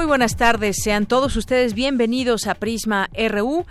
Muy buenas tardes, sean todos ustedes bienvenidos a Prisma RU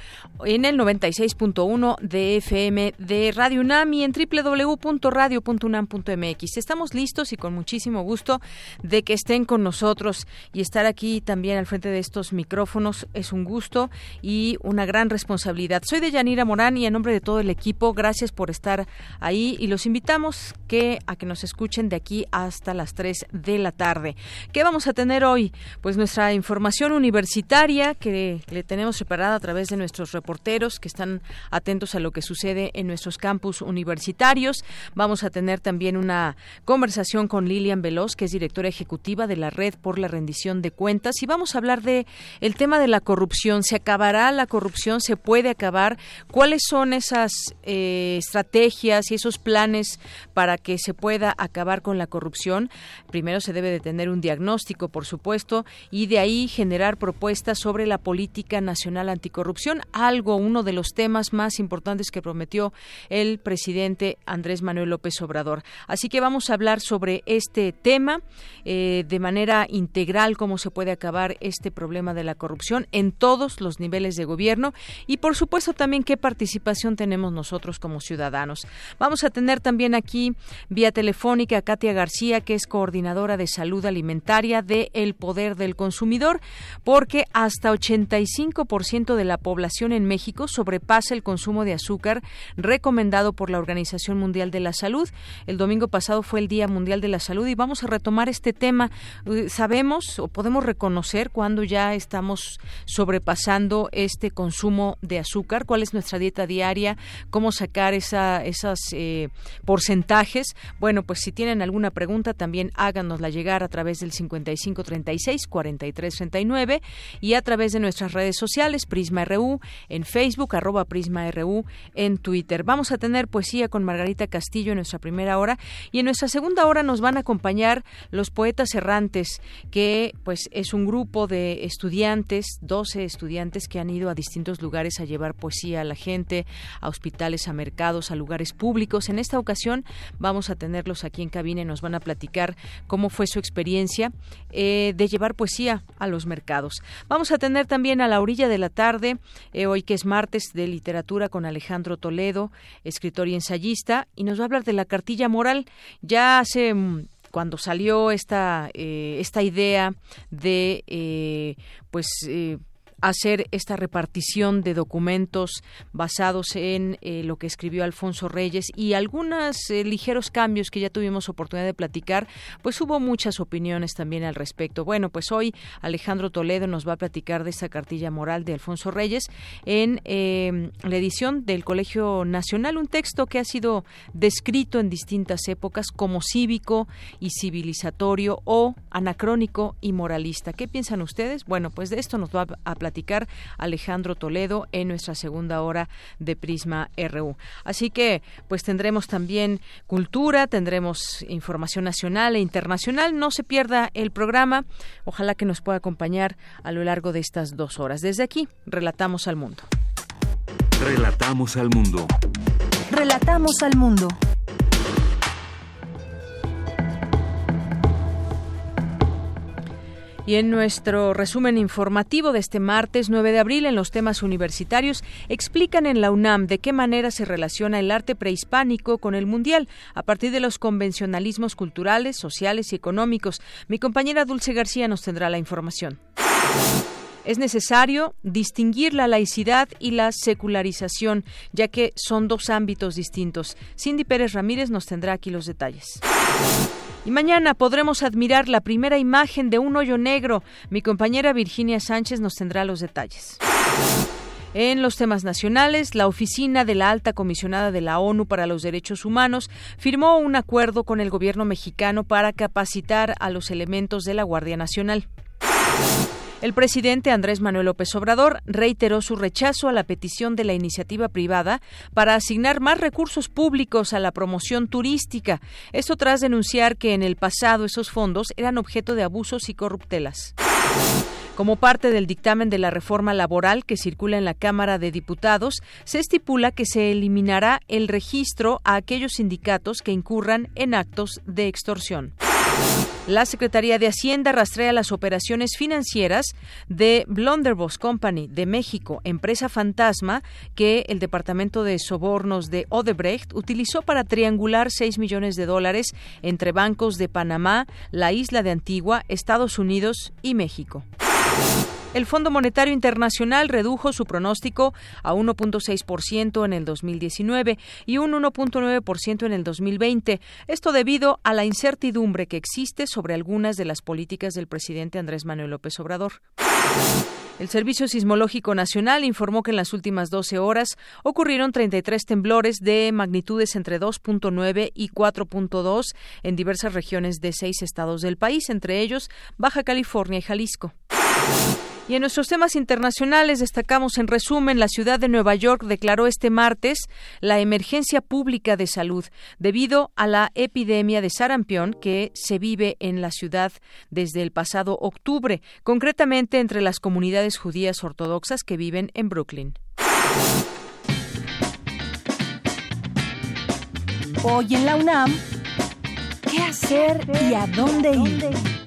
en el 96.1 de FM de Radio UNAM y en www.radio.unam.mx. Estamos listos y con muchísimo gusto de que estén con nosotros y estar aquí también al frente de estos micrófonos es un gusto y una gran responsabilidad. Soy de Yanira Morán y en nombre de todo el equipo, gracias por estar ahí y los invitamos que a que nos escuchen de aquí hasta las 3 de la tarde. ¿Qué vamos a tener hoy? Pues nuestra información universitaria que le tenemos preparada a través de nuestros reporteros que están atentos a lo que sucede en nuestros campus universitarios. Vamos a tener también una conversación con Lilian Veloz, que es directora ejecutiva de la Red por la Rendición de Cuentas, y vamos a hablar de el tema de la corrupción. ¿Se acabará la corrupción? ¿Se puede acabar? ¿Cuáles son esas eh, estrategias y esos planes para que se pueda acabar con la corrupción? Primero se debe de tener un diagnóstico, por supuesto, y de ahí generar propuestas sobre la política nacional anticorrupción, algo, uno de los temas más importantes que prometió el presidente Andrés Manuel López Obrador. Así que vamos a hablar sobre este tema eh, de manera integral, cómo se puede acabar este problema de la corrupción en todos los niveles de gobierno y, por supuesto, también qué participación tenemos nosotros como ciudadanos. Vamos a tener también aquí vía telefónica a Katia García, que es coordinadora de salud alimentaria de El Poder del Consumidor consumidor, porque hasta 85% de la población en México sobrepasa el consumo de azúcar recomendado por la Organización Mundial de la Salud. El domingo pasado fue el Día Mundial de la Salud y vamos a retomar este tema. Eh, sabemos o podemos reconocer cuando ya estamos sobrepasando este consumo de azúcar, cuál es nuestra dieta diaria, cómo sacar esa, esos eh, porcentajes. Bueno, pues si tienen alguna pregunta también háganosla llegar a través del 5536 40 y a través de nuestras redes sociales, Prisma RU, en Facebook, arroba Prisma RU, en Twitter. Vamos a tener poesía con Margarita Castillo en nuestra primera hora y en nuestra segunda hora nos van a acompañar los poetas errantes, que pues es un grupo de estudiantes, 12 estudiantes que han ido a distintos lugares a llevar poesía a la gente, a hospitales, a mercados, a lugares públicos. En esta ocasión vamos a tenerlos aquí en cabina y nos van a platicar cómo fue su experiencia eh, de llevar poesía a los mercados. Vamos a tener también a la orilla de la tarde, eh, hoy que es martes de literatura con Alejandro Toledo, escritor y ensayista, y nos va a hablar de la cartilla moral. Ya hace mm, cuando salió esta eh, esta idea de eh, pues hacer esta repartición de documentos basados en eh, lo que escribió Alfonso Reyes y algunos eh, ligeros cambios que ya tuvimos oportunidad de platicar, pues hubo muchas opiniones también al respecto. Bueno, pues hoy Alejandro Toledo nos va a platicar de esta cartilla moral de Alfonso Reyes en eh, la edición del Colegio Nacional, un texto que ha sido descrito en distintas épocas como cívico y civilizatorio o anacrónico y moralista. ¿Qué piensan ustedes? Bueno, pues de esto nos va a platicar platicar Alejandro Toledo en nuestra segunda hora de Prisma RU. Así que pues tendremos también cultura, tendremos información nacional e internacional. No se pierda el programa. Ojalá que nos pueda acompañar a lo largo de estas dos horas. Desde aquí, relatamos al mundo. Relatamos al mundo. Relatamos al mundo. Y en nuestro resumen informativo de este martes 9 de abril en los temas universitarios explican en la UNAM de qué manera se relaciona el arte prehispánico con el mundial a partir de los convencionalismos culturales, sociales y económicos. Mi compañera Dulce García nos tendrá la información. Es necesario distinguir la laicidad y la secularización, ya que son dos ámbitos distintos. Cindy Pérez Ramírez nos tendrá aquí los detalles. Y mañana podremos admirar la primera imagen de un hoyo negro. Mi compañera Virginia Sánchez nos tendrá los detalles. En los temas nacionales, la Oficina de la Alta Comisionada de la ONU para los Derechos Humanos firmó un acuerdo con el gobierno mexicano para capacitar a los elementos de la Guardia Nacional. El presidente Andrés Manuel López Obrador reiteró su rechazo a la petición de la iniciativa privada para asignar más recursos públicos a la promoción turística. Esto tras denunciar que en el pasado esos fondos eran objeto de abusos y corruptelas. Como parte del dictamen de la reforma laboral que circula en la Cámara de Diputados, se estipula que se eliminará el registro a aquellos sindicatos que incurran en actos de extorsión. La Secretaría de Hacienda rastrea las operaciones financieras de Blunderbuss Company de México, empresa fantasma que el Departamento de Sobornos de Odebrecht utilizó para triangular 6 millones de dólares entre bancos de Panamá, la isla de Antigua, Estados Unidos y México. El Fondo Monetario Internacional redujo su pronóstico a 1.6% en el 2019 y un 1.9% en el 2020. Esto debido a la incertidumbre que existe sobre algunas de las políticas del presidente Andrés Manuel López Obrador. El Servicio Sismológico Nacional informó que en las últimas 12 horas ocurrieron 33 temblores de magnitudes entre 2.9 y 4.2 en diversas regiones de seis estados del país, entre ellos Baja California y Jalisco. Y en nuestros temas internacionales destacamos en resumen, la ciudad de Nueva York declaró este martes la emergencia pública de salud debido a la epidemia de sarampión que se vive en la ciudad desde el pasado octubre, concretamente entre las comunidades judías ortodoxas que viven en Brooklyn. Hoy en la UNAM, ¿qué hacer y a dónde ir?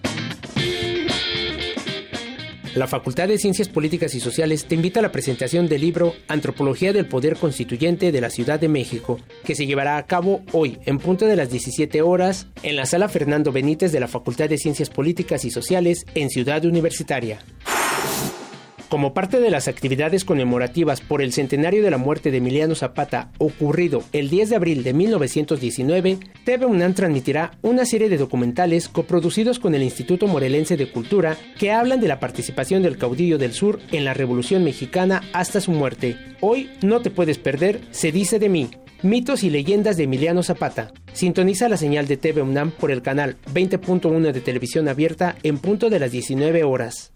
La Facultad de Ciencias Políticas y Sociales te invita a la presentación del libro Antropología del Poder Constituyente de la Ciudad de México, que se llevará a cabo hoy, en punto de las 17 horas, en la sala Fernando Benítez de la Facultad de Ciencias Políticas y Sociales en Ciudad Universitaria. Como parte de las actividades conmemorativas por el centenario de la muerte de Emiliano Zapata, ocurrido el 10 de abril de 1919, TV UNAM transmitirá una serie de documentales coproducidos con el Instituto Morelense de Cultura que hablan de la participación del caudillo del sur en la Revolución Mexicana hasta su muerte. Hoy no te puedes perder Se dice de mí, Mitos y leyendas de Emiliano Zapata. Sintoniza la señal de TV UNAM por el canal 20.1 de televisión abierta en punto de las 19 horas.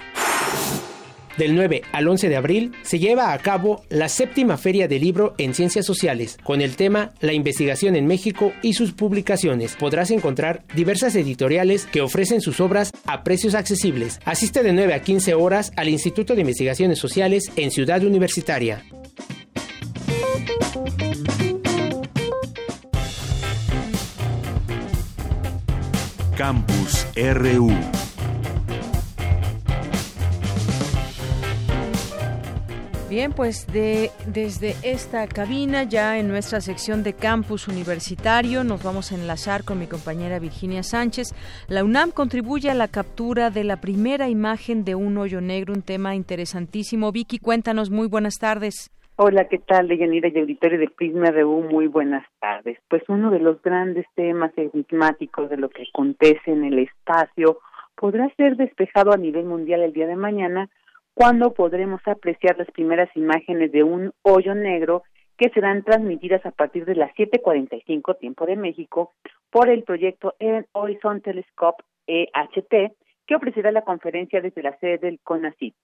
Del 9 al 11 de abril se lleva a cabo la séptima Feria del Libro en Ciencias Sociales, con el tema La investigación en México y sus publicaciones. Podrás encontrar diversas editoriales que ofrecen sus obras a precios accesibles. Asiste de 9 a 15 horas al Instituto de Investigaciones Sociales en Ciudad Universitaria. Campus RU. Bien, pues de, desde esta cabina, ya en nuestra sección de campus universitario, nos vamos a enlazar con mi compañera Virginia Sánchez. La UNAM contribuye a la captura de la primera imagen de un hoyo negro, un tema interesantísimo. Vicky, cuéntanos, muy buenas tardes. Hola, ¿qué tal, Deyanira y auditorio de Prisma RU? Muy buenas tardes. Pues uno de los grandes temas enigmáticos de lo que acontece en el espacio podrá ser despejado a nivel mundial el día de mañana cuando podremos apreciar las primeras imágenes de un hoyo negro que serán transmitidas a partir de las 7:45 tiempo de México por el proyecto Horizon Telescope EHT que ofrecerá la conferencia desde la sede del CONACYT.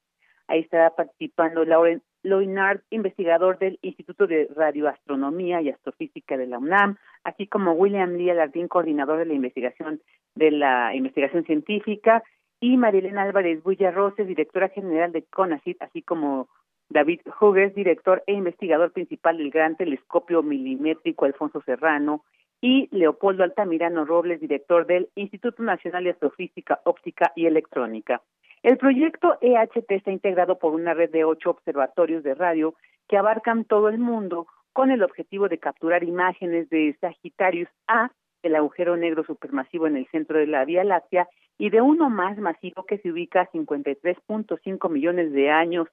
Ahí estará participando Lauren Loinard, investigador del Instituto de Radioastronomía y Astrofísica de la UNAM, así como William Lee Alardín, coordinador de la investigación de la investigación científica, y Marilena Álvarez Roses, directora general de CONACYT, así como David Hugues, director e investigador principal del Gran Telescopio Milimétrico Alfonso Serrano, y Leopoldo Altamirano Robles, director del Instituto Nacional de Astrofísica, Óptica y Electrónica. El proyecto EHT está integrado por una red de ocho observatorios de radio que abarcan todo el mundo con el objetivo de capturar imágenes de Sagitarius A, el agujero negro supermasivo en el centro de la Vía Láctea, y de uno más masivo que se ubica a 53.5 millones de años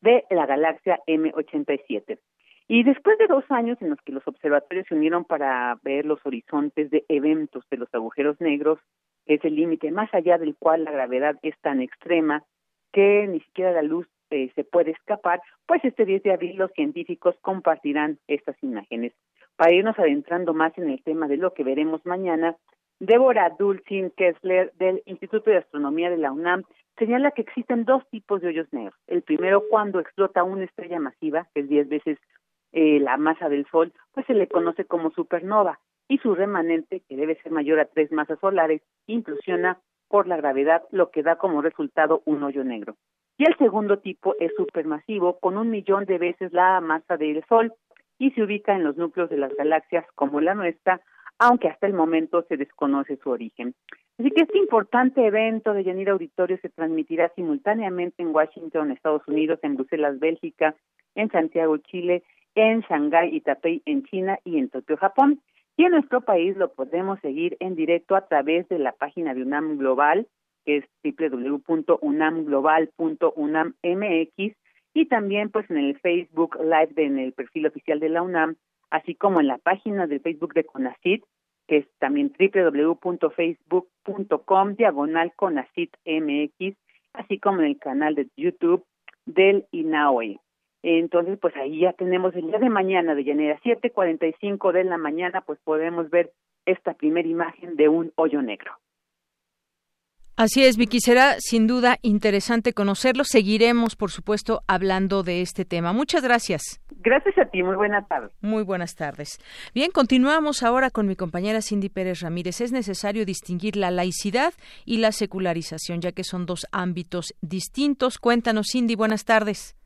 de la galaxia M87. Y después de dos años en los que los observatorios se unieron para ver los horizontes de eventos de los agujeros negros, es el límite más allá del cual la gravedad es tan extrema que ni siquiera la luz eh, se puede escapar, pues este 10 de abril los científicos compartirán estas imágenes. Para irnos adentrando más en el tema de lo que veremos mañana, Débora Dulcin Kessler del Instituto de Astronomía de la UNAM señala que existen dos tipos de hoyos negros. El primero cuando explota una estrella masiva, que es 10 veces eh, la masa del Sol, pues se le conoce como supernova y su remanente, que debe ser mayor a tres masas solares, implosiona por la gravedad, lo que da como resultado un hoyo negro. Y el segundo tipo es supermasivo, con un millón de veces la masa del Sol y se ubica en los núcleos de las galaxias como la nuestra, aunque hasta el momento se desconoce su origen. Así que este importante evento de Yanira Auditorio se transmitirá simultáneamente en Washington, Estados Unidos, en Bruselas, Bélgica, en Santiago, Chile, en Shanghái y Taipei en China y en Tokio, Japón. Y en nuestro país lo podemos seguir en directo a través de la página de UNAM Global, que es www.unamglobal.unam.mx y también pues en el Facebook Live de, en el perfil oficial de la UNAM, así como en la página de Facebook de CONACIT, que es también www.facebook.com diagonal CONACIT MX, así como en el canal de YouTube del INAOE. Entonces, pues ahí ya tenemos el día de mañana, de llanera 7:45 de la mañana, pues podemos ver esta primera imagen de un hoyo negro. Así es, Vicky, será sin duda interesante conocerlo. Seguiremos, por supuesto, hablando de este tema. Muchas gracias. Gracias a ti, muy buenas tardes. Muy buenas tardes. Bien, continuamos ahora con mi compañera Cindy Pérez Ramírez. Es necesario distinguir la laicidad y la secularización, ya que son dos ámbitos distintos. Cuéntanos, Cindy, buenas tardes.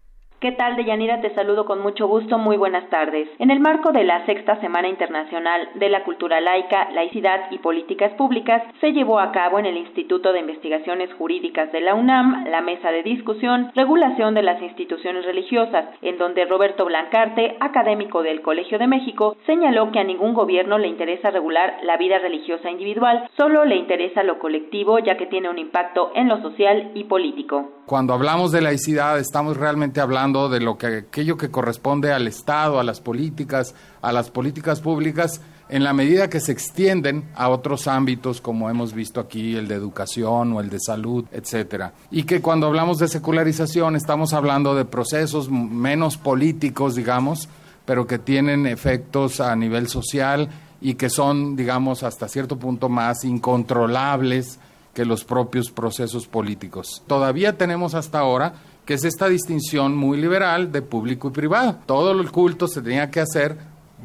¿Qué tal, Deyanira? Te saludo con mucho gusto. Muy buenas tardes. En el marco de la Sexta Semana Internacional de la Cultura Laica, Laicidad y Políticas Públicas, se llevó a cabo en el Instituto de Investigaciones Jurídicas de la UNAM la mesa de discusión Regulación de las Instituciones Religiosas, en donde Roberto Blancarte, académico del Colegio de México, señaló que a ningún gobierno le interesa regular la vida religiosa individual, solo le interesa lo colectivo, ya que tiene un impacto en lo social y político. Cuando hablamos de laicidad, estamos realmente hablando de lo que aquello que corresponde al Estado, a las políticas, a las políticas públicas, en la medida que se extienden a otros ámbitos, como hemos visto aquí, el de educación o el de salud, etcétera. Y que cuando hablamos de secularización estamos hablando de procesos menos políticos, digamos, pero que tienen efectos a nivel social y que son, digamos, hasta cierto punto más incontrolables que los propios procesos políticos. Todavía tenemos hasta ahora que es esta distinción muy liberal de público y privado. Todo el culto se tenía que hacer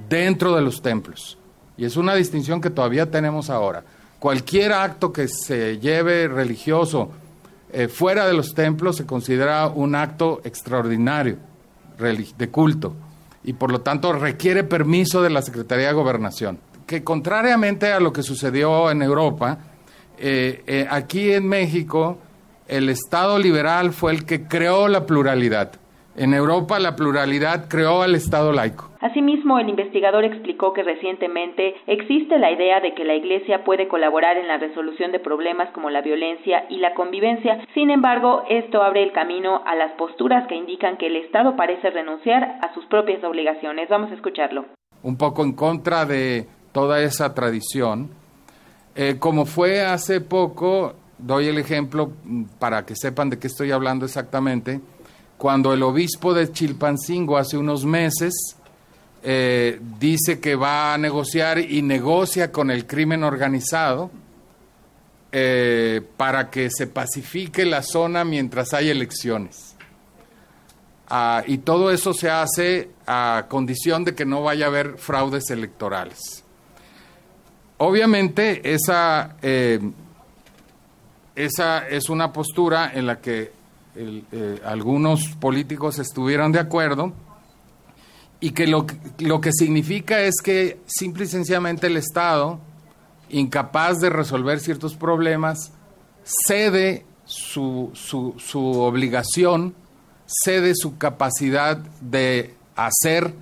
dentro de los templos. Y es una distinción que todavía tenemos ahora. Cualquier acto que se lleve religioso eh, fuera de los templos se considera un acto extraordinario de culto y por lo tanto requiere permiso de la Secretaría de Gobernación. Que contrariamente a lo que sucedió en Europa, eh, eh, aquí en México el Estado liberal fue el que creó la pluralidad. En Europa la pluralidad creó al Estado laico. Asimismo, el investigador explicó que recientemente existe la idea de que la Iglesia puede colaborar en la resolución de problemas como la violencia y la convivencia. Sin embargo, esto abre el camino a las posturas que indican que el Estado parece renunciar a sus propias obligaciones. Vamos a escucharlo. Un poco en contra de toda esa tradición, eh, como fue hace poco doy el ejemplo para que sepan de qué estoy hablando exactamente. Cuando el obispo de Chilpancingo hace unos meses eh, dice que va a negociar y negocia con el crimen organizado eh, para que se pacifique la zona mientras hay elecciones. Ah, y todo eso se hace a condición de que no vaya a haber fraudes electorales. Obviamente esa eh, esa es una postura en la que eh, algunos políticos estuvieron de acuerdo y que lo, lo que significa es que simple y sencillamente el Estado, incapaz de resolver ciertos problemas, cede su, su, su obligación, cede su capacidad de hacer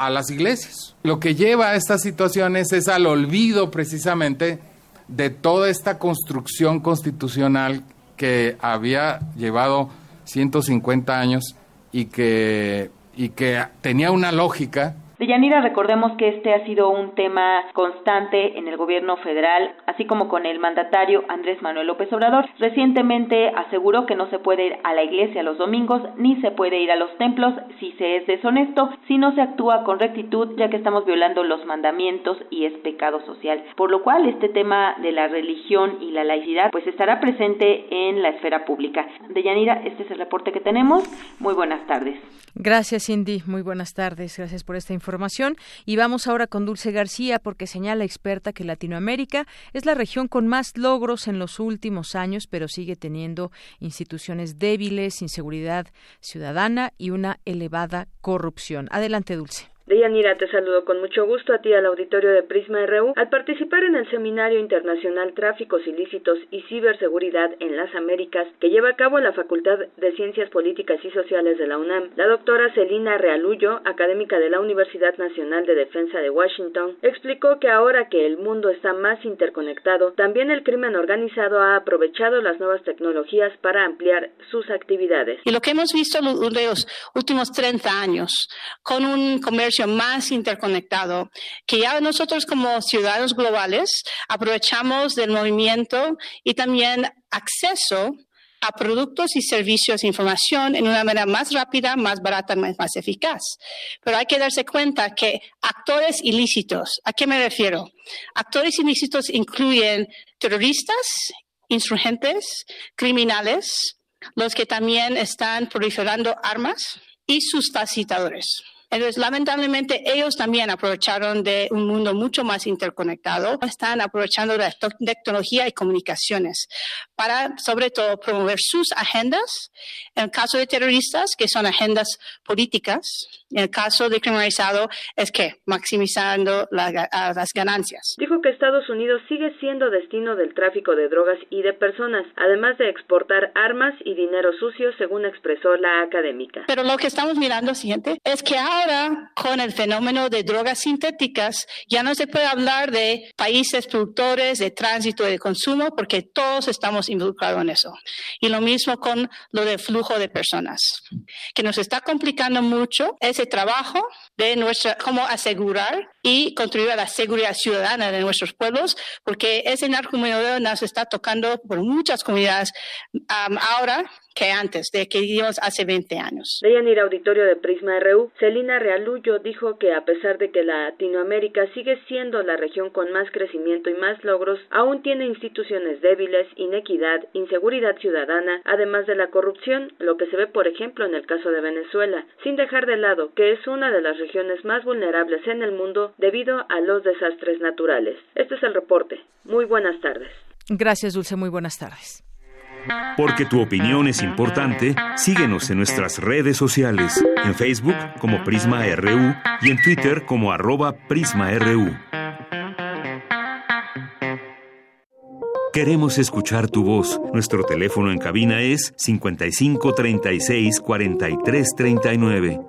a las iglesias. Lo que lleva a estas situaciones es al olvido precisamente de toda esta construcción constitucional que había llevado 150 años y que, y que tenía una lógica Deyanira, recordemos que este ha sido un tema constante en el gobierno federal, así como con el mandatario Andrés Manuel López Obrador. Recientemente aseguró que no se puede ir a la iglesia los domingos ni se puede ir a los templos si se es deshonesto, si no se actúa con rectitud, ya que estamos violando los mandamientos y es pecado social. Por lo cual, este tema de la religión y la laicidad pues estará presente en la esfera pública. Deyanira, este es el reporte que tenemos. Muy buenas tardes. Gracias, Cindy. Muy buenas tardes. Gracias por esta información y vamos ahora con Dulce García porque señala experta que Latinoamérica es la región con más logros en los últimos años, pero sigue teniendo instituciones débiles, inseguridad ciudadana y una elevada corrupción. Adelante, Dulce. Deyanira, te saludo con mucho gusto a ti al auditorio de Prisma RU. Al participar en el Seminario Internacional Tráficos Ilícitos y Ciberseguridad en las Américas, que lleva a cabo la Facultad de Ciencias Políticas y Sociales de la UNAM, la doctora Celina Realullo, académica de la Universidad Nacional de Defensa de Washington, explicó que ahora que el mundo está más interconectado, también el crimen organizado ha aprovechado las nuevas tecnologías para ampliar sus actividades. Y lo que hemos visto en los últimos 30 años, con un comercio más interconectado, que ya nosotros como ciudadanos globales aprovechamos del movimiento y también acceso a productos y servicios de información en una manera más rápida, más barata, más, más eficaz. Pero hay que darse cuenta que actores ilícitos, ¿a qué me refiero? Actores ilícitos incluyen terroristas, insurgentes, criminales, los que también están proliferando armas y sus facilitadores. Entonces, lamentablemente, ellos también aprovecharon de un mundo mucho más interconectado, están aprovechando de tecnología y comunicaciones para, sobre todo, promover sus agendas. En el caso de terroristas, que son agendas políticas, en el caso de criminalizado, es que maximizando las ganancias. Dijo que Estados Unidos sigue siendo destino del tráfico de drogas y de personas, además de exportar armas y dinero sucio, según expresó la académica. Pero lo que estamos mirando, siguiente, es que ahora, con el fenómeno de drogas sintéticas, ya no se puede hablar de países productores, de tránsito y de consumo, porque todos estamos involucrados en eso. Y lo mismo con lo del flujo de personas, que nos está complicando mucho ese trabajo de nuestra, cómo asegurar y contribuir a la seguridad ciudadana de nuestros pueblos, porque ese narcomenudeo nos está tocando por muchas comunidades ahora que antes, de que vivimos hace 20 años. ir Auditorio de Prisma RU, Celina Realullo dijo que a pesar de que Latinoamérica sigue siendo la región con más crecimiento y más logros, aún tiene instituciones débiles, inequidad, inseguridad ciudadana, además de la corrupción, lo que se ve por ejemplo en el caso de Venezuela, sin dejar de lado que es una de las regiones más vulnerables en el mundo debido a los desastres naturales. Este es el reporte. Muy buenas tardes. Gracias, Dulce. Muy buenas tardes. Porque tu opinión es importante, síguenos en nuestras redes sociales, en Facebook como Prisma RU y en Twitter como arroba PrismaRU. Queremos escuchar tu voz. Nuestro teléfono en cabina es 55 36 43 39.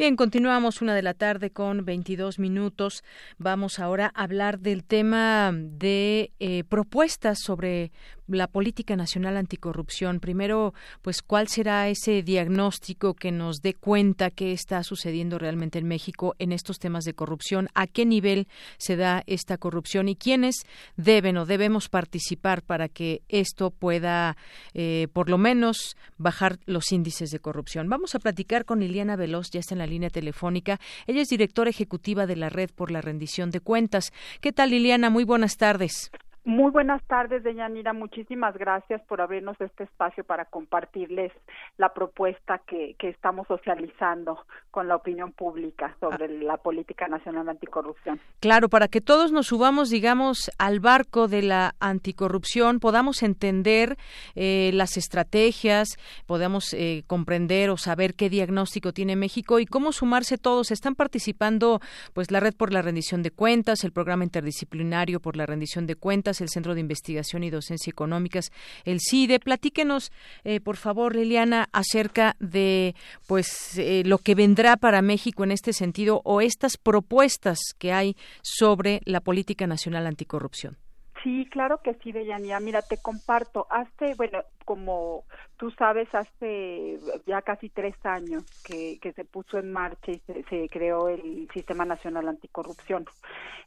Bien, continuamos una de la tarde con 22 minutos. Vamos ahora a hablar del tema de eh, propuestas sobre la política nacional anticorrupción. Primero, pues, ¿cuál será ese diagnóstico que nos dé cuenta qué está sucediendo realmente en México en estos temas de corrupción? ¿A qué nivel se da esta corrupción y quiénes deben o debemos participar para que esto pueda, eh, por lo menos, bajar los índices de corrupción? Vamos a platicar con Liliana Veloz, ya está en la línea telefónica. Ella es directora ejecutiva de la Red por la Rendición de Cuentas. ¿Qué tal, Liliana? Muy buenas tardes. Muy buenas tardes, Deyanira. Muchísimas gracias por abrirnos este espacio para compartirles la propuesta que, que estamos socializando con la opinión pública sobre la política nacional anticorrupción. Claro, para que todos nos subamos, digamos, al barco de la anticorrupción, podamos entender eh, las estrategias, podamos eh, comprender o saber qué diagnóstico tiene México y cómo sumarse todos. Están participando, pues, la Red por la Rendición de Cuentas, el Programa Interdisciplinario por la Rendición de Cuentas, el Centro de Investigación y Docencia Económicas, el CIDE. Platíquenos, eh, por favor, Liliana, acerca de pues eh, lo que vendrá para México en este sentido o estas propuestas que hay sobre la política nacional anticorrupción. Sí, claro que sí, Deyanira. Mira, te comparto. Hace, bueno, como tú sabes, hace ya casi tres años que, se puso en marcha y se, creó el Sistema Nacional Anticorrupción.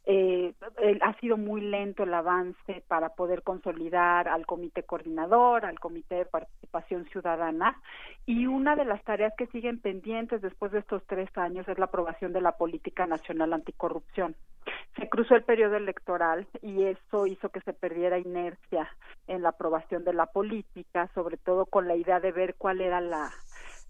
Eh, ha sido muy lento el avance para poder consolidar al Comité Coordinador, al Comité de Participación Ciudadana, y una de las tareas que siguen pendientes después de estos tres años es la aprobación de la Política Nacional Anticorrupción. Se cruzó el periodo electoral y eso hizo que se perdiera inercia en la aprobación de la política, sobre todo con la idea de ver cuál era la,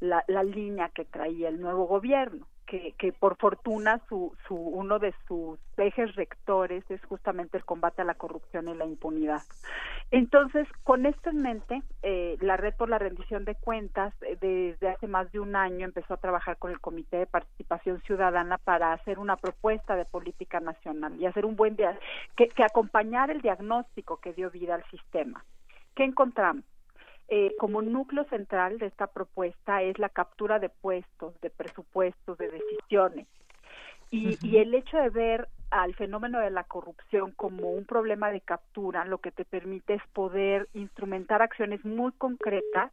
la, línea que traía el nuevo gobierno que, que por fortuna su, su, uno de sus ejes rectores es justamente el combate a la corrupción y la impunidad. Entonces, con esto en mente, eh, la Red por la Rendición de Cuentas eh, desde hace más de un año empezó a trabajar con el Comité de Participación Ciudadana para hacer una propuesta de política nacional y hacer un buen día, que, que acompañar el diagnóstico que dio vida al sistema. ¿Qué encontramos? Eh, como núcleo central de esta propuesta es la captura de puestos, de presupuestos, de decisiones. Y, y el hecho de ver al fenómeno de la corrupción como un problema de captura, lo que te permite es poder instrumentar acciones muy concretas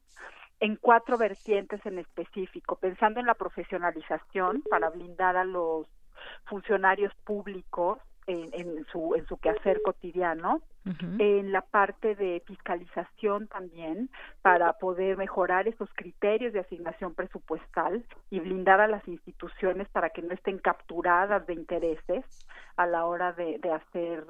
en cuatro vertientes en específico, pensando en la profesionalización para blindar a los funcionarios públicos en, su, en su quehacer cotidiano, en la parte de fiscalización también, para poder mejorar esos criterios de asignación presupuestal y blindar a las instituciones para que no estén capturadas de intereses a la hora de, de hacer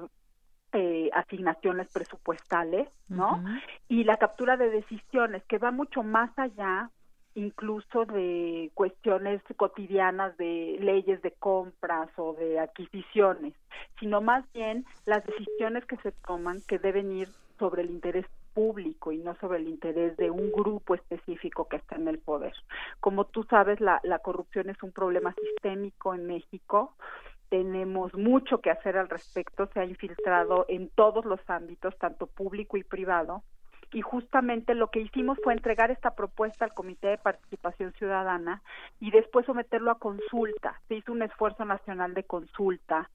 eh, asignaciones presupuestales, ¿no? Y la captura de decisiones, que va mucho más allá incluso de cuestiones cotidianas de leyes de compras o de adquisiciones, sino más bien las decisiones que se toman que deben ir sobre el interés público y no sobre el interés de un grupo específico que está en el poder. Como tú sabes, la, la corrupción es un problema sistémico en México. Tenemos mucho que hacer al respecto. Se ha infiltrado en todos los ámbitos, tanto público y privado y justamente lo que hicimos fue entregar esta propuesta al Comité de Participación Ciudadana y después someterlo a consulta. Se hizo un esfuerzo nacional de consulta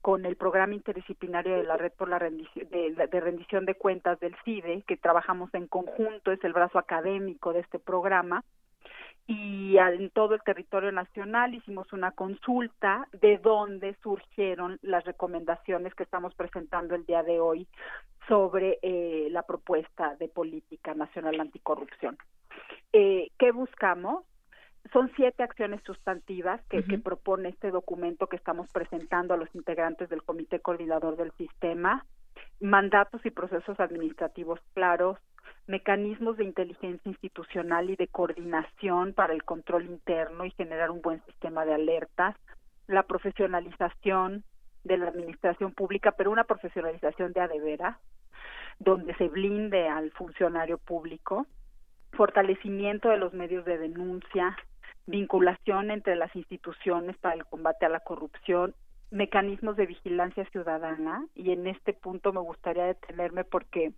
con el programa interdisciplinario de la Red por la rendición de, rendición de cuentas del CIDE, que trabajamos en conjunto, es el brazo académico de este programa, y en todo el territorio nacional hicimos una consulta de dónde surgieron las recomendaciones que estamos presentando el día de hoy sobre eh, la propuesta de política nacional anticorrupción. Eh, ¿Qué buscamos? Son siete acciones sustantivas que, que propone este documento que estamos presentando a los integrantes del Comité Coordinador del Sistema, mandatos y procesos administrativos claros, mecanismos de inteligencia institucional y de coordinación para el control interno y generar un buen sistema de alertas, la profesionalización de la administración pública, pero una profesionalización de adevera, donde se blinde al funcionario público, fortalecimiento de los medios de denuncia, vinculación entre las instituciones para el combate a la corrupción mecanismos de vigilancia ciudadana y en este punto me gustaría detenerme porque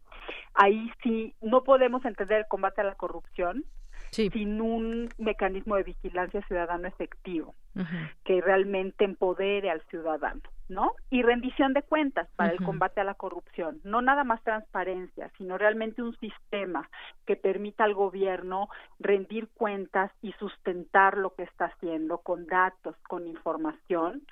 ahí sí no podemos entender el combate a la corrupción sin un mecanismo de vigilancia ciudadana efectivo que realmente empodere al ciudadano, ¿no? Y rendición de cuentas para el combate a la corrupción, no nada más transparencia, sino realmente un sistema que permita al gobierno rendir cuentas y sustentar lo que está haciendo con datos, con información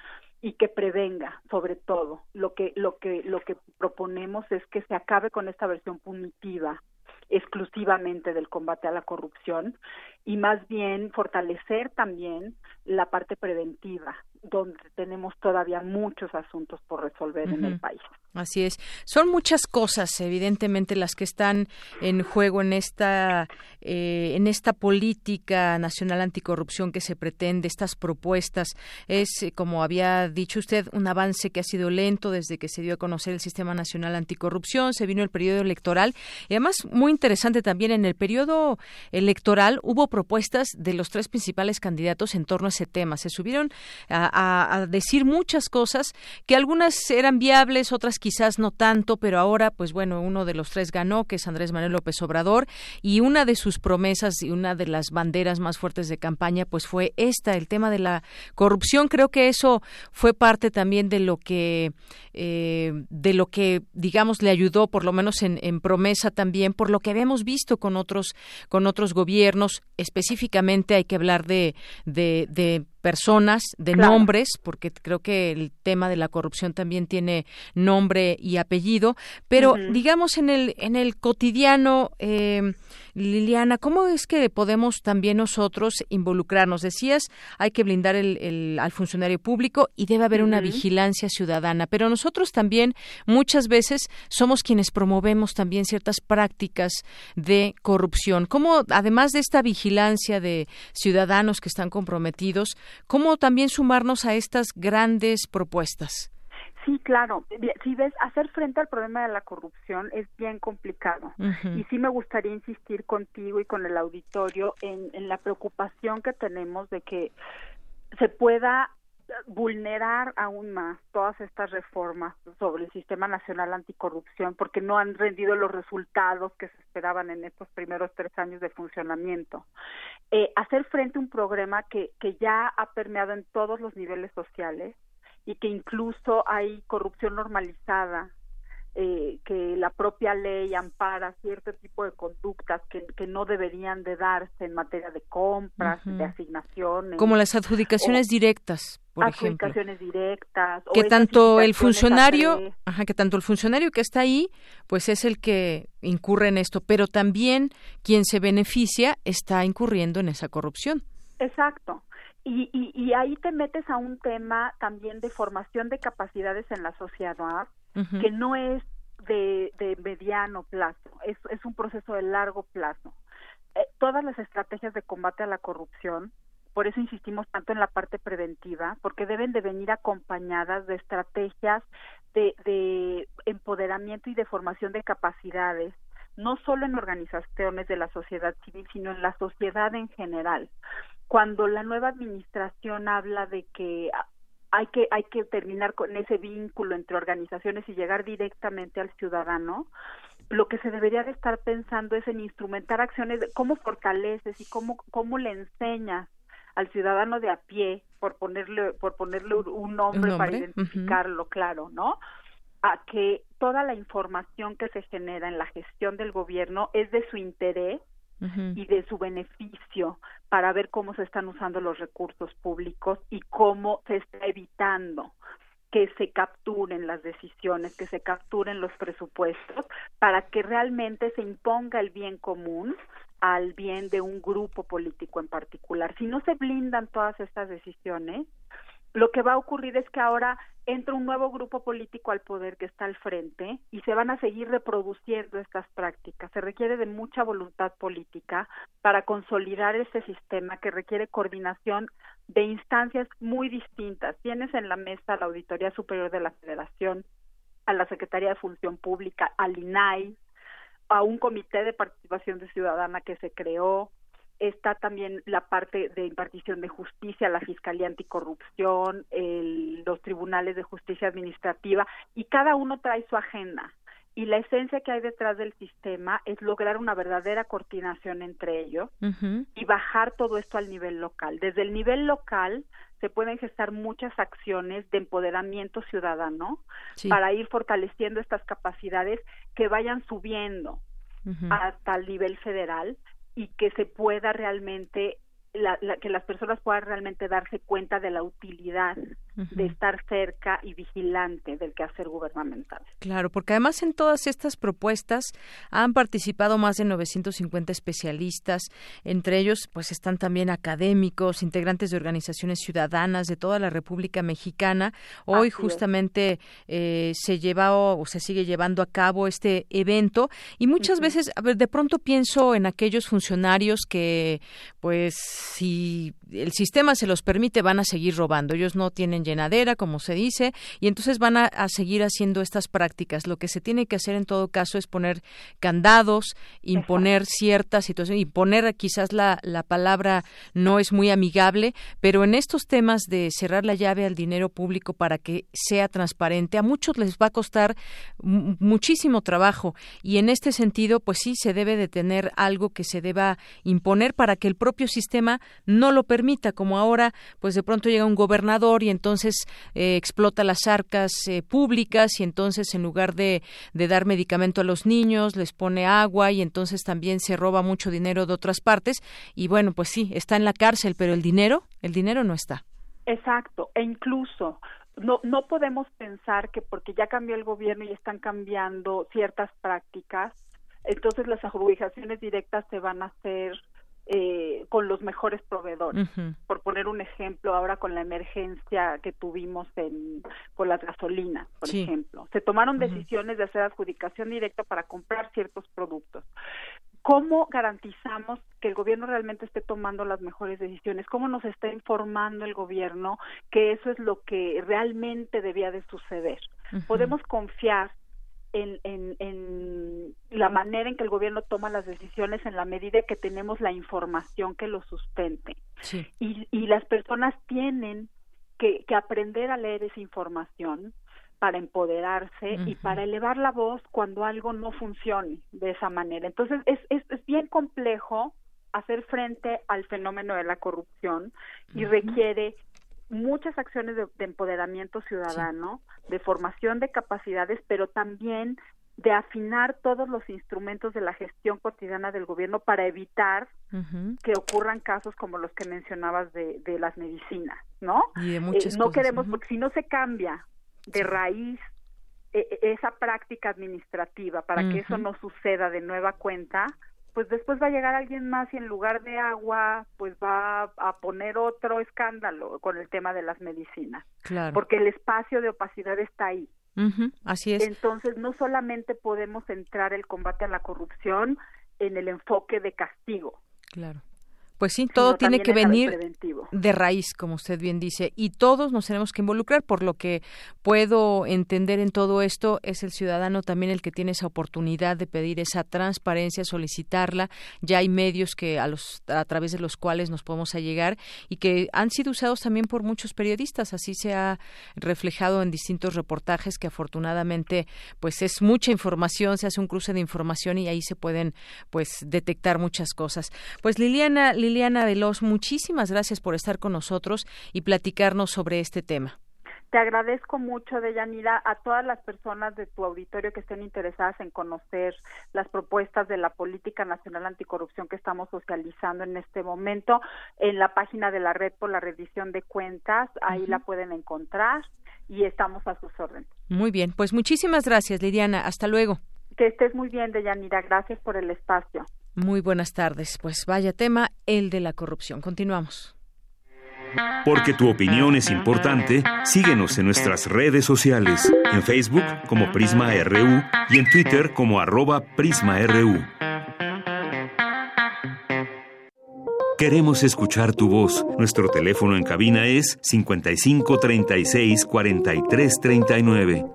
y que prevenga sobre todo. Lo que lo que lo que proponemos es que se acabe con esta versión punitiva exclusivamente del combate a la corrupción y más bien fortalecer también la parte preventiva donde tenemos todavía muchos asuntos por resolver en el país. Así es. Son muchas cosas, evidentemente, las que están en juego en esta eh, en esta política nacional anticorrupción que se pretende, estas propuestas. Es, eh, como había dicho usted, un avance que ha sido lento desde que se dio a conocer el Sistema Nacional Anticorrupción. Se vino el periodo electoral y además muy interesante también en el periodo electoral hubo propuestas de los tres principales candidatos en torno a ese tema. Se subieron a, a decir muchas cosas que algunas eran viables, otras quizás no tanto, pero ahora, pues bueno, uno de los tres ganó, que es Andrés Manuel López Obrador, y una de sus promesas y una de las banderas más fuertes de campaña, pues fue esta, el tema de la corrupción. Creo que eso fue parte también de lo que, eh, de lo que, digamos, le ayudó, por lo menos en, promesa también, por lo que habíamos visto con otros, con otros gobiernos. Específicamente hay que hablar de, de personas, de nombres, porque creo que el tema de la corrupción también tiene nombre y apellido, pero digamos en el en el cotidiano, eh, Liliana, ¿cómo es que podemos también nosotros involucrarnos? Decías, hay que blindar el, al funcionario público y debe haber una vigilancia ciudadana, pero nosotros también muchas veces somos quienes promovemos también ciertas prácticas de corrupción. ¿Cómo, además de esta vigilancia de ciudadanos que están comprometidos, cómo también sumarnos a estas grandes propuestas? Sí, claro. Si ves, hacer frente al problema de la corrupción es bien complicado. Y sí me gustaría insistir contigo y con el auditorio en, en la preocupación que tenemos de que se pueda vulnerar aún más todas estas reformas sobre el sistema nacional anticorrupción porque no han rendido los resultados que se esperaban en estos primeros tres años de funcionamiento. Eh, hacer frente a un programa que, que ya ha permeado en todos los niveles sociales, y que incluso hay corrupción normalizada, eh, que la propia ley ampara cierto tipo de conductas que, que no deberían de darse en materia de compras, de asignaciones. Como las adjudicaciones directas, por adjudicaciones directas. Que tanto el funcionario, ajá, que tanto el funcionario que está ahí, pues es el que incurre en esto, pero también quien se beneficia está incurriendo en esa corrupción. Exacto. Y, y, ahí te metes a un tema también de formación de capacidades en la sociedad, que no es de, de mediano plazo, es, es, un proceso de largo plazo. Eh, todas las estrategias de combate a la corrupción, por eso insistimos tanto en la parte preventiva, porque deben de venir acompañadas de estrategias de, de empoderamiento y de formación de capacidades, no solo en organizaciones de la sociedad civil, sino en la sociedad en general cuando la nueva administración habla de que hay que hay que terminar con ese vínculo entre organizaciones y llegar directamente al ciudadano lo que se debería de estar pensando es en instrumentar acciones de cómo fortaleces y cómo cómo le enseñas al ciudadano de a pie por ponerle por ponerle un nombre, para identificarlo claro no a que toda la información que se genera en la gestión del gobierno es de su interés y de su beneficio para ver cómo se están usando los recursos públicos y cómo se está evitando que se capturen las decisiones, que se capturen los presupuestos, para que realmente se imponga el bien común al bien de un grupo político en particular. Si no se blindan todas estas decisiones, lo que va a ocurrir es que ahora entra un nuevo grupo político al poder que está al frente y se van a seguir reproduciendo estas prácticas. Se requiere de mucha voluntad política para consolidar este sistema que requiere coordinación de instancias muy distintas. Tienes en la mesa la Auditoría Superior de la Federación, a la Secretaría de Función Pública, al INAI, a un comité de participación de ciudadana que se creó, está también la parte de impartición de justicia, la Fiscalía Anticorrupción, los tribunales de justicia administrativa, y cada uno trae su agenda. Y la esencia que hay detrás del sistema es lograr una verdadera coordinación entre ellos y bajar todo esto al nivel local. Desde el nivel local se pueden gestar muchas acciones de empoderamiento ciudadano para ir fortaleciendo estas capacidades que vayan subiendo hasta el nivel federal y que se pueda realmente la, que las personas puedan realmente darse cuenta de la utilidad de estar cerca y vigilante del quehacer gubernamental. Claro, porque además en todas estas propuestas han participado más de 950 especialistas, entre ellos pues están también académicos, integrantes de organizaciones ciudadanas de toda la República Mexicana. Hoy justamente eh, se lleva o se sigue llevando a cabo este evento y muchas veces, a ver, de pronto pienso en aquellos funcionarios que pues si el sistema se los permite van a seguir robando. Ellos no tienen llenadera, como se dice, y entonces van a, seguir haciendo estas prácticas. Lo que se tiene que hacer en todo caso es poner candados, imponer ciertas situaciones, imponer quizás la, la palabra no es muy amigable, pero en estos temas de cerrar la llave al dinero público para que sea transparente, a muchos les va a costar muchísimo trabajo y en este sentido, pues sí, se debe de tener algo que se deba imponer para que el propio sistema no lo permita, como ahora, pues de pronto llega un gobernador y entonces eh, explota las arcas eh, públicas y entonces en lugar de, de dar medicamento a los niños, les pone agua y entonces también se roba mucho dinero de otras partes y bueno, pues sí, está en la cárcel, pero el dinero, el dinero no está. Exacto, e incluso no, no podemos pensar que porque ya cambió el gobierno y están cambiando ciertas prácticas, entonces las adjudicaciones directas se van a hacer eh, con los mejores proveedores. Por poner un ejemplo, ahora con la emergencia que tuvimos en, con las gasolinas, por ejemplo, se tomaron decisiones de hacer adjudicación directa para comprar ciertos productos. ¿Cómo garantizamos que el gobierno realmente esté tomando las mejores decisiones? ¿Cómo nos está informando el gobierno que eso es lo que realmente debía de suceder? Podemos confiar en, en, la manera en que el gobierno toma las decisiones en la medida que tenemos la información que lo sustente. Y, y las personas tienen que, que aprender a leer esa información para empoderarse y para elevar la voz cuando algo no funcione de esa manera. Entonces, es, es, es bien complejo hacer frente al fenómeno de la corrupción y requiere muchas acciones de, empoderamiento ciudadano, de formación de capacidades, pero también de afinar todos los instrumentos de la gestión cotidiana del gobierno para evitar que ocurran casos como los que mencionabas de, de las medicinas, ¿no? Y de muchas eh, no queremos, porque si no se cambia de raíz e, e, esa práctica administrativa para que eso no suceda de nueva cuenta, pues después va a llegar alguien más y en lugar de agua, pues va a poner otro escándalo con el tema de las medicinas. Claro. Porque el espacio de opacidad está ahí. Así es. Entonces, no solamente podemos centrar el combate a la corrupción en el enfoque de castigo. Claro. Pues sí, todo tiene que venir de raíz, como usted bien dice, y todos nos tenemos que involucrar. Por lo que puedo entender en todo esto, es el ciudadano también el que tiene esa oportunidad de pedir esa transparencia, solicitarla. Ya hay medios que a, los, a través de los cuales nos podemos allegar y que han sido usados también por muchos periodistas. Así se ha reflejado en distintos reportajes que afortunadamente, pues es mucha información, se hace un cruce de información y ahí se pueden, pues, detectar muchas cosas. Pues Liliana Liliana Veloz, muchísimas gracias por estar con nosotros y platicarnos sobre este tema. Te agradezco mucho, Deyanira, a todas las personas de tu auditorio que estén interesadas en conocer las propuestas de la Política Nacional Anticorrupción que estamos socializando en este momento en la página de la Red por la Revisión de Cuentas. Ahí la pueden encontrar y estamos a sus órdenes. Muy bien, pues muchísimas gracias, Liliana. Hasta luego. Que estés muy bien, Deyanira. Gracias por el espacio. Muy buenas tardes. Pues vaya tema, el de la corrupción. Continuamos. Porque tu opinión es importante, síguenos en nuestras redes sociales, en Facebook como Prisma RU y en Twitter como arroba PrismaRU. Queremos escuchar tu voz. Nuestro teléfono en cabina es 55 36 43 39.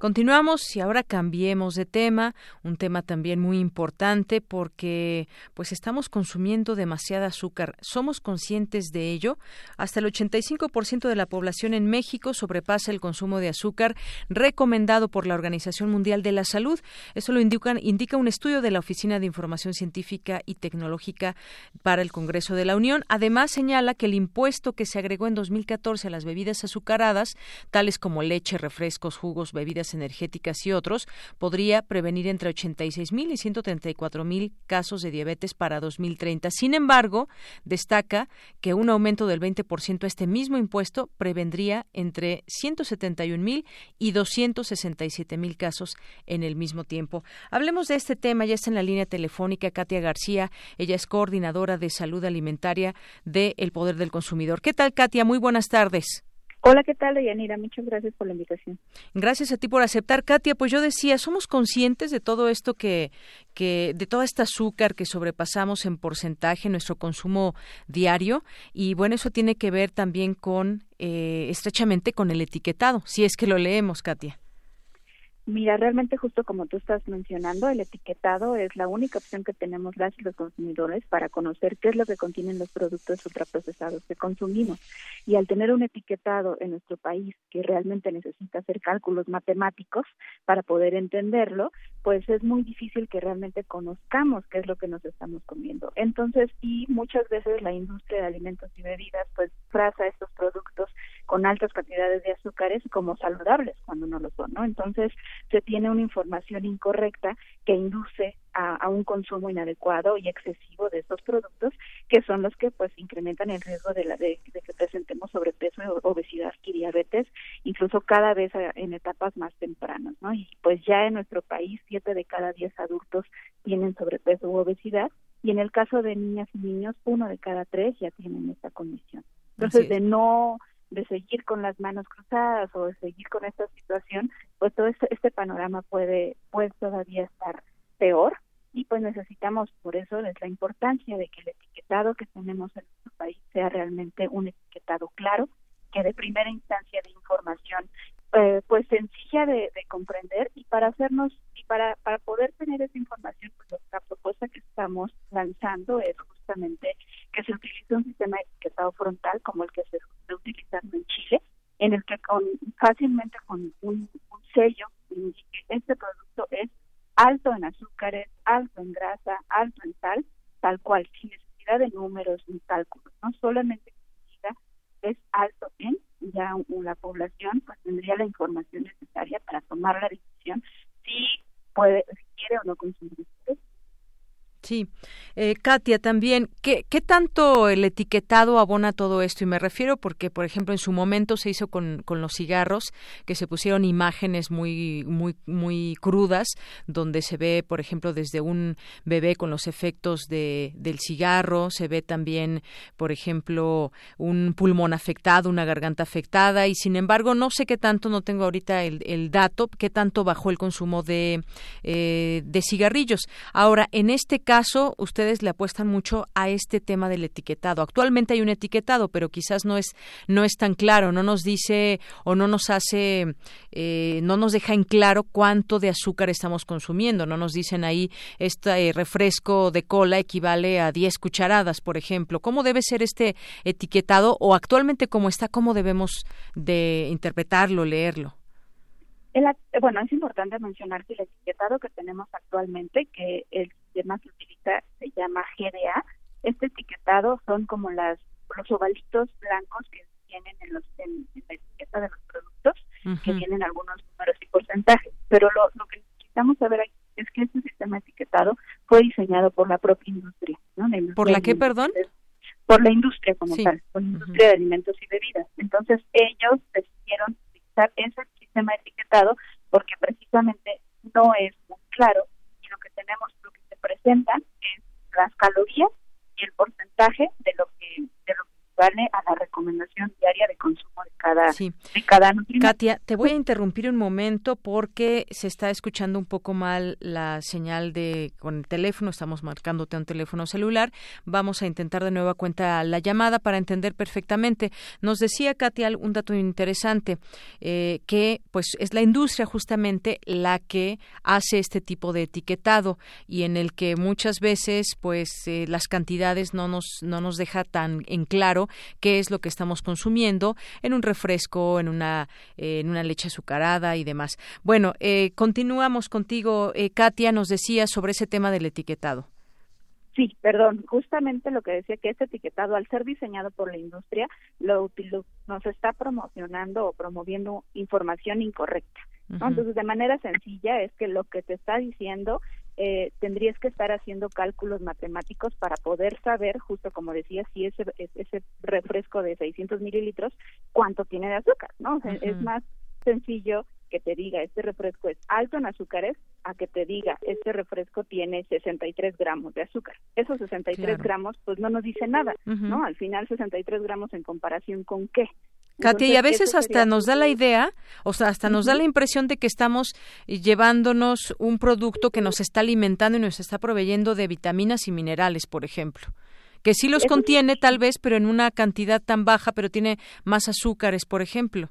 Continuamos y ahora cambiemos de tema, un tema también muy importante porque pues estamos consumiendo demasiada azúcar. ¿Somos conscientes de ello? Hasta el 85% de la población en México sobrepasa el consumo de azúcar recomendado por la Organización Mundial de la Salud. Eso lo indica, indica un estudio de la Oficina de Información Científica y Tecnológica para el Congreso de la Unión. Además señala que el impuesto que se agregó en 2014 a las bebidas azucaradas, tales como leche, refrescos, jugos, bebidas energéticas y otros, podría prevenir entre 86 mil y 134 mil casos de diabetes para 2030. Sin embargo, destaca que un aumento del 20% a este mismo impuesto prevendría entre 171 mil y 267 mil casos en el mismo tiempo. Hablemos de este tema, ya está en la línea telefónica Katia García, ella es coordinadora de salud alimentaria de El Poder del Consumidor. ¿Qué tal, Katia? Muy buenas tardes. Hola, ¿qué tal? Muchas gracias por la invitación. Gracias a ti por aceptar, Katia. Pues yo decía, somos conscientes de todo esto que, que de toda esta azúcar que sobrepasamos en porcentaje en nuestro consumo diario y bueno, eso tiene que ver también con eh, estrechamente con el etiquetado, si es que lo leemos, Katia. Mira, realmente justo como tú estás mencionando, el etiquetado es la única opción que tenemos las y los consumidores para conocer qué es lo que contienen los productos ultraprocesados que consumimos. Y al tener un etiquetado en nuestro país que realmente necesita hacer cálculos matemáticos para poder entenderlo, pues es muy difícil que realmente conozcamos qué es lo que nos estamos comiendo. Entonces, y muchas veces la industria de alimentos y bebidas pues fraza estos productos con altas cantidades de azúcares como saludables cuando no lo son, ¿no? Entonces, se tiene una información incorrecta que induce a, un consumo inadecuado y excesivo de estos productos, que son los que pues incrementan el riesgo de, la, de, que presentemos sobrepeso, obesidad y diabetes, incluso cada vez en etapas más tempranas, ¿no? Y pues ya en nuestro país, siete de cada diez adultos tienen sobrepeso u obesidad, y en el caso de niñas y niños, uno de cada tres ya tienen esta condición. Entonces, de no de seguir con las manos cruzadas o de seguir con esta situación, pues todo este, este panorama puede, puede todavía estar peor. Y pues necesitamos, por eso es la importancia de que el etiquetado que tenemos en nuestro país sea realmente un etiquetado claro, que de primera instancia de información eh, pues sencilla de, comprender y para hacernos y para, para poder tener esa información pues la propuesta que estamos lanzando es justamente que se utilice un sistema de etiquetado frontal como el que se está utilizando en Chile en el que con fácilmente con un, sello indique este producto es alto en azúcares, alto en grasa, alto en sal, tal cual, sin necesidad de números ni cálculos, no solamente es alto en ya la población pues tendría la información necesaria para tomar la decisión si puede, si quiere o no consumir Sí. Eh, Katia, también, ¿qué, ¿qué, tanto el etiquetado abona todo esto? Y me refiero porque, por ejemplo, en su momento se hizo con, con los cigarros, que se pusieron imágenes muy, muy, muy crudas, donde se ve, por ejemplo, desde un bebé con los efectos de, del cigarro, se ve también, por ejemplo, un pulmón afectado, una garganta afectada, y sin embargo, no sé qué tanto, no tengo ahorita el, el dato, qué tanto bajó el consumo de, eh, de cigarrillos. Ahora, en este caso, caso, ustedes le apuestan mucho a este tema del etiquetado. Actualmente hay un etiquetado, pero quizás no es no es tan claro, no nos dice o no nos hace, eh, no nos deja en claro cuánto de azúcar estamos consumiendo. No nos dicen ahí este refresco de cola equivale a 10 cucharadas, por ejemplo. ¿Cómo debe ser este etiquetado o actualmente cómo está, cómo debemos de interpretarlo, leerlo? Bueno, es importante mencionar que el etiquetado que tenemos actualmente, que el sistema que utiliza se llama GDA, este etiquetado son como las los ovalitos blancos que tienen en, los, en, la etiqueta de los productos, que tienen algunos números y porcentajes. Pero lo, lo que necesitamos saber aquí es que este sistema etiquetado fue diseñado por la propia industria. ¿no? ¿Por la qué, perdón? Por la industria como tal, por la industria de alimentos y bebidas. Entonces ellos decidieron utilizar ese sistema etiquetado porque precisamente no es muy claro y lo que tenemos, lo que se presenta es las calorías y el porcentaje de lo que de lo que vale a la recomendación diaria de consumo de cada, de cada nutriente. Katia, te voy a interrumpir un momento porque se está escuchando un poco mal la señal de con el teléfono, estamos marcándote un teléfono celular. Vamos a intentar de nueva cuenta la llamada para entender perfectamente. Nos decía Katia un dato interesante, eh, que pues es la industria justamente la que hace este tipo de etiquetado y en el que muchas veces pues eh, las cantidades no nos, no nos deja tan en claro qué es lo que estamos consumiendo en un refresco, en una, en una leche azucarada y demás. Bueno, eh, continuamos contigo, eh, Katia, nos decía sobre ese tema del etiquetado. Sí, perdón, justamente lo que decía que este etiquetado, al ser diseñado por la industria, lo, nos está promocionando o promoviendo información incorrecta. Entonces, de manera sencilla, es que lo que te está diciendo eh, tendrías que estar haciendo cálculos matemáticos para poder saber, justo como decía, si ese, ese refresco de 600 mililitros, cuánto tiene de azúcar, ¿no? Es más sencillo que te diga este refresco es alto en azúcares a que te diga este refresco tiene 63 gramos de azúcar. Esos 63 gramos pues no nos dice nada, ¿no? Al final 63 gramos en comparación con qué. Katia, y a veces hasta nos da la idea, o sea, hasta nos da la impresión de que estamos llevándonos un producto que nos está alimentando y nos está proveyendo de vitaminas y minerales, por ejemplo que sí los contiene tal vez, pero en una cantidad tan baja, pero tiene más azúcares, por ejemplo.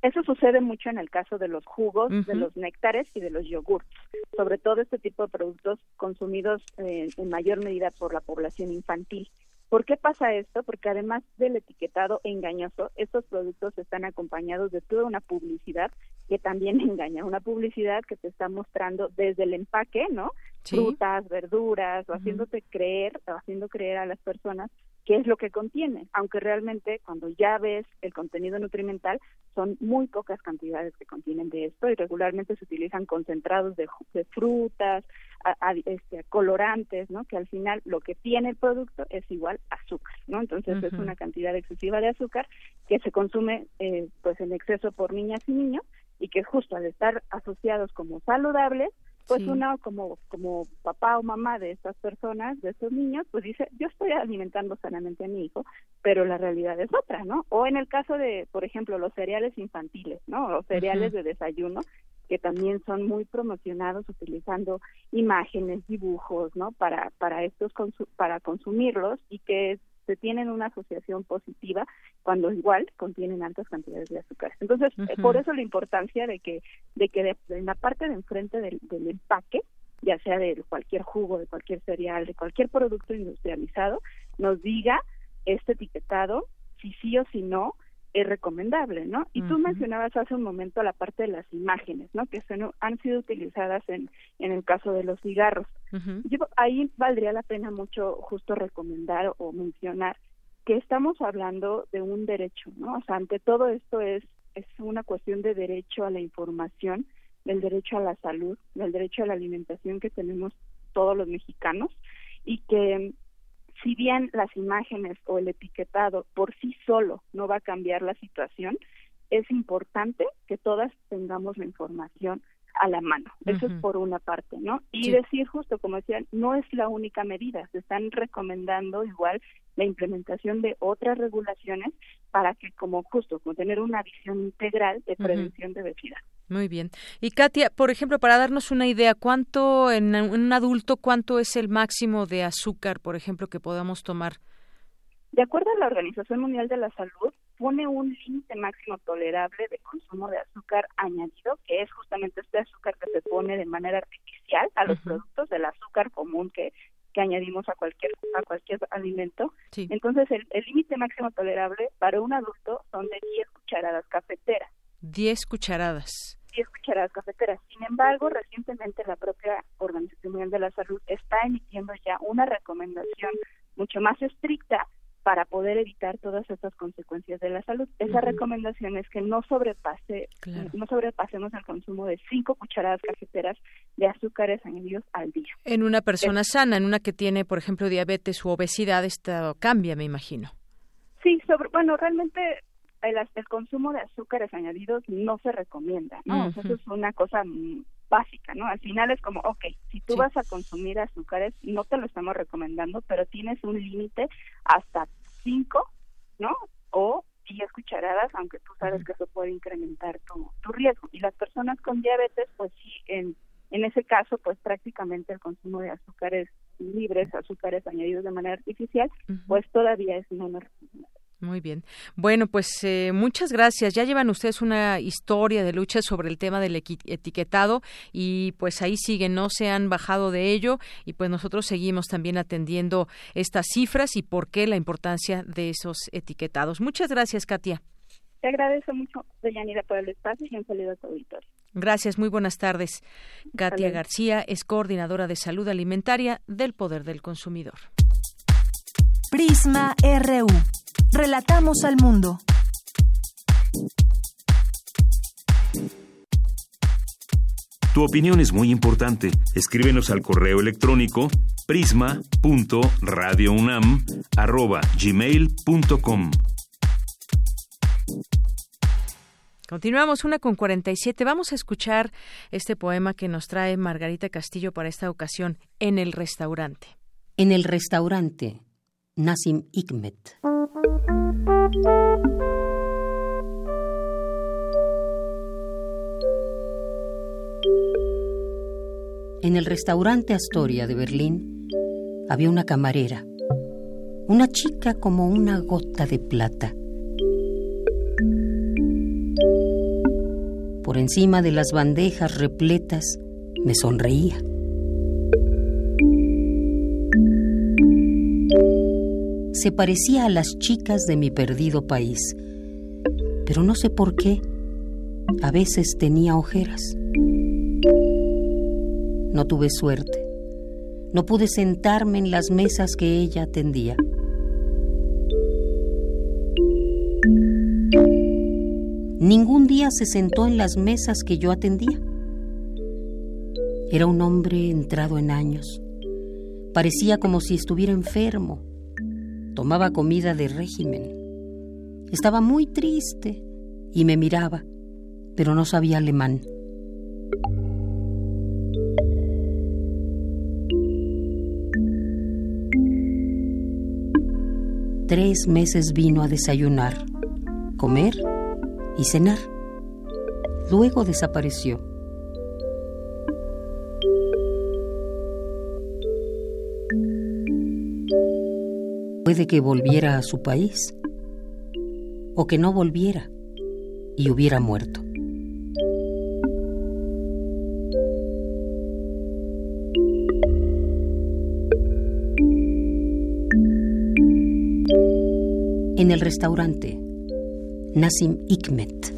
Eso sucede mucho en el caso de los jugos, de los néctares y de los yogurts, sobre todo este tipo de productos consumidos eh, en mayor medida por la población infantil. ¿Por qué pasa esto? Porque además del etiquetado engañoso, estos productos están acompañados de toda una publicidad que también engaña, una publicidad que te está mostrando desde el empaque, ¿no? Frutas, verduras, o haciéndote creer, o haciendo creer a las personas qué es lo que contiene, aunque realmente cuando ya ves el contenido nutrimental son muy pocas cantidades que contienen de esto y regularmente se utilizan concentrados de, frutas, este, colorantes, ¿no? Que al final lo que tiene el producto es igual azúcar, ¿no? Entonces es una cantidad excesiva de azúcar que se consume eh, pues en exceso por niñas y niños y que justo al estar asociados como saludables pues uno como como papá o mamá de estas personas, de estos niños, pues dice, yo estoy alimentando sanamente a mi hijo, pero la realidad es otra, ¿no? O en el caso de, por ejemplo, los cereales infantiles, ¿no? Los cereales de desayuno, que también son muy promocionados utilizando imágenes, dibujos, ¿no? Para para estos para consumirlos y que se tienen una asociación positiva cuando igual contienen altas cantidades de azúcar. Entonces, eh, por eso la importancia de que de que en la parte de enfrente del, empaque, ya sea de cualquier jugo, de cualquier cereal, de cualquier producto industrializado, nos diga este etiquetado, si sí o si no, es recomendable, ¿no? Y tú mencionabas hace un momento la parte de las imágenes, ¿no? Que han sido utilizadas en, en el caso de los cigarros. ahí valdría la pena mucho justo recomendar o mencionar que estamos hablando de un derecho, ¿no? O sea, ante todo esto es, es una cuestión de derecho a la información, del derecho a la salud, del derecho a la alimentación que tenemos todos los mexicanos y que si bien las imágenes o el etiquetado por sí solo no va a cambiar la situación, es importante que todas tengamos la información a la mano. Eso es por una parte, ¿no? Y decir justo, como decían, no es la única medida. Se están recomendando igual la implementación de otras regulaciones para que, como justo, como tener una visión integral de prevención de obesidad. Muy bien. Y Katia, por ejemplo, para darnos una idea, ¿cuánto en un adulto, cuánto es el máximo de azúcar, por ejemplo, que podamos tomar? De acuerdo a la Organización Mundial de la Salud, pone un límite máximo tolerable de consumo de azúcar añadido, que es justamente este azúcar que se pone de manera artificial a los productos del azúcar común que, que añadimos a cualquier a cualquier alimento. Entonces, el límite máximo tolerable para un adulto son de 10 cucharadas cafeteras. 10 cucharadas. 10 cucharadas cafeteras. Sin embargo, recientemente la propia Organización Mundial de la Salud está emitiendo ya una recomendación mucho más estricta para poder evitar todas estas consecuencias de la salud. Esa recomendación es que no sobrepase, no sobrepasemos el consumo de cinco cucharadas cafeteras de azúcares añadidos al día. En una persona sana, en una que tiene, por ejemplo, diabetes u obesidad, esto cambia, me imagino. Sí, sobre, bueno, realmente el, el consumo de azúcares añadidos no se recomienda, ¿no? eso es una cosa básica, ¿no? Al final es como, ok, si tú vas a consumir azúcares, no te lo estamos recomendando, pero tienes un límite hasta 5, ¿no? O 10 cucharadas, aunque tú sabes que eso puede incrementar tu, tu riesgo. Y las personas con diabetes, pues sí, en, en ese caso, pues prácticamente el consumo de azúcares libres, azúcares añadidos de manera artificial, pues todavía es menos recomendable. Muy bien. Bueno, pues eh, muchas gracias. Ya llevan ustedes una historia de lucha sobre el tema del etiquetado y pues ahí siguen, no se han bajado de ello y pues nosotros seguimos también atendiendo estas cifras y por qué la importancia de esos etiquetados. Muchas gracias, Katia. Te agradezco mucho, Deyanira, por el espacio y un saludo a tu auditorio. Gracias, muy buenas tardes. Katia García es coordinadora de salud alimentaria del Poder del Consumidor. Prisma RU. Relatamos al mundo. Tu opinión es muy importante. Escríbenos al correo electrónico prisma.radiounam@gmail.com. Continuamos una con 47. Vamos a escuchar este poema que nos trae Margarita Castillo para esta ocasión, En el restaurante. En el restaurante, Nassim Hikmet. En el restaurante Astoria de Berlín había una camarera, una chica como una gota de plata. Por encima de las bandejas repletas me sonreía. Se parecía a las chicas de mi perdido país, pero no sé por qué. A veces tenía ojeras. No tuve suerte. No pude sentarme en las mesas que ella atendía. Ningún día se sentó en las mesas que yo atendía. Era un hombre entrado en años. Parecía como si estuviera enfermo. Tomaba comida de régimen. Estaba muy triste y me miraba, pero no sabía alemán. Tres meses vino a desayunar, comer y cenar. Luego desapareció. Puede que volviera a su país o que no volviera y hubiera muerto. En el restaurante, Nassim Hikmet.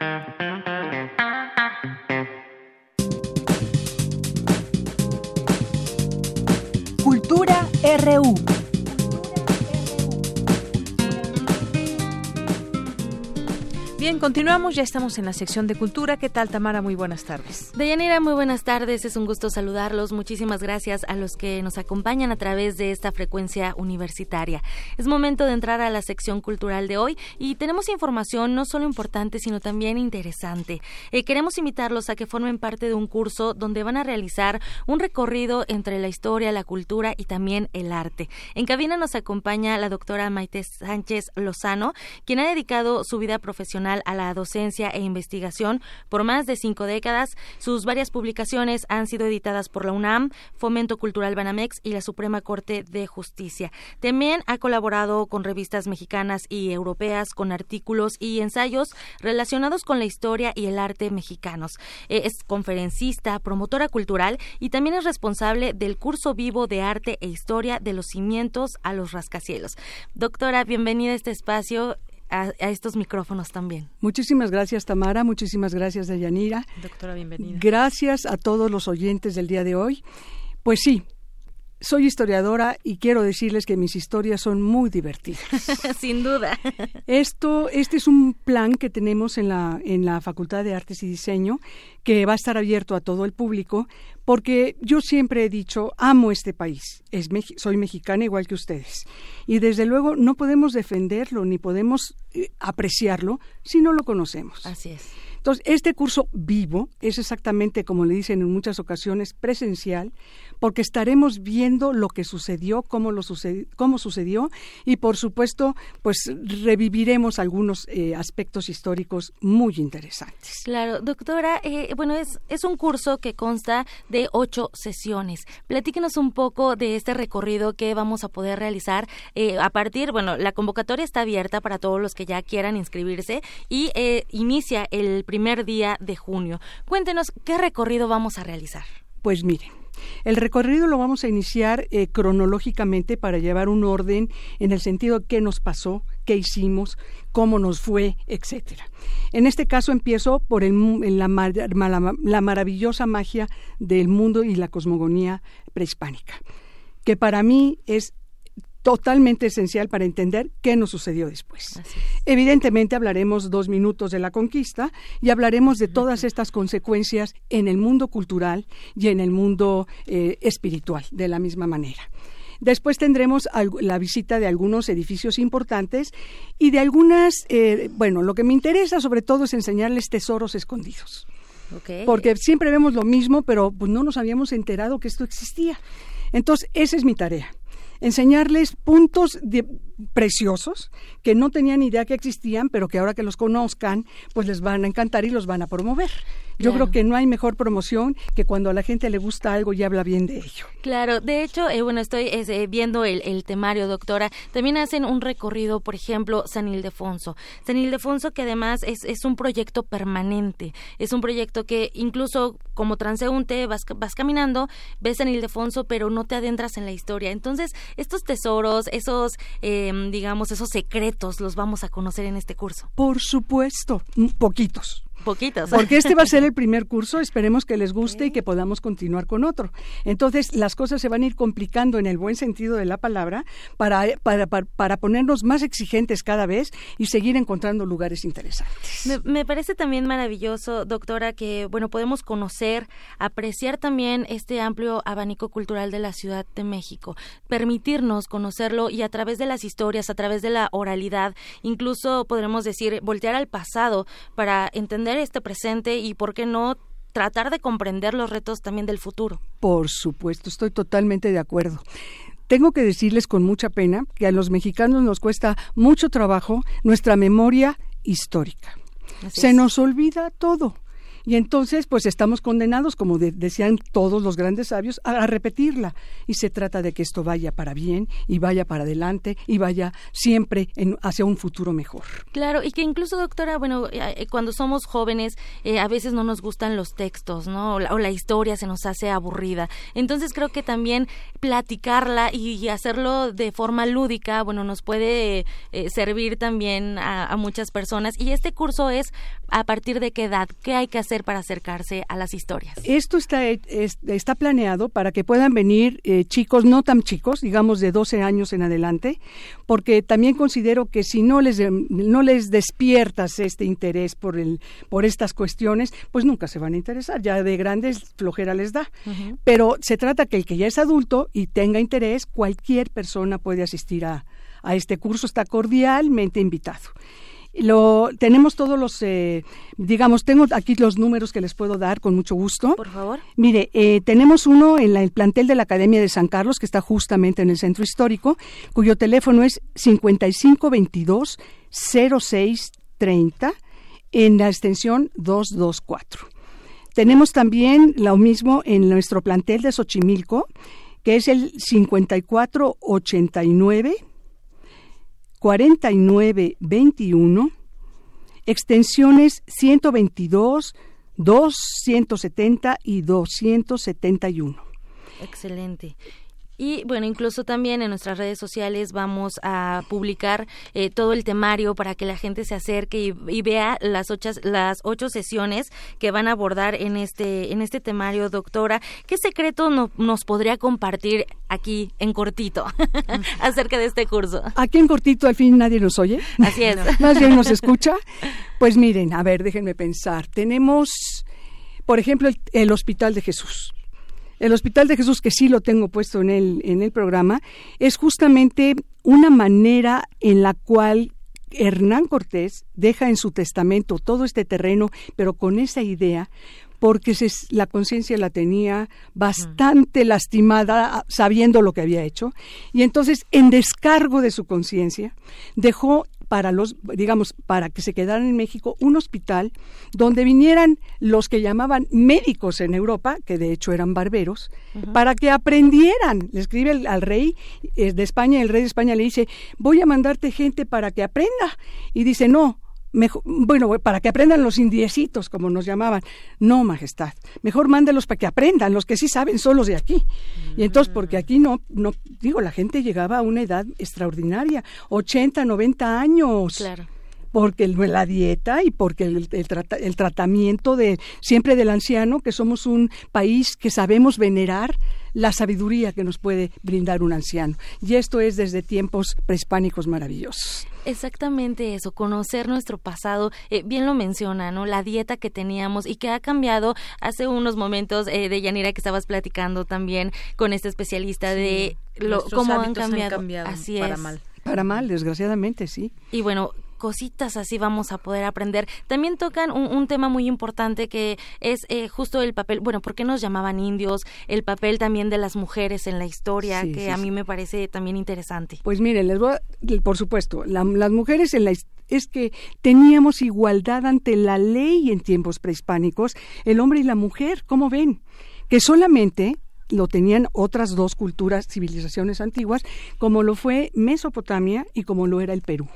Continuamos, ya estamos en la sección de cultura. ¿Qué tal, Tamara? Muy buenas tardes. Deyanira, muy buenas tardes. Es un gusto saludarlos. Muchísimas gracias a los que nos acompañan a través de esta frecuencia universitaria. Es momento de entrar a la sección cultural de hoy y tenemos información no solo importante, sino también interesante. Eh, queremos invitarlos a que formen parte de un curso donde van a realizar un recorrido entre la historia, la cultura y también el arte. En cabina nos acompaña la doctora Maite Sánchez Lozano, quien ha dedicado su vida profesional la docencia e investigación por más de cinco décadas. Sus varias publicaciones han sido editadas por la UNAM, Fomento Cultural Banamex y la Suprema Corte de Justicia. También ha colaborado con revistas mexicanas y europeas con artículos y ensayos relacionados con la historia y el arte mexicanos. Eh, es conferencista, promotora cultural y también es responsable del curso vivo de arte e historia de los cimientos a los rascacielos. Doctora, bienvenida a este espacio a, estos micrófonos también. Muchísimas gracias, Tamara. Muchísimas gracias, Deyanira. Doctora, bienvenida. Gracias a todos los oyentes del día de hoy. Pues sí, soy historiadora y quiero decirles que mis historias son muy divertidas. Sin duda. Esto, este es un plan que tenemos en la, en la Facultad de Artes y Diseño que va a estar abierto a todo el público porque yo siempre he dicho, amo este país, es, soy mexicana igual que ustedes. Y desde luego no podemos defenderlo ni podemos eh, apreciarlo si no lo conocemos. Así es. Entonces, este curso vivo es exactamente, como le dicen en muchas ocasiones, presencial, porque estaremos viendo lo que sucedió, cómo, lo sucedió, cómo sucedió y, por supuesto, pues reviviremos algunos eh, aspectos históricos muy interesantes. Claro, doctora, eh, bueno, es, es un curso que consta de ocho sesiones. Platíquenos un poco de este recorrido que vamos a poder realizar eh, a partir, bueno, la convocatoria está abierta para todos los que ya quieran inscribirse y inicia el primer día de junio. Cuéntenos qué recorrido vamos a realizar. Pues miren, el recorrido lo vamos a iniciar eh, cronológicamente para llevar un orden en el sentido de qué nos pasó, qué hicimos, cómo nos fue, etcétera. En este caso empiezo por la, la maravillosa magia del mundo y la cosmogonía prehispánica, que para mí es totalmente esencial para entender qué nos sucedió después. Evidentemente hablaremos dos minutos de la conquista y hablaremos de todas estas consecuencias en el mundo cultural y en el mundo eh, espiritual de la misma manera. Después tendremos la visita de algunos edificios importantes y de algunas, eh, bueno, lo que me interesa sobre todo es enseñarles tesoros escondidos. Porque siempre vemos lo mismo, pero pues no nos habíamos enterado que esto existía. Entonces, esa es mi tarea enseñarles puntos preciosos que no tenían idea que existían, pero que ahora que los conozcan, pues les van a encantar y los van a promover. Yo creo que no hay mejor promoción que cuando a la gente le gusta algo y habla bien de ello. Claro, de hecho, eh, bueno, estoy eh, viendo el, temario, doctora. También hacen un recorrido, por ejemplo, San Ildefonso. San Ildefonso que además es, es un proyecto permanente. Es un proyecto que incluso como transeúnte vas, vas caminando, ves San Ildefonso, pero no te adentras en la historia. Entonces, estos tesoros, esos, em, digamos, esos secretos los vamos a conocer en este curso. Por supuesto, poquitos. Poquitos. Porque este va a ser el primer curso, esperemos que les guste y que podamos continuar con otro. Entonces, las cosas se van a ir complicando en el buen sentido de la palabra para, para, para, ponernos más exigentes cada vez y seguir encontrando lugares interesantes. Me, me, parece también maravilloso, doctora, que, bueno, podemos conocer, apreciar también este amplio abanico cultural de la Ciudad de México, permitirnos conocerlo y a través de las historias, a través de la oralidad, incluso podremos decir, voltear al pasado para entender este presente y, ¿por qué no, tratar de comprender los retos también del futuro? Por supuesto, estoy totalmente de acuerdo. Tengo que decirles con mucha pena que a los mexicanos nos cuesta mucho trabajo nuestra memoria histórica. Se nos olvida todo. Y entonces, pues estamos condenados, como decían todos los grandes sabios, a, repetirla. Y se trata de que esto vaya para bien y vaya para adelante y vaya siempre hacia un futuro mejor. Claro, y que incluso, doctora, bueno, eh, eh, cuando somos jóvenes, eh, a veces no nos gustan los textos, ¿no? O la, historia se nos hace aburrida. Entonces creo que también platicarla y, hacerlo de forma lúdica, bueno, nos puede servir también a muchas personas. Y este curso es a partir de qué edad, qué hay que hacer para acercarse a las historias? Esto está, está planeado para que puedan venir eh, chicos no tan chicos, digamos de 12 años en adelante, porque también considero que si no les, no les despiertas este interés por, el, por estas cuestiones, pues nunca se van a interesar. Ya de grandes flojera les da. Pero se trata que el que ya es adulto y tenga interés, cualquier persona puede asistir a, a este curso, está cordialmente invitado. Lo, tenemos todos los, eh, digamos, tengo aquí los números que les puedo dar con mucho gusto. Por favor. Mire, eh, tenemos uno en el plantel de la Academia de San Carlos, que está justamente en el centro histórico, cuyo teléfono es 5522 0630 en la extensión 224. Tenemos también lo mismo en nuestro plantel de Xochimilco, que es el 5489 4921, extensiones 122, 270 y 271. Excelente. Y bueno, incluso también en nuestras redes sociales vamos a publicar eh, todo el temario para que la gente se acerque y, vea las ocho, las ocho sesiones que van a abordar en este, en este temario, doctora. ¿Qué secreto nos podría compartir aquí en cortito acerca de este curso? Aquí en cortito al fin nadie nos oye. Así es. Más bien nos escucha. Pues miren, a ver, déjenme pensar. Tenemos, por ejemplo, el Hospital de Jesús el Hospital de Jesús, que sí lo tengo puesto en el, en el programa, es justamente una manera en la cual Hernán Cortés deja en su testamento todo este terreno, pero con esa idea, porque la conciencia la tenía bastante lastimada sabiendo lo que había hecho, y entonces en descargo de su conciencia dejó para los, digamos, para que se quedaran en México un hospital donde vinieran los que llamaban médicos en Europa, que de hecho eran barberos, para que aprendieran. Le escribe al rey eh, de España, el rey de España le dice, voy a mandarte gente para que aprenda. Y dice, no, bueno, para que aprendan los indiecitos, como nos llamaban. No, majestad. Mejor mándelos para que aprendan, los que sí saben son los de aquí. Y entonces, porque aquí no, no, digo, la gente llegaba a una edad extraordinaria, 80, 90 años. Claro. Porque la dieta y porque el, el tratamiento de siempre del anciano, que somos un país que sabemos venerar la sabiduría que nos puede brindar un anciano. Y esto es desde tiempos prehispánicos maravillosos. Exactamente eso, conocer nuestro pasado, eh, bien lo menciona, ¿no? La dieta que teníamos y que ha cambiado hace unos momentos eh, de Yanira que estabas platicando también con este especialista de lo, cómo han cambiado. Así para mal. Para mal, desgraciadamente, sí. Y bueno, cositas así vamos a poder aprender. También tocan un, tema muy importante que es eh, justo el papel, bueno, ¿por qué nos llamaban indios? El papel también de las mujeres en la historia, que a mí me parece también interesante. Pues miren, les voy por supuesto, las mujeres en la es que teníamos igualdad ante la ley en tiempos prehispánicos, el hombre y la mujer, ¿cómo ven? Que solamente lo tenían otras dos culturas, civilizaciones antiguas, como lo fue Mesopotamia y como lo era el Perú.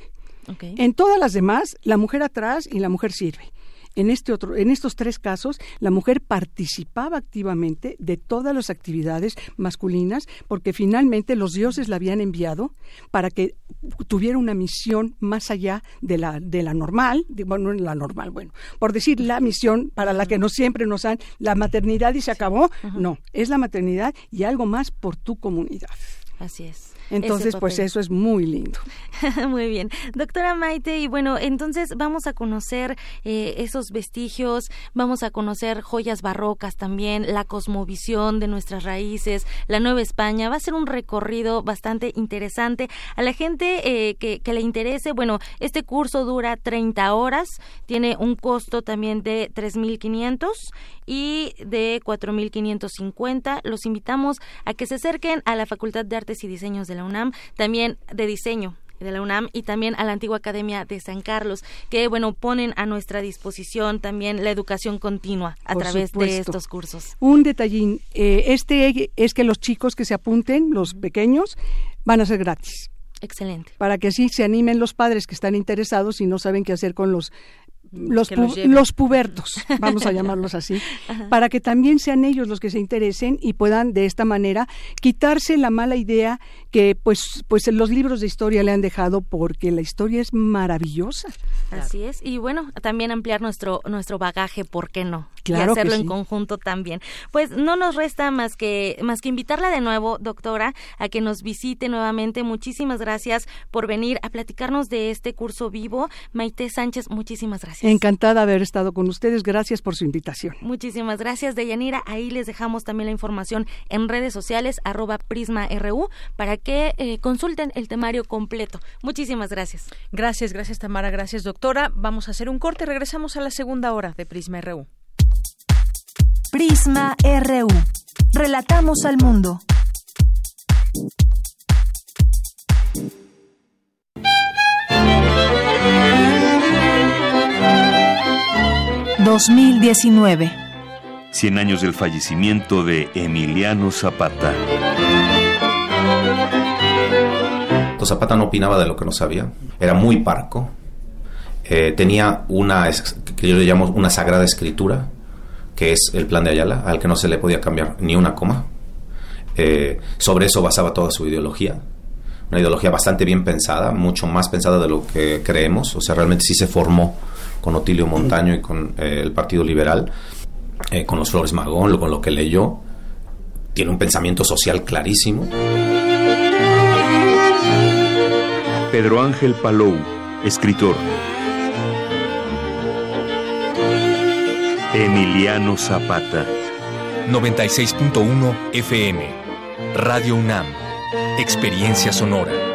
En todas las demás, la mujer atrás y la mujer sirve. En, este otro, en estos tres casos, la mujer participaba activamente de todas las actividades masculinas porque finalmente los dioses la habían enviado para que tuviera una misión más allá de la, de la normal, bueno, no la normal, bueno, por decir la misión para la que no siempre nos han, la maternidad y se acabó, no, es la maternidad y algo más por tu comunidad. Así es. Entonces, pues eso es muy lindo. muy bien. Doctora Maite, y bueno, entonces vamos a conocer eh, esos vestigios, vamos a conocer joyas barrocas también, la cosmovisión de nuestras raíces, la Nueva España. Va a ser un recorrido bastante interesante. A la gente eh, que, que le interese, bueno, este curso dura 30 horas, tiene un costo también de 3.500 y de 4.550. Los invitamos a que se acerquen a la Facultad de Artes y Diseños de la UNAM, también de diseño de la UNAM y también a la antigua Academia de San Carlos, que bueno, ponen a nuestra disposición también la educación continua a través de estos cursos. Un detallín, eh, este es que los chicos que se apunten, los pequeños, van a ser gratis. Excelente. Para que así se animen los padres que están interesados y no saben qué hacer con los los, los, pubertos, vamos a llamarlos así, para que también sean ellos los que se interesen y puedan de esta manera quitarse la mala idea que pues pues los libros de historia le han dejado porque la historia es maravillosa. Así es y bueno también ampliar nuestro nuestro bagaje, ¿por qué no? Claro y hacerlo en conjunto también. Pues no nos resta más que más que invitarla de nuevo, doctora, a que nos visite nuevamente. Muchísimas gracias por venir a platicarnos de este curso vivo. Maite Sánchez, muchísimas gracias. Encantada de haber estado con ustedes. Gracias por su invitación. Muchísimas gracias, Deyanira. Ahí les dejamos también la información en redes sociales, arroba PrismaRU, para que eh, consulten el temario completo. Muchísimas gracias. Gracias, gracias, Tamara. Gracias, doctora. Vamos a hacer un corte. Regresamos a la segunda hora de Prisma RU. Prisma RU. Relatamos al mundo. 2019. 100 años del fallecimiento de Emiliano Zapata. Zapata no opinaba de lo que no sabía, era muy parco, eh, tenía una, que yo le llamo una sagrada escritura, que es el plan de Ayala, al que no se le podía cambiar ni una coma. Eh, sobre eso basaba toda su ideología, una ideología bastante bien pensada, mucho más pensada de lo que creemos, o sea, realmente sí se formó con Otilio Montaño y con eh, el Partido Liberal, eh, con los Flores Magón, con lo que leyó. Tiene un pensamiento social clarísimo. Pedro Ángel Palou, escritor. Emiliano Zapata. 96.1 FM. Radio UNAM. Experiencia sonora.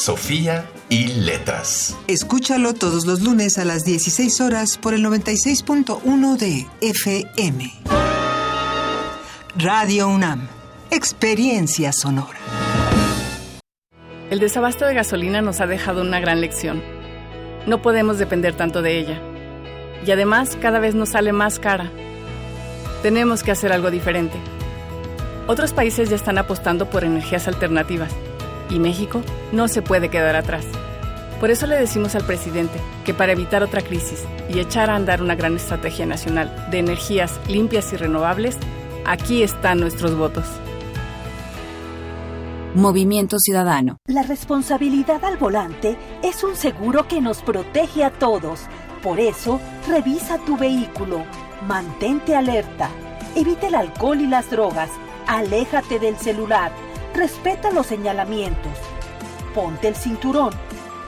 Sofía y letras. Escúchalo todos los lunes a las 16 horas por el 96.1 de FM. Radio UNAM. Experiencia sonora. El desabasto de gasolina nos ha dejado una gran lección. No podemos depender tanto de ella. Y además cada vez nos sale más cara. Tenemos que hacer algo diferente. Otros países ya están apostando por energías alternativas y México no se puede quedar atrás. Por eso le decimos al presidente que para evitar otra crisis y echar a andar una gran estrategia nacional de energías limpias y renovables, aquí están nuestros votos. Movimiento Ciudadano. La responsabilidad al volante es un seguro que nos protege a todos. Por eso, revisa tu vehículo, mantente alerta, evita el alcohol y las drogas Aléjate del celular. Respeta los señalamientos. Ponte el cinturón.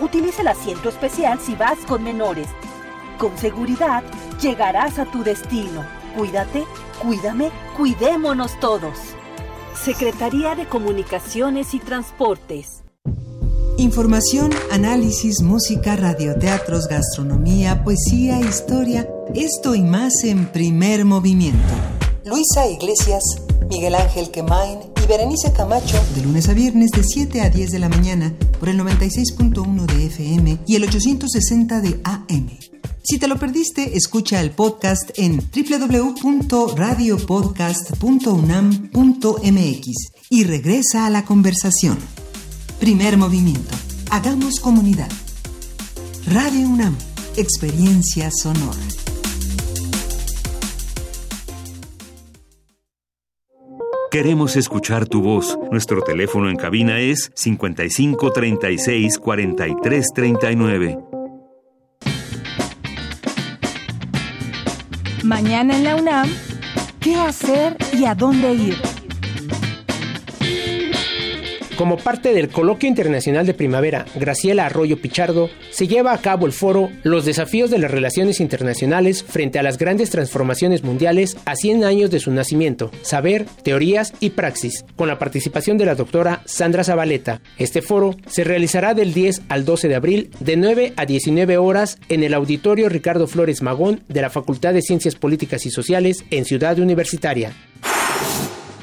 Utiliza el asiento especial si vas con menores. Con seguridad llegarás a tu destino. Cuídate, cuídame, cuidémonos todos. Secretaría de Comunicaciones y Transportes. Información, análisis, música, radioteatros, gastronomía, poesía, historia, esto y más en primer movimiento. Luisa Iglesias Miguel Ángel Quemain y Berenice Camacho. De lunes a viernes de 7 a 10 de la mañana por el 96.1 de FM y el 860 de AM. Si te lo perdiste, escucha el podcast en www.radiopodcast.unam.mx y regresa a la conversación. Primer movimiento. Hagamos comunidad. Radio UNAM. Experiencia sonora. Queremos escuchar tu voz. Nuestro teléfono en cabina es 55 36 43 39. Mañana en la UNAM, ¿qué hacer y a dónde ir? Como parte del Coloquio Internacional de Primavera Graciela Arroyo Pichardo, se lleva a cabo el foro Los desafíos de las relaciones internacionales frente a las grandes transformaciones mundiales a 100 años de su nacimiento, saber, teorías y praxis, con la participación de la doctora Sandra Zabaleta. Este foro se realizará del 10 al 12 de abril de 9 a 19 horas en el Auditorio Ricardo Flores Magón de la Facultad de Ciencias Políticas y Sociales en Ciudad Universitaria.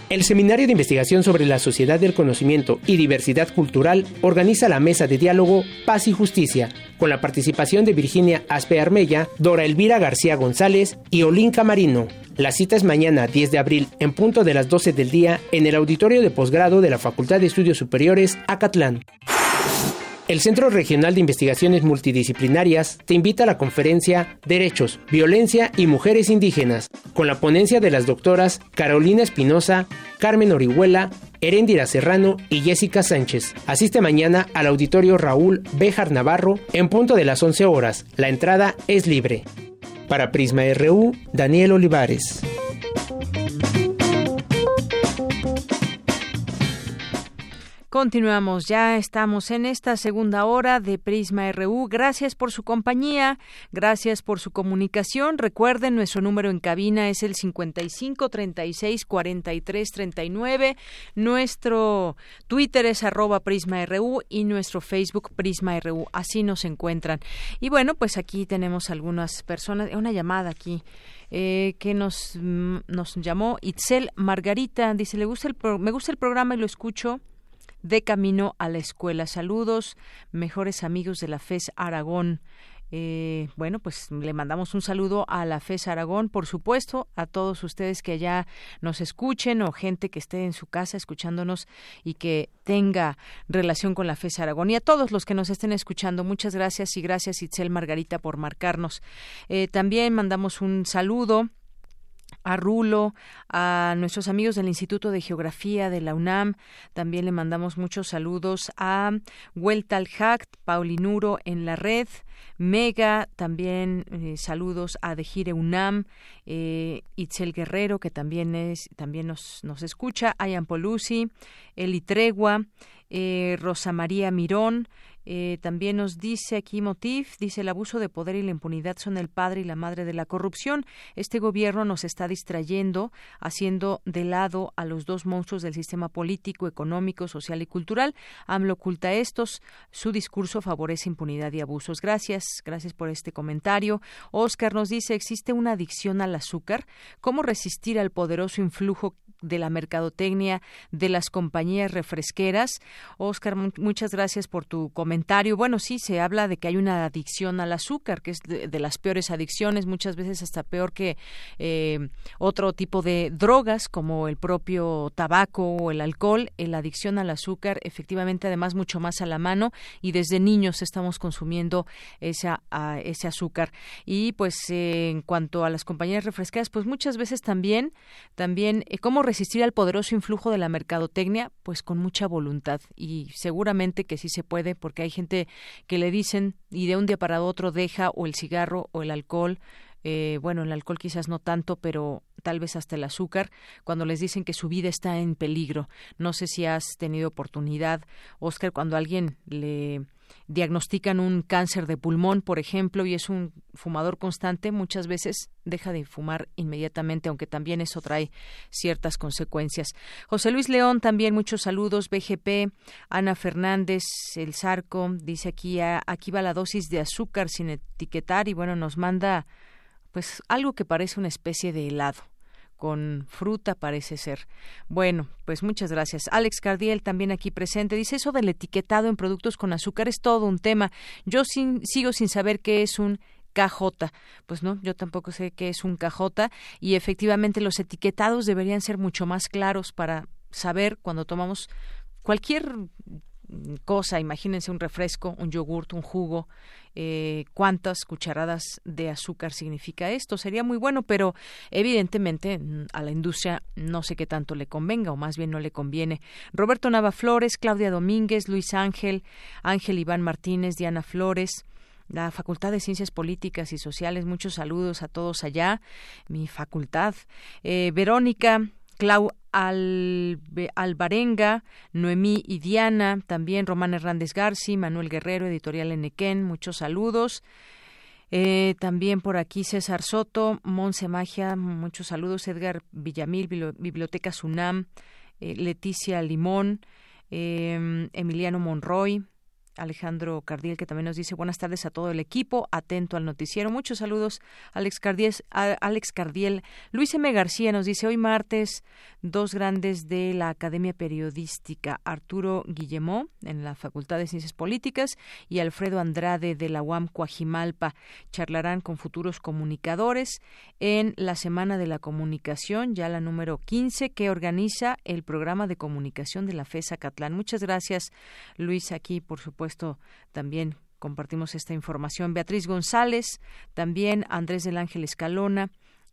El Seminario de Investigación sobre la Sociedad del Conocimiento y Diversidad Cultural organiza la mesa de diálogo Paz y Justicia, con la participación de Virginia Aspe Armella, Dora Elvira García González y Olinka Marino. La cita es mañana 10 de abril en punto de las 12 del día en el auditorio de posgrado de la Facultad de Estudios Superiores Acatlán. El Centro Regional de Investigaciones Multidisciplinarias te invita a la conferencia Derechos, Violencia y Mujeres Indígenas, con la ponencia de las doctoras Carolina Espinosa, Carmen Orihuela, Heréndira Serrano y Jessica Sánchez. Asiste mañana al auditorio Raúl Béjar Navarro en punto de las 11 horas. La entrada es libre. Para Prisma RU, Daniel Olivares. Continuamos, ya estamos en esta segunda hora de Prisma RU. Gracias por su compañía, gracias por su comunicación. Recuerden, nuestro número en cabina es el 55 36 43 39. Nuestro Twitter es arroba Prisma RU y nuestro Facebook Prisma RU. Así nos encuentran. Y bueno, pues aquí tenemos algunas personas, una llamada aquí. Eh, que nos, mm, nos llamó Itzel Margarita, dice, le gusta el me gusta el programa y lo escucho de camino a la escuela. Saludos, mejores amigos de la FES Aragón. Eh, bueno, pues le mandamos un saludo a la FES Aragón, por supuesto, a todos ustedes que allá nos escuchen o gente que esté en su casa escuchándonos y que tenga relación con la FES Aragón. Y a todos los que nos estén escuchando, muchas gracias y gracias Itzel Margarita por marcarnos. Eh, también mandamos un saludo a Rulo, a nuestros amigos del Instituto de Geografía de la UNAM. También le mandamos muchos saludos a Hueltal Hact, Paulinuro en la red, Mega, también eh, saludos a Dejire UNAM, eh, Itzel Guerrero, que también es, también nos, nos escucha, Ayan Polusi, Eli Tregua, eh, Rosa María Mirón, eh, también nos dice aquí Motif, dice el abuso de poder y la impunidad son el padre y la madre de la corrupción. Este gobierno nos está distrayendo, haciendo de lado a los dos monstruos del sistema político, económico, social y cultural. AMLO oculta estos. Su discurso favorece impunidad y abusos. Gracias, gracias por este comentario. Oscar nos dice, existe una adicción al azúcar. ¿Cómo resistir al poderoso influjo de la mercadotecnia de las compañías refresqueras? Oscar, muchas gracias por tu comentario Bueno, sí, se habla de que hay una adicción al azúcar, que es de, las peores adicciones, muchas veces hasta peor que eh, otro tipo de drogas como el propio tabaco o el alcohol. La adicción al azúcar, efectivamente, además mucho más a la mano y desde niños estamos consumiendo esa, ese azúcar. Y pues en cuanto a las compañías refrescadas, pues muchas veces también, también eh, cómo resistir al poderoso influjo de la mercadotecnia, pues con mucha voluntad y seguramente que sí se puede porque hay gente que le dicen y de un día para otro deja o el cigarro o el alcohol eh, bueno, el alcohol quizás no tanto, pero tal vez hasta el azúcar, cuando les dicen que su vida está en peligro. No sé si has tenido oportunidad, Oscar, cuando alguien le diagnostican un cáncer de pulmón, por ejemplo, y es un fumador constante, muchas veces deja de fumar inmediatamente, aunque también eso trae ciertas consecuencias. José Luis León, también muchos saludos. BGP, Ana Fernández, El Zarco, dice aquí, aquí va la dosis de azúcar sin etiquetar y bueno, nos manda pues algo que parece una especie de helado con fruta parece ser. Bueno, pues muchas gracias. Alex Cardiel también aquí presente. Dice eso del etiquetado en productos con azúcar es todo un tema. Yo sigo sin saber qué es un KJ. Pues no, yo tampoco sé qué es un KJ y efectivamente los etiquetados deberían ser mucho más claros para saber cuando tomamos cualquier cosa, imagínense un refresco, un yogurt, un jugo, eh, cuántas cucharadas de azúcar significa esto. Sería muy bueno, pero evidentemente mm, a la industria no sé qué tanto le convenga o más bien no le conviene. Roberto Nava Flores, Claudia Domínguez, Luis Ángel, Ángel Iván Martínez, Diana Flores, la Facultad de Ciencias Políticas y Sociales. Muchos saludos a todos allá, mi facultad. Eh, Verónica, Clau Albarenga, Noemí y Diana, también Román Hernández Garci, Manuel Guerrero, Editorial Enequén, muchos saludos. Eh, también por aquí César Soto, Monse Magia, muchos saludos. Edgar Villamil, Biblioteca Sunam, eh, Leticia Limón, eh, Emiliano Monroy, Alejandro Cardiel, que también nos dice buenas tardes a todo el equipo, atento al noticiero. Muchos saludos, Alex Cardiel. Alex Cardiel. Luis M. García nos dice hoy martes, dos grandes de la Academia Periodística, Arturo Guillemó, en la Facultad de Ciencias Políticas, y Alfredo Andrade de la UAM Coajimalpa, charlarán con futuros comunicadores en la Semana de la Comunicación, ya la número 15, que organiza el programa de comunicación de la FESA Catlán. Muchas gracias, Luis, aquí, por supuesto esto también compartimos esta información. Beatriz González, también Andrés del Ángel Escalona,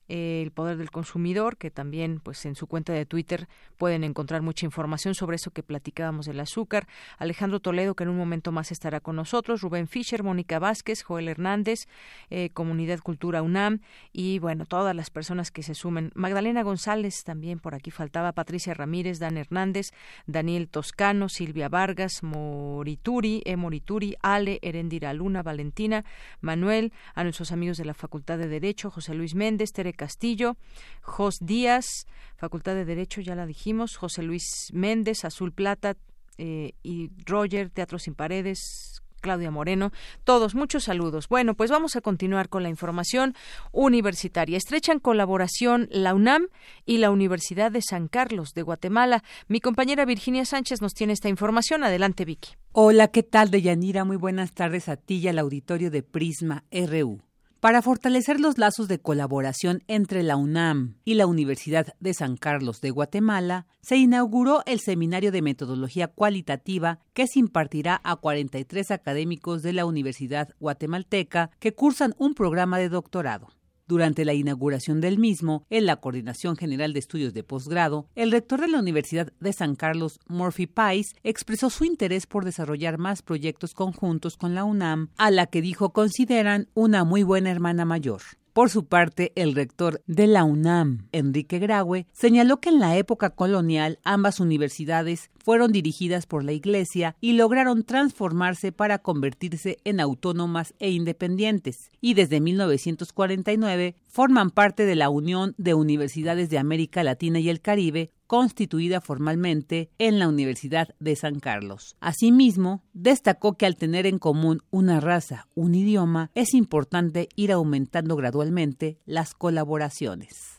el poder del consumidor, que también pues en su cuenta de Twitter pueden encontrar mucha información sobre eso que platicábamos del azúcar. Alejandro Toledo, que en un momento más estará con nosotros, Rubén Fischer, Mónica Vázquez, Joel Hernández, eh, Comunidad Cultura UNAM y bueno, todas las personas que se sumen. Magdalena González también por aquí faltaba, Patricia Ramírez, Dan Hernández, Daniel Toscano, Silvia Vargas, Morituri, E. Morituri, Ale, Erendira Luna, Valentina, Manuel, a nuestros amigos de la Facultad de Derecho, José Luis Méndez, Tere Castillo, Jos Díaz, Facultad de Derecho, ya la dijimos, José Luis Méndez, Azul Plata eh, y Roger, Teatro Sin Paredes, Claudia Moreno, todos, muchos saludos. Bueno, pues vamos a continuar con la información universitaria. Estrechan colaboración la UNAM y la Universidad de San Carlos de Guatemala. Mi compañera Virginia Sánchez nos tiene esta información. Adelante, Vicky. Hola, ¿qué tal, Deyanira? Muy buenas tardes a ti y al auditorio de Prisma RU. Para fortalecer los lazos de colaboración entre la UNAM y la Universidad de San Carlos de Guatemala, se inauguró el Seminario de Metodología Cualitativa que se impartirá a 43 académicos de la Universidad Guatemalteca que cursan un programa de doctorado. Durante la inauguración del mismo, en la Coordinación General de Estudios de Posgrado, el rector de la Universidad de San Carlos, Murphy Pais, expresó su interés por desarrollar más proyectos conjuntos con la UNAM, a la que dijo consideran una muy buena hermana mayor. Por su parte, el rector de la UNAM, Enrique Graue, señaló que en la época colonial ambas universidades fueron dirigidas por la Iglesia y lograron transformarse para convertirse en autónomas e independientes, y desde 1949 forman parte de la Unión de Universidades de América Latina y el Caribe, constituida formalmente en la Universidad de San Carlos. Asimismo, destacó que al tener en común una raza, un idioma, es importante ir aumentando gradualmente las colaboraciones.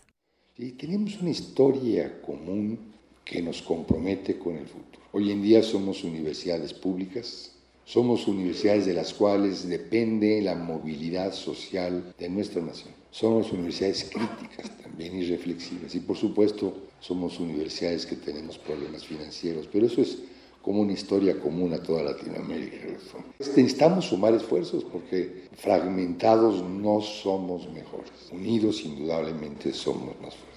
tenemos una historia común que nos compromete con el futuro. Hoy en día somos universidades públicas, Somos universidades de las cuales depende la movilidad social de nuestra nación. Somos universidades críticas también y reflexivas. Y por supuesto somos universidades que tenemos problemas financieros, pero eso es como una historia común a toda Latinoamérica. Necesitamos sumar esfuerzos porque fragmentados no somos mejores. Unidos indudablemente somos más fuertes.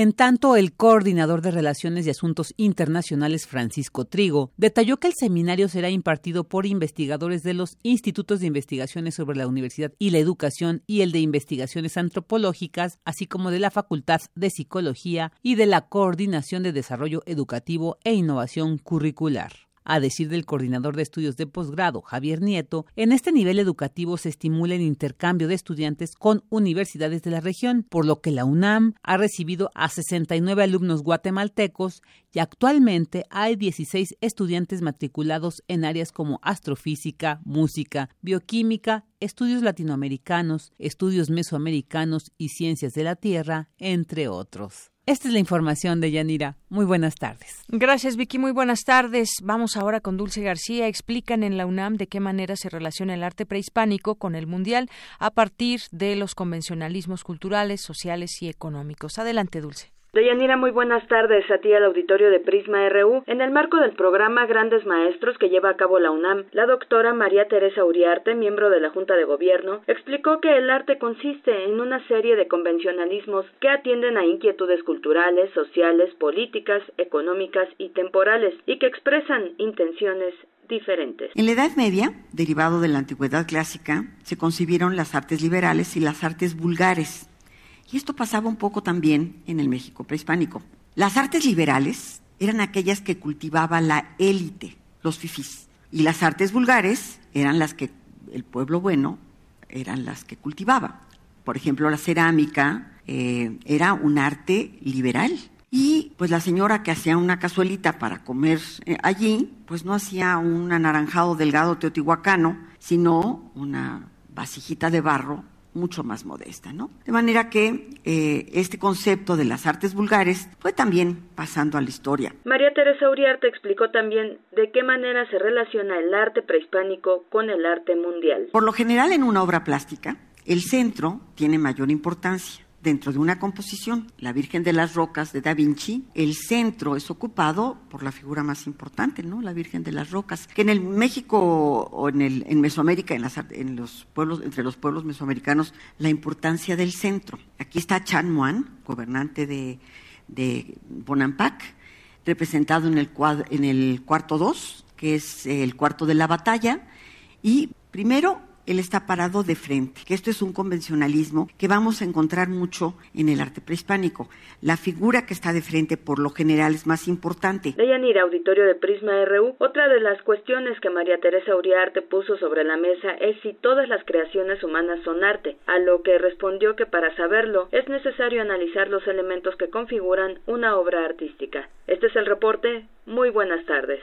En tanto, el coordinador de Relaciones y Asuntos Internacionales, Francisco Trigo, detalló que el seminario será impartido por investigadores de los institutos de investigaciones sobre la universidad y la educación y el de investigaciones antropológicas, así como de la Facultad de Psicología y de la Coordinación de Desarrollo Educativo e Innovación Curricular. A decir del coordinador de estudios de posgrado, Javier Nieto, en este nivel educativo se estimula el intercambio de estudiantes con universidades de la región, por lo que la UNAM ha recibido a 69 alumnos guatemaltecos y actualmente hay 16 estudiantes matriculados en áreas como astrofísica, música, bioquímica, estudios latinoamericanos, estudios mesoamericanos y ciencias de la Tierra, entre otros. Esta es la información de Yanira. Muy buenas tardes. Gracias, Vicky. Muy buenas tardes. Vamos ahora con Dulce García. Explican en la UNAM de qué manera se relaciona el arte prehispánico con el mundial a partir de los convencionalismos culturales, sociales y económicos. Adelante, Dulce. Deyanira, muy buenas tardes a ti al auditorio de Prisma RU. En el marco del programa Grandes Maestros que lleva a cabo la UNAM, la doctora María Teresa Uriarte, miembro de la Junta de Gobierno, explicó que el arte consiste en una serie de convencionalismos que atienden a inquietudes culturales, sociales, políticas, económicas y temporales y que expresan intenciones diferentes. En la Edad Media, derivado de la antigüedad clásica, se concibieron las artes liberales y las artes vulgares y esto pasaba un poco también en el México prehispánico. Las artes liberales eran aquellas que cultivaba la élite, los fifís. Y las artes vulgares eran las que el pueblo bueno eran las que cultivaba. Por ejemplo, la cerámica eh, era un arte liberal. Y pues la señora que hacía una cazuelita para comer eh, allí, pues no hacía un anaranjado delgado teotihuacano, sino una vasijita de barro mucho más modesta, ¿no? De manera que eh, este concepto de las artes vulgares fue también pasando a la historia. María Teresa Uriarte explicó también de qué manera se relaciona el arte prehispánico con el arte mundial. Por lo general en una obra plástica, el centro tiene mayor importancia dentro de una composición, la Virgen de las Rocas de Da Vinci, el centro es ocupado por la figura más importante, ¿no? La Virgen de las Rocas, que en el México o en, el, en Mesoamérica, en, las, en los pueblos, entre los pueblos mesoamericanos, la importancia del centro. Aquí está Chan Muan, gobernante de, de Bonampak, representado en el, en el cuarto 2, que es el cuarto de la batalla, y primero él está parado de frente, esto es un convencionalismo que vamos a encontrar mucho en el arte prehispánico. La figura que está de frente por lo general es más importante. Deyanira, auditorio de Prisma RU, otra de las cuestiones que María Teresa Uriarte puso sobre la mesa es si todas las creaciones humanas son arte, a lo que respondió que para saberlo es necesario analizar los elementos que configuran una obra artística. Este es el reporte. Muy buenas tardes.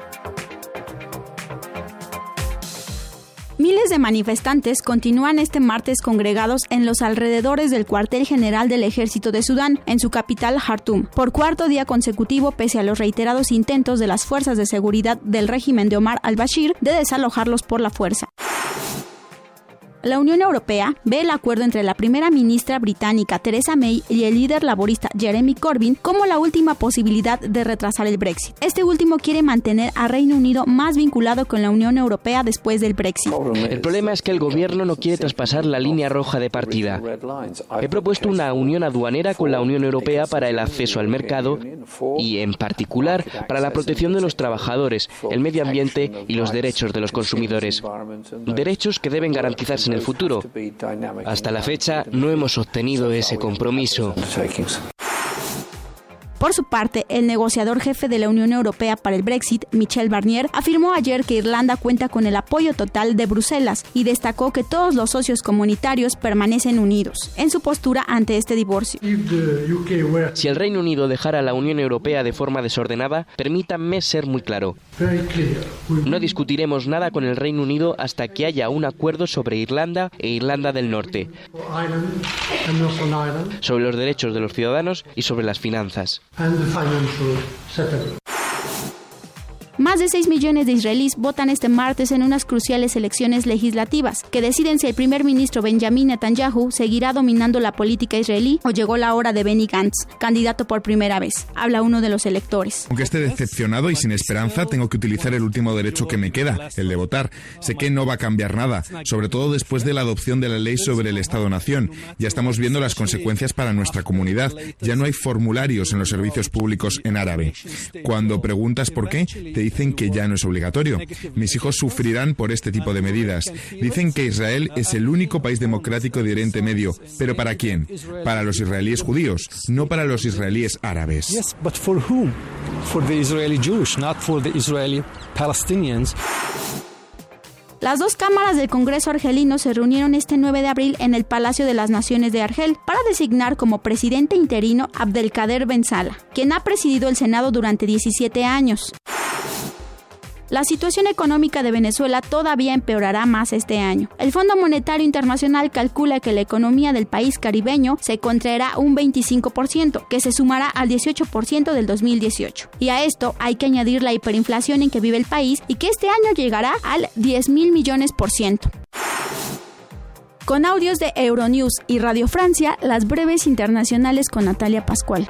Miles de manifestantes continúan este martes congregados en los alrededores del cuartel general del ejército de Sudán, en su capital Jartum, por cuarto día consecutivo pese a los reiterados intentos de las fuerzas de seguridad del régimen de Omar al-Bashir de desalojarlos por la fuerza. La Unión Europea ve el acuerdo entre la primera ministra británica Theresa May y el líder laborista Jeremy Corbyn como la última posibilidad de retrasar el Brexit. Este último quiere mantener a Reino Unido más vinculado con la Unión Europea después del Brexit. El problema es que el gobierno no quiere traspasar la línea roja de partida. He propuesto una unión aduanera con la Unión Europea para el acceso al mercado y, en particular, para la protección de los trabajadores, el medio ambiente y los derechos de los consumidores. Derechos que deben garantizarse en el futuro. Hasta la fecha no hemos obtenido ese compromiso. Por su parte, el negociador jefe de la Unión Europea para el Brexit, Michel Barnier, afirmó ayer que Irlanda cuenta con el apoyo total de Bruselas y destacó que todos los socios comunitarios permanecen unidos en su postura ante este divorcio. Si el Reino Unido dejara la Unión Europea de forma desordenada, permítanme ser muy claro. No discutiremos nada con el Reino Unido hasta que haya un acuerdo sobre Irlanda e Irlanda del Norte, sobre los derechos de los ciudadanos y sobre las finanzas. Más de 6 millones de israelíes votan este martes en unas cruciales elecciones legislativas que deciden si el primer ministro Benjamin Netanyahu seguirá dominando la política israelí o llegó la hora de Benny Gantz, candidato por primera vez. Habla uno de los electores. Aunque esté decepcionado y sin esperanza, tengo que utilizar el último derecho que me queda, el de votar. Sé que no va a cambiar nada, sobre todo después de la adopción de la ley sobre el Estado-Nación. Ya estamos viendo las consecuencias para nuestra comunidad. Ya no hay formularios en los servicios públicos en árabe. Cuando preguntas por qué, te dicen que ya no es obligatorio. Mis hijos sufrirán por este tipo de medidas. Dicen que Israel es el único país democrático de Oriente Medio. ¿Pero para quién? Para los israelíes judíos, no para los israelíes árabes. Las dos cámaras del Congreso argelino se reunieron este 9 de abril en el Palacio de las Naciones de Argel para designar como presidente interino Abdelkader Ben Salah, quien ha presidido el Senado durante 17 años. La situación económica de Venezuela todavía empeorará más este año. El Fondo Monetario Internacional calcula que la economía del país caribeño se contraerá un 25%, que se sumará al 18% del 2018. Y a esto hay que añadir la hiperinflación en que vive el país y que este año llegará al 10 mil millones por ciento. Con audios de Euronews y Radio Francia, las breves internacionales con Natalia Pascual.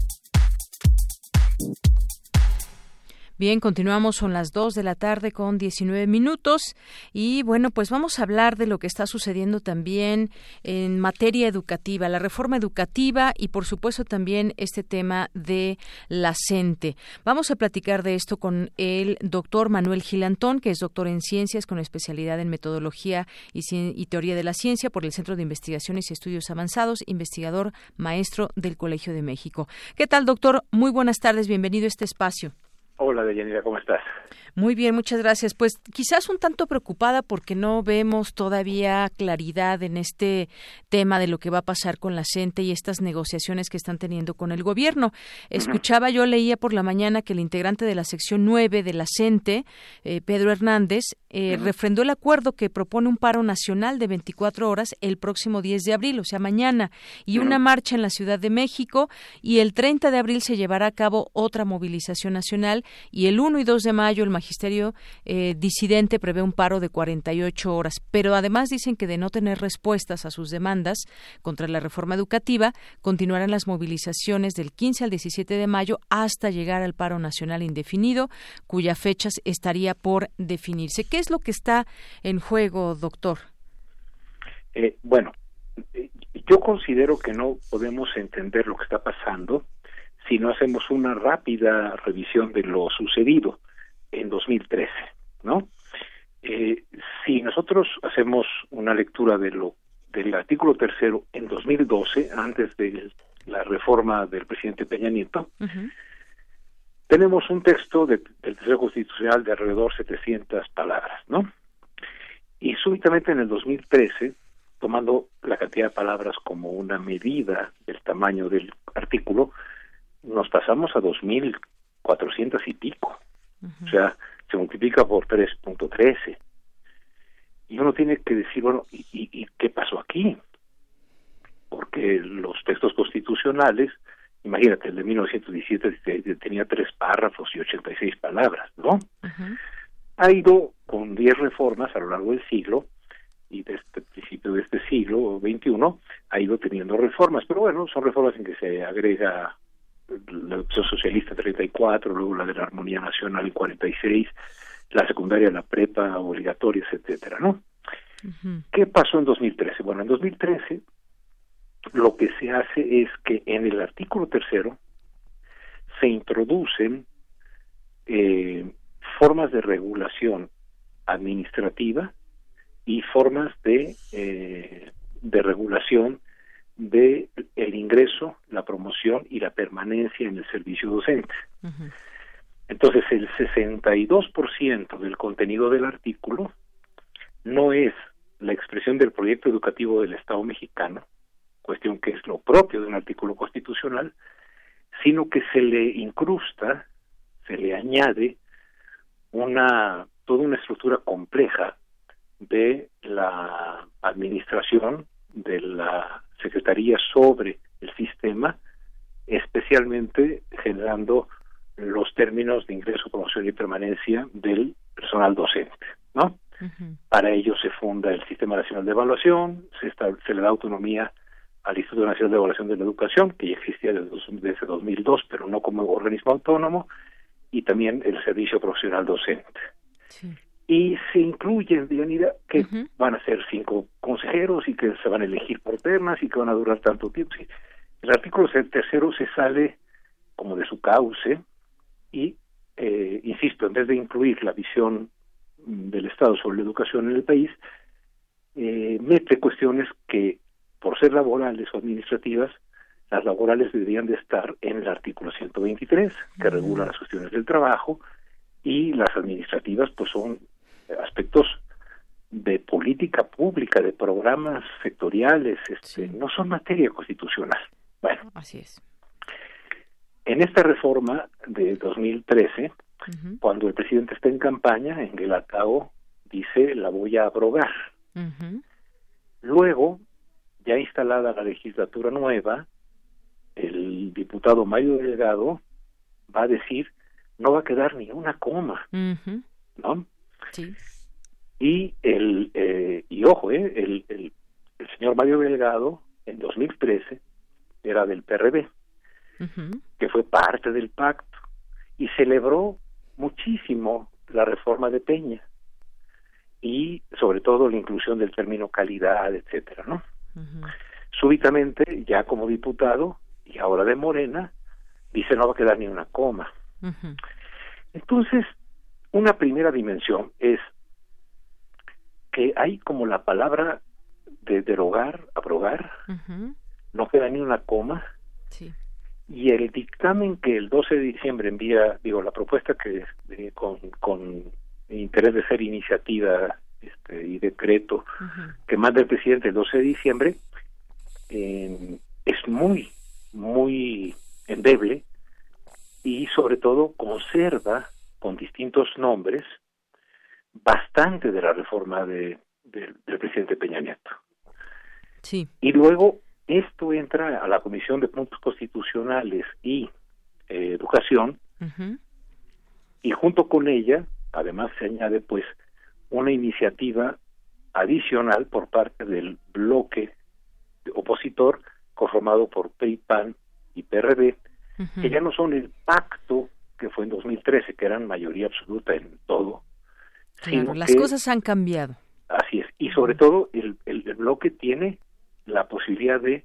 Bien, continuamos, son las 2 de la tarde con 19 minutos y bueno, pues vamos a hablar de lo que está sucediendo también en materia educativa, la reforma educativa y por supuesto también este tema de la CENTE. Vamos a platicar de esto con el doctor Manuel Gilantón, que es doctor en ciencias con especialidad en metodología y, y teoría de la ciencia por el Centro de Investigaciones y Estudios Avanzados, investigador maestro del Colegio de México. ¿Qué tal, doctor? Muy buenas tardes, bienvenido a este espacio. Hola, Deyanira, ¿cómo estás? Muy bien, muchas gracias. Pues quizás un tanto preocupada porque no vemos todavía claridad en este tema de lo que va a pasar con la CENTE y estas negociaciones que están teniendo con el gobierno. Escuchaba, yo leía por la mañana que el integrante de la sección 9 de la CENTE, eh, Pedro Hernández, eh, refrendó el acuerdo que propone un paro nacional de 24 horas el próximo 10 de abril, o sea, mañana, y una marcha en la Ciudad de México, y el 30 de abril se llevará a cabo otra movilización nacional, y el 1 y 2 de mayo el magisterio eh, disidente prevé un paro de 48 horas, pero además dicen que de no tener respuestas a sus demandas contra la reforma educativa, continuarán las movilizaciones del 15 al 17 de mayo hasta llegar al paro nacional indefinido, cuya fecha estaría por definirse. ¿Qué es lo que está en juego, doctor? Eh, bueno, yo considero que no podemos entender lo que está pasando si no hacemos una rápida revisión de lo sucedido en 2013, ¿no? Eh, si nosotros hacemos una lectura de lo del artículo tercero en 2012, antes de la reforma del presidente Peña Nieto, tenemos un texto del tercero constitucional de alrededor 700 palabras, ¿no? Y súbitamente en el 2013, tomando la cantidad de palabras como una medida del tamaño del artículo, nos pasamos a 2.400 y pico. O sea, se multiplica por 3.13. Y uno tiene que decir, bueno, ¿y, ¿y, qué pasó aquí? Porque los textos constitucionales, imagínate, el de 1917 tenía tres párrafos y 86 palabras, ¿no? Ha ido con 10 reformas a lo largo del siglo, y desde el principio de este siglo XXI ha ido teniendo reformas, pero bueno, son reformas en que se agrega la opción socialista 34, luego la de la armonía nacional en 46, la secundaria, la prepa, obligatorias, etcétera, ¿no? ¿Qué pasó en 2013? Bueno, en 2013 lo que se hace es que en el artículo tercero se introducen eh, formas de regulación administrativa y formas de, eh, de regulación de el ingreso, la promoción y la permanencia en el servicio docente. Entonces, el 62% del contenido del artículo no es la expresión del proyecto educativo del Estado mexicano, cuestión que es lo propio de un artículo constitucional, sino que se le incrusta, se le añade una toda una estructura compleja de la administración de la Secretaría sobre el sistema, especialmente generando los términos de ingreso, promoción y permanencia del personal docente, ¿no? Para ello se funda el Sistema Nacional de Evaluación, se, se le da autonomía al Instituto Nacional de Evaluación de la Educación, que ya existía desde, desde 2002, pero no como organismo autónomo, y también el Servicio Profesional Docente. Y se incluye, Dianira, que van a ser cinco consejeros y que se van a elegir por ternas y que van a durar tanto tiempo. El artículo tercero se sale como de su cauce y, eh, insisto, en vez de incluir la visión del Estado sobre la educación en el país, eh, mete cuestiones que, por ser laborales o administrativas, las laborales deberían de estar en el artículo 123, que regula las cuestiones del trabajo, y las administrativas pues son aspectos de política pública, de programas sectoriales, este, no son materia constitucional. Bueno, así es. En esta reforma de 2013, cuando el presidente está en campaña, en Guelatao dice la voy a abrogar. Luego, ya instalada la legislatura nueva, el diputado Mario Delgado va a decir no va a quedar ni una coma, ¿no? Sí. Y el eh, y ojo, eh, el, el, señor Mario Delgado en 2013 era del PRB, que fue parte del pacto y celebró muchísimo la reforma de Peña y sobre todo la inclusión del término calidad, etcétera, ¿no? Súbitamente, ya como diputado y ahora de Morena, dice no va a quedar ni una coma. Entonces, una primera dimensión es que hay como la palabra de derogar, abrogar, no queda ni una coma, y el dictamen que el 12 de diciembre envía, digo, la propuesta que con, con interés de ser iniciativa este, y decreto que manda el presidente el 12 de diciembre, eh, es muy, muy endeble y sobre todo conserva con distintos nombres bastante de la reforma de, del presidente Peña Nieto. Sí. Y luego esto entra a la Comisión de Puntos Constitucionales y eh, Educación y junto con ella además se añade pues una iniciativa adicional por parte del bloque opositor conformado por PRI, PAN y PRD que ya no son el pacto que fue en 2013, que eran mayoría absoluta en todo. Claro, las cosas han cambiado. Así es. Y sobre todo, el, el, bloque tiene la posibilidad de,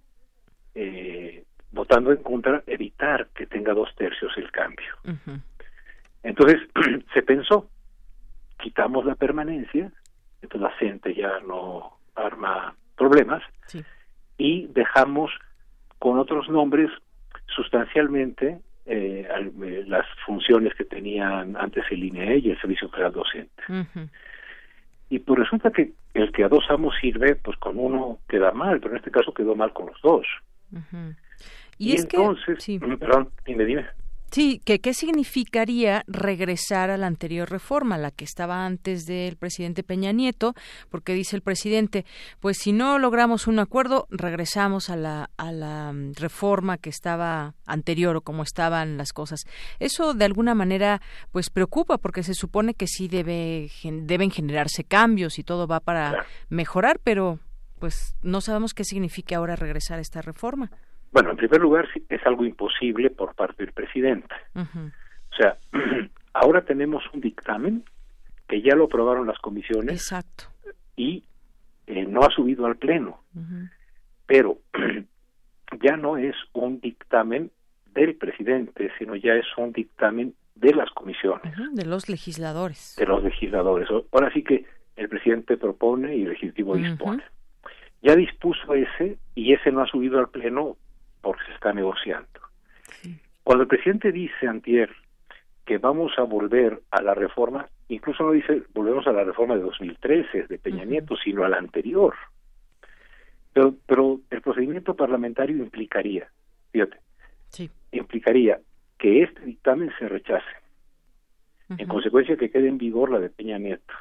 eh, votando en contra, evitar que tenga dos tercios el cambio. Entonces, se pensó, quitamos la permanencia, entonces la gente ya no arma problemas, y dejamos con otros nombres sustancialmente eh, eh, las funciones que tenían antes el INE y el Servicio Federal Docente. Y pues resulta que el que a dos amos sirve, pues con uno queda mal, pero en este caso quedó mal con los dos. Y, entonces, perdón, dime, dime. Sí, que qué significaría regresar a la anterior reforma, la que estaba antes del presidente Peña Nieto, porque dice el presidente, pues si no logramos un acuerdo, regresamos a la, a la mm, reforma que estaba anterior o como estaban las cosas. Eso de alguna manera pues preocupa porque se supone que sí debe, deben generarse cambios y todo va para mejorar, pero pues no sabemos qué significa ahora regresar a esta reforma. Bueno, en primer lugar, es algo imposible por parte del presidente. O sea, ahora tenemos un dictamen que ya lo aprobaron las comisiones. Exacto. Y eh, no ha subido al Pleno. Pero ya no es un dictamen del presidente, sino ya es un dictamen de las comisiones. de los legisladores. De los legisladores. Ahora sí que el presidente propone y el Ejecutivo dispone. Ya dispuso ese y ese no ha subido al Pleno porque se está negociando. Cuando el presidente dice, Antier, que vamos a volver a la reforma, incluso no dice volvemos a la reforma de 2013 de Peña Nieto, sino a la anterior. Pero, pero el procedimiento parlamentario implicaría, fíjate, implicaría que este dictamen se rechace, en consecuencia que quede en vigor la de Peña Nieto,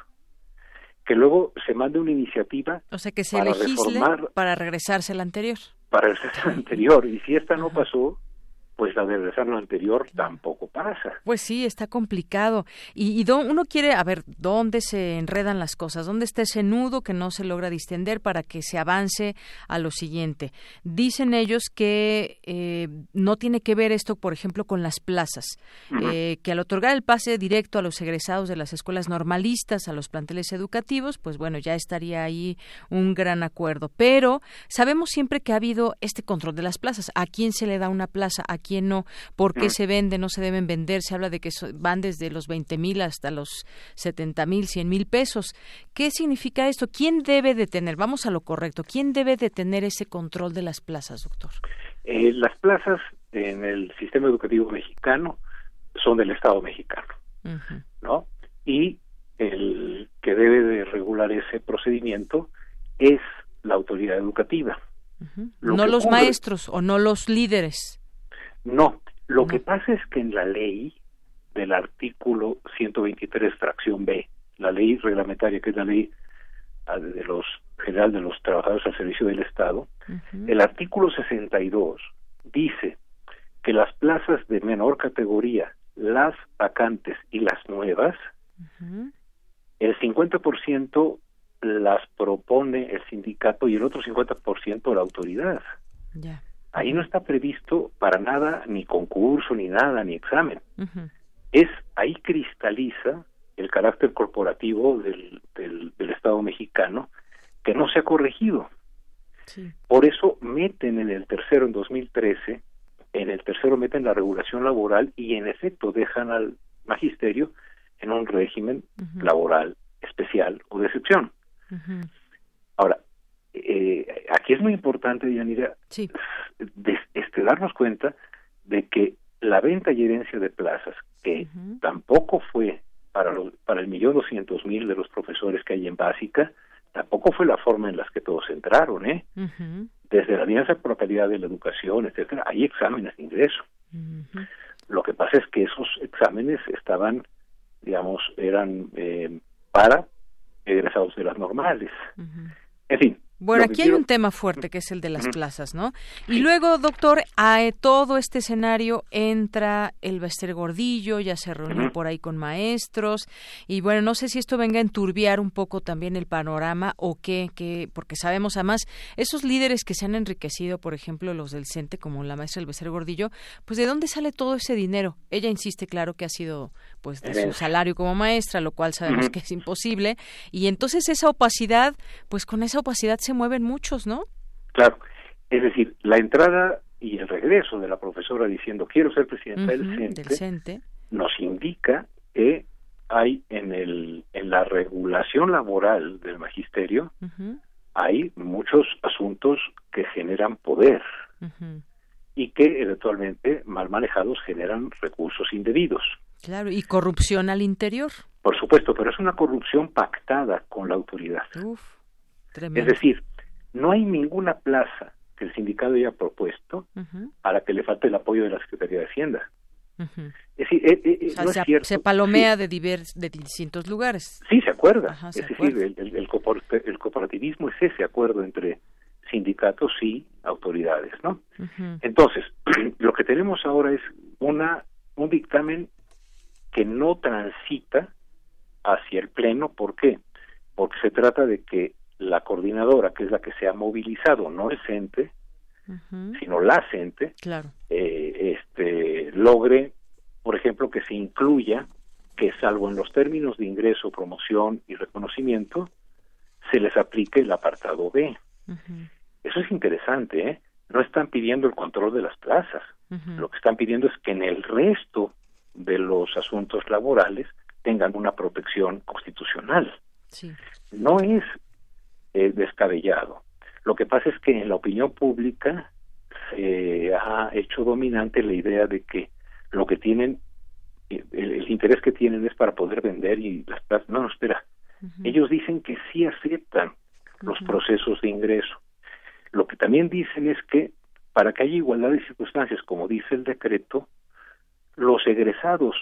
que luego se mande una iniciativa o sea que se legisle para regresarse a la anterior. para regresarse a la anterior. Y si esta no pasó pues la de lo anterior tampoco pasa. Pues sí, está complicado. Y, y uno quiere, a ver, ¿dónde se enredan las cosas? ¿Dónde está ese nudo que no se logra distender para que se avance a lo siguiente? Dicen ellos que eh, no tiene que ver esto, por ejemplo, con las plazas, eh, que al otorgar el pase directo a los egresados de las escuelas normalistas a los planteles educativos, pues bueno, ya estaría ahí un gran acuerdo. Pero sabemos siempre que ha habido este control de las plazas. ¿A quién se le da una plaza? ¿A quién no, por qué mm. se vende, no se deben vender, se habla de que van desde los 20 mil hasta los 70 mil, 100 mil pesos. ¿Qué significa esto? ¿Quién debe de tener, vamos a lo correcto, quién debe de tener ese control de las plazas, doctor? Eh, las plazas en el sistema educativo mexicano son del Estado mexicano, ¿no? Y el que debe de regular ese procedimiento es la autoridad educativa. No los maestros o no los líderes. No, lo que pasa es que en la ley del artículo 123, fracción B, la ley reglamentaria, que es la ley ah, de los general de los trabajadores al servicio del Estado, el artículo 62 dice que las plazas de menor categoría, las vacantes y las nuevas, el 50% las propone el sindicato y el otro 50% la autoridad. Ya. Ahí no está previsto para nada ni concurso, ni nada, ni examen. Es ahí cristaliza el carácter corporativo del, del, Estado mexicano que no se ha corregido. Por eso meten en el tercero en 2013, en el tercero meten la regulación laboral y en efecto dejan al magisterio en un régimen laboral especial o de excepción. Ahora, eh, aquí es muy importante, Yanira, este, darnos cuenta de que la venta y herencia de plazas, que tampoco fue para, para el millón doscientos mil de los profesores que hay en básica, tampoco fue la forma en las que todos entraron, ¿eh? Desde la Alianza por la Calidad de la Educación, etcétera, hay exámenes de ingreso. Lo que pasa es que esos exámenes estaban, digamos, eran eh, para egresados de las normales. En fin, bueno, aquí hay un tema fuerte que es el de las plazas, ¿no? Y luego, doctor, a todo este escenario entra el Bester Gordillo, ya se reunió por ahí con maestros, y bueno, no sé si esto venga a enturbiar un poco también el panorama o qué, qué porque sabemos además, esos líderes que se han enriquecido, por ejemplo, los del CENTE, como la maestra del Bester Gordillo, pues ¿de dónde sale todo ese dinero? Ella insiste, claro, que ha sido pues de su salario como maestra, lo cual sabemos que es imposible, y entonces esa opacidad, pues con esa opacidad se mueven muchos, ¿no? Claro, es decir, la entrada y el regreso de la profesora diciendo quiero ser presidenta del, CENTE, nos indica que hay en el en la regulación laboral del magisterio hay muchos asuntos que generan poder y que eventualmente mal manejados generan recursos indebidos. Claro, y corrupción al interior. Por supuesto, pero es una corrupción pactada con la autoridad. Es decir, no hay ninguna plaza que el sindicato haya propuesto a la que le falte el apoyo de la Secretaría de Hacienda. Es decir, eh, eh, no se, es cierto. se palomea de, divers, de distintos lugares. Sí, se acuerda. es decir, el, el, corporativismo es ese acuerdo entre sindicatos y autoridades, ¿no? Entonces, lo que tenemos ahora es una un dictamen que no transita hacia el pleno, ¿por qué? Porque se trata de que la coordinadora, que es la que se ha movilizado, no el CENTE, sino la CENTE, claro. eh, este, logre, por ejemplo, que se incluya que salvo en los términos de ingreso, promoción y reconocimiento, se les aplique el apartado B. Eso es interesante, ¿eh? No están pidiendo el control de las plazas. Lo que están pidiendo es que en el resto de los asuntos laborales tengan una protección constitucional. No es eh, descabellado. Lo que pasa es que en la opinión pública se ha hecho dominante la idea de que lo que tienen, eh, el, interés que tienen es para poder vender y las plazas. No, no, espera. Ellos dicen que sí aceptan los procesos de ingreso. Lo que también dicen es que para que haya igualdad de circunstancias, como dice el decreto, los egresados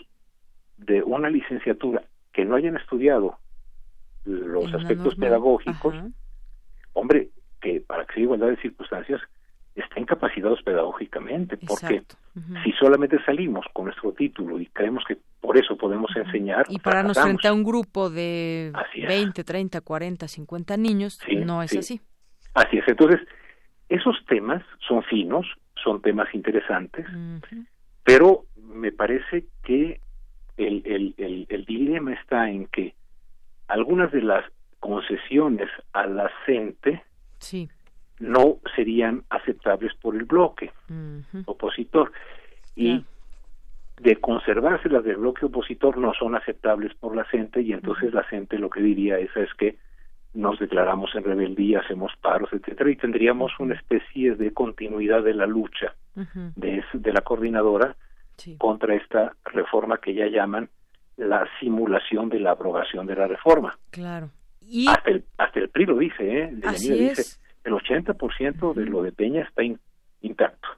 de una licenciatura que no hayan estudiado los aspectos pedagógicos, hombre, que para que haya igualdad de circunstancias estén capacitados pedagógicamente, porque si solamente salimos con nuestro título y creemos que por eso podemos enseñar... Y pararnos frente a un grupo de 20, 30, 40, 50 niños, no es así. Así es, entonces, esos temas son finos, son temas interesantes, pero me parece que el, el, el, el dilema está en que algunas de las concesiones a la CENTE sí. no serían aceptables por el bloque opositor. Y de conservarse las del bloque opositor no son aceptables por la CENTE y entonces la CENTE lo que diría es, es que nos declaramos en rebeldía, hacemos paros, etcétera, y tendríamos una especie de continuidad de la lucha de, de la coordinadora contra esta reforma que ya llaman la simulación de la abrogación de la reforma. Claro. Y... Hasta, el, hasta el PRI lo dice, ¿eh? dice, el 80% de lo de Peña está intacto.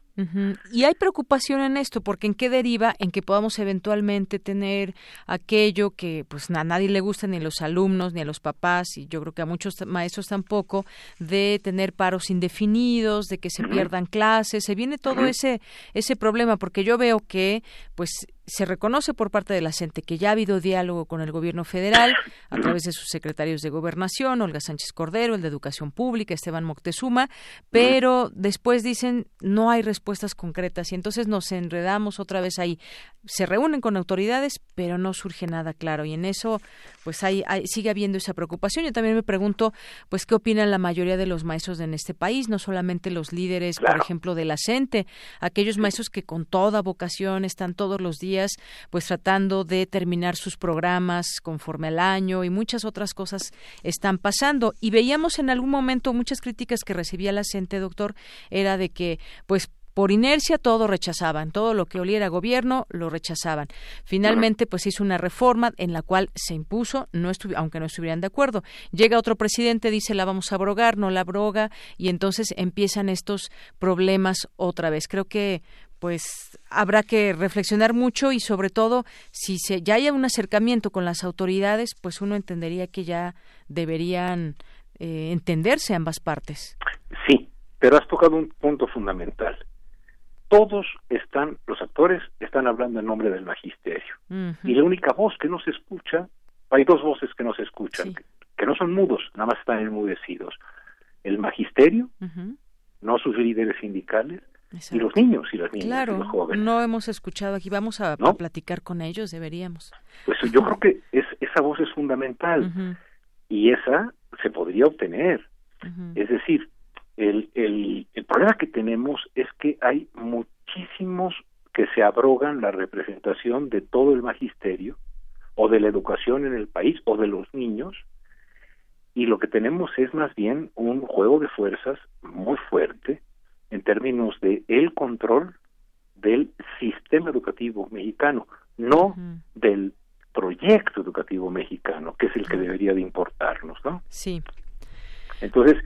Y hay preocupación en esto, porque ¿en qué deriva? En que podamos eventualmente tener aquello que pues a nadie le gusta, ni a los alumnos, ni a los papás, y yo creo que a muchos maestros tampoco, de tener paros indefinidos, de que se pierdan clases, se viene todo ese, ese problema, porque yo veo que pues se reconoce por parte de la CENTE que ya ha habido diálogo con el gobierno federal a través de sus secretarios de gobernación, Olga Sánchez Cordero, el de Educación Pública, Esteban Moctezuma, pero después dicen no hay respuestas concretas y entonces nos enredamos otra vez ahí. Se reúnen con autoridades, pero no surge nada claro y en eso pues hay, sigue habiendo esa preocupación. Yo también me pregunto pues qué opinan la mayoría de los maestros en este país, no solamente los líderes, por ejemplo, de la CENTE, aquellos maestros que con toda vocación están todos los días pues tratando de terminar sus programas conforme al año y muchas otras cosas están pasando. Y veíamos en algún momento muchas críticas que recibía la CENTE, doctor, era de que pues por inercia todo rechazaban, todo lo que oliera gobierno lo rechazaban. Finalmente, pues hizo una reforma en la cual se impuso, no aunque no estuvieran de acuerdo. Llega otro presidente, dice la vamos a abrogar, no la abroga, y entonces empiezan estos problemas otra vez. Creo que pues habrá que reflexionar mucho y sobre todo si se, ya haya un acercamiento con las autoridades, pues uno entendería que ya deberían eh, entenderse ambas partes. Sí, pero has tocado un punto fundamental. Todos están, los actores están hablando en nombre del magisterio. Y la única voz que no se escucha, hay dos voces que no se escuchan, que, no son mudos, nada más están enmudecidos. El magisterio, no sus líderes sindicales, y los niños y las niñas claro, los jóvenes. No hemos escuchado aquí, vamos a, platicar con ellos, deberíamos. Pues yo creo que es, esa voz es fundamental y esa se podría obtener. Es decir, el, el, el problema que tenemos es que hay muchísimos que se abrogan la representación de todo el magisterio o de la educación en el país o de los niños y lo que tenemos es más bien un juego de fuerzas muy fuerte en términos de el control del sistema educativo mexicano, no del proyecto educativo mexicano, que es el que debería de importarnos, ¿no? Sí. Entonces,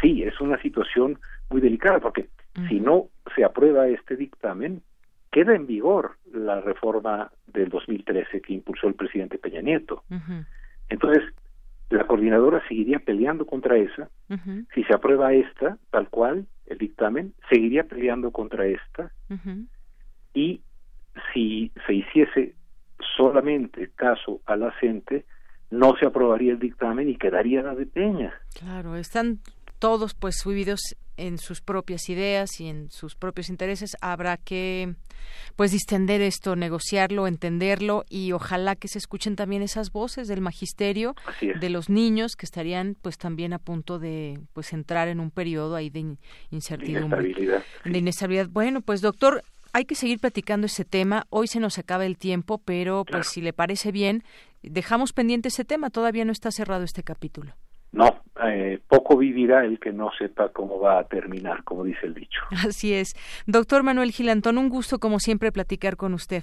sí, es una situación muy delicada, porque si no se aprueba este dictamen, queda en vigor la reforma del 2013 que impulsó el presidente Peña Nieto. Entonces, la coordinadora seguiría peleando contra esa. Si se aprueba esta, tal cual, el dictamen, seguiría peleando contra esta. Y si se hiciese solamente caso a la gente, no se aprobaría el dictamen y quedaría la de Peña. Claro, están todos pues subidos en sus propias ideas y en sus propios intereses habrá que pues distender esto, negociarlo, entenderlo y ojalá que se escuchen también esas voces del magisterio de los niños que estarían pues también a punto de pues entrar en un periodo ahí de incertidumbre, de inestabilidad. De inestabilidad. Bueno, pues doctor, hay que seguir platicando ese tema. Hoy se nos acaba el tiempo, pero pues si le parece bien, dejamos pendiente ese tema. Todavía no está cerrado este capítulo. No, eh, poco vivirá el que no sepa cómo va a terminar, como dice el dicho. Así es. Doctor Manuel Gilantón, un gusto como siempre platicar con usted.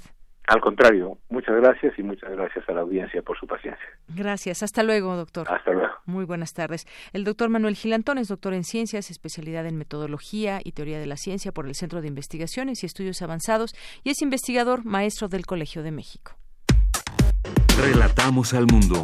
Al contrario, muchas gracias y muchas gracias a la audiencia por su paciencia. Gracias. Hasta luego, doctor. Hasta luego. Muy buenas tardes. El doctor Manuel Gilantón es doctor en ciencias, especialidad en metodología y teoría de la ciencia por el Centro de Investigaciones y Estudios Avanzados y es investigador maestro del Colegio de México. Relatamos al mundo.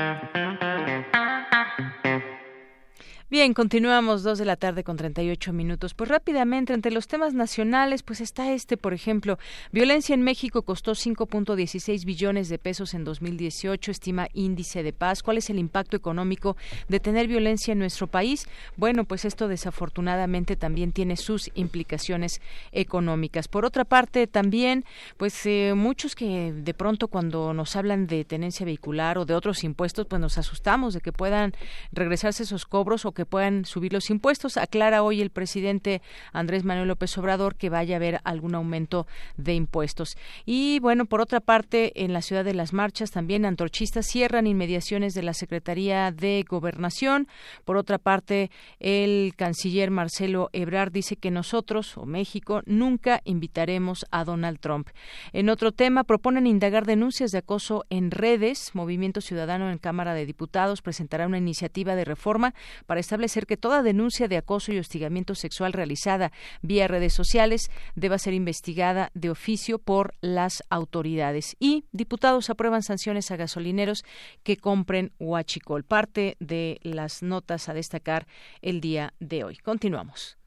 Bien, continuamos dos de la tarde con 38 minutos. Pues rápidamente, entre los temas nacionales, pues está este, por ejemplo, violencia en México costó 5.16 billones de pesos en 2018, estima índice de paz. ¿Cuál es el impacto económico de tener violencia en nuestro país? Bueno, pues esto desafortunadamente también tiene sus implicaciones económicas. Por otra parte, también, pues eh, muchos que de pronto cuando nos hablan de tenencia vehicular o de otros impuestos, pues nos asustamos de que puedan regresarse esos cobros o que puedan subir los impuestos. Aclara hoy el presidente Andrés Manuel López Obrador que vaya a haber algún aumento de impuestos. Y bueno, por otra parte, en la ciudad de las marchas también antorchistas cierran inmediaciones de la Secretaría de Gobernación. Por otra parte, el canciller Marcelo Ebrard dice que nosotros o México nunca invitaremos a Donald Trump. En otro tema, proponen indagar denuncias de acoso en redes. Movimiento Ciudadano en Cámara de Diputados presentará una iniciativa de reforma para establecer que toda denuncia de acoso y hostigamiento sexual realizada vía redes sociales deba ser investigada de oficio por las autoridades. Y diputados aprueban sanciones a gasolineros que compren huachicol. Parte de las notas a destacar el día de hoy. Continuamos.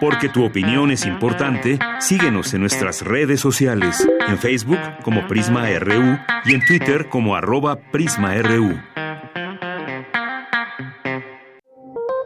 Porque tu opinión es importante, síguenos en nuestras redes sociales, en Facebook como Prisma RU y en Twitter como arroba PrismaRU.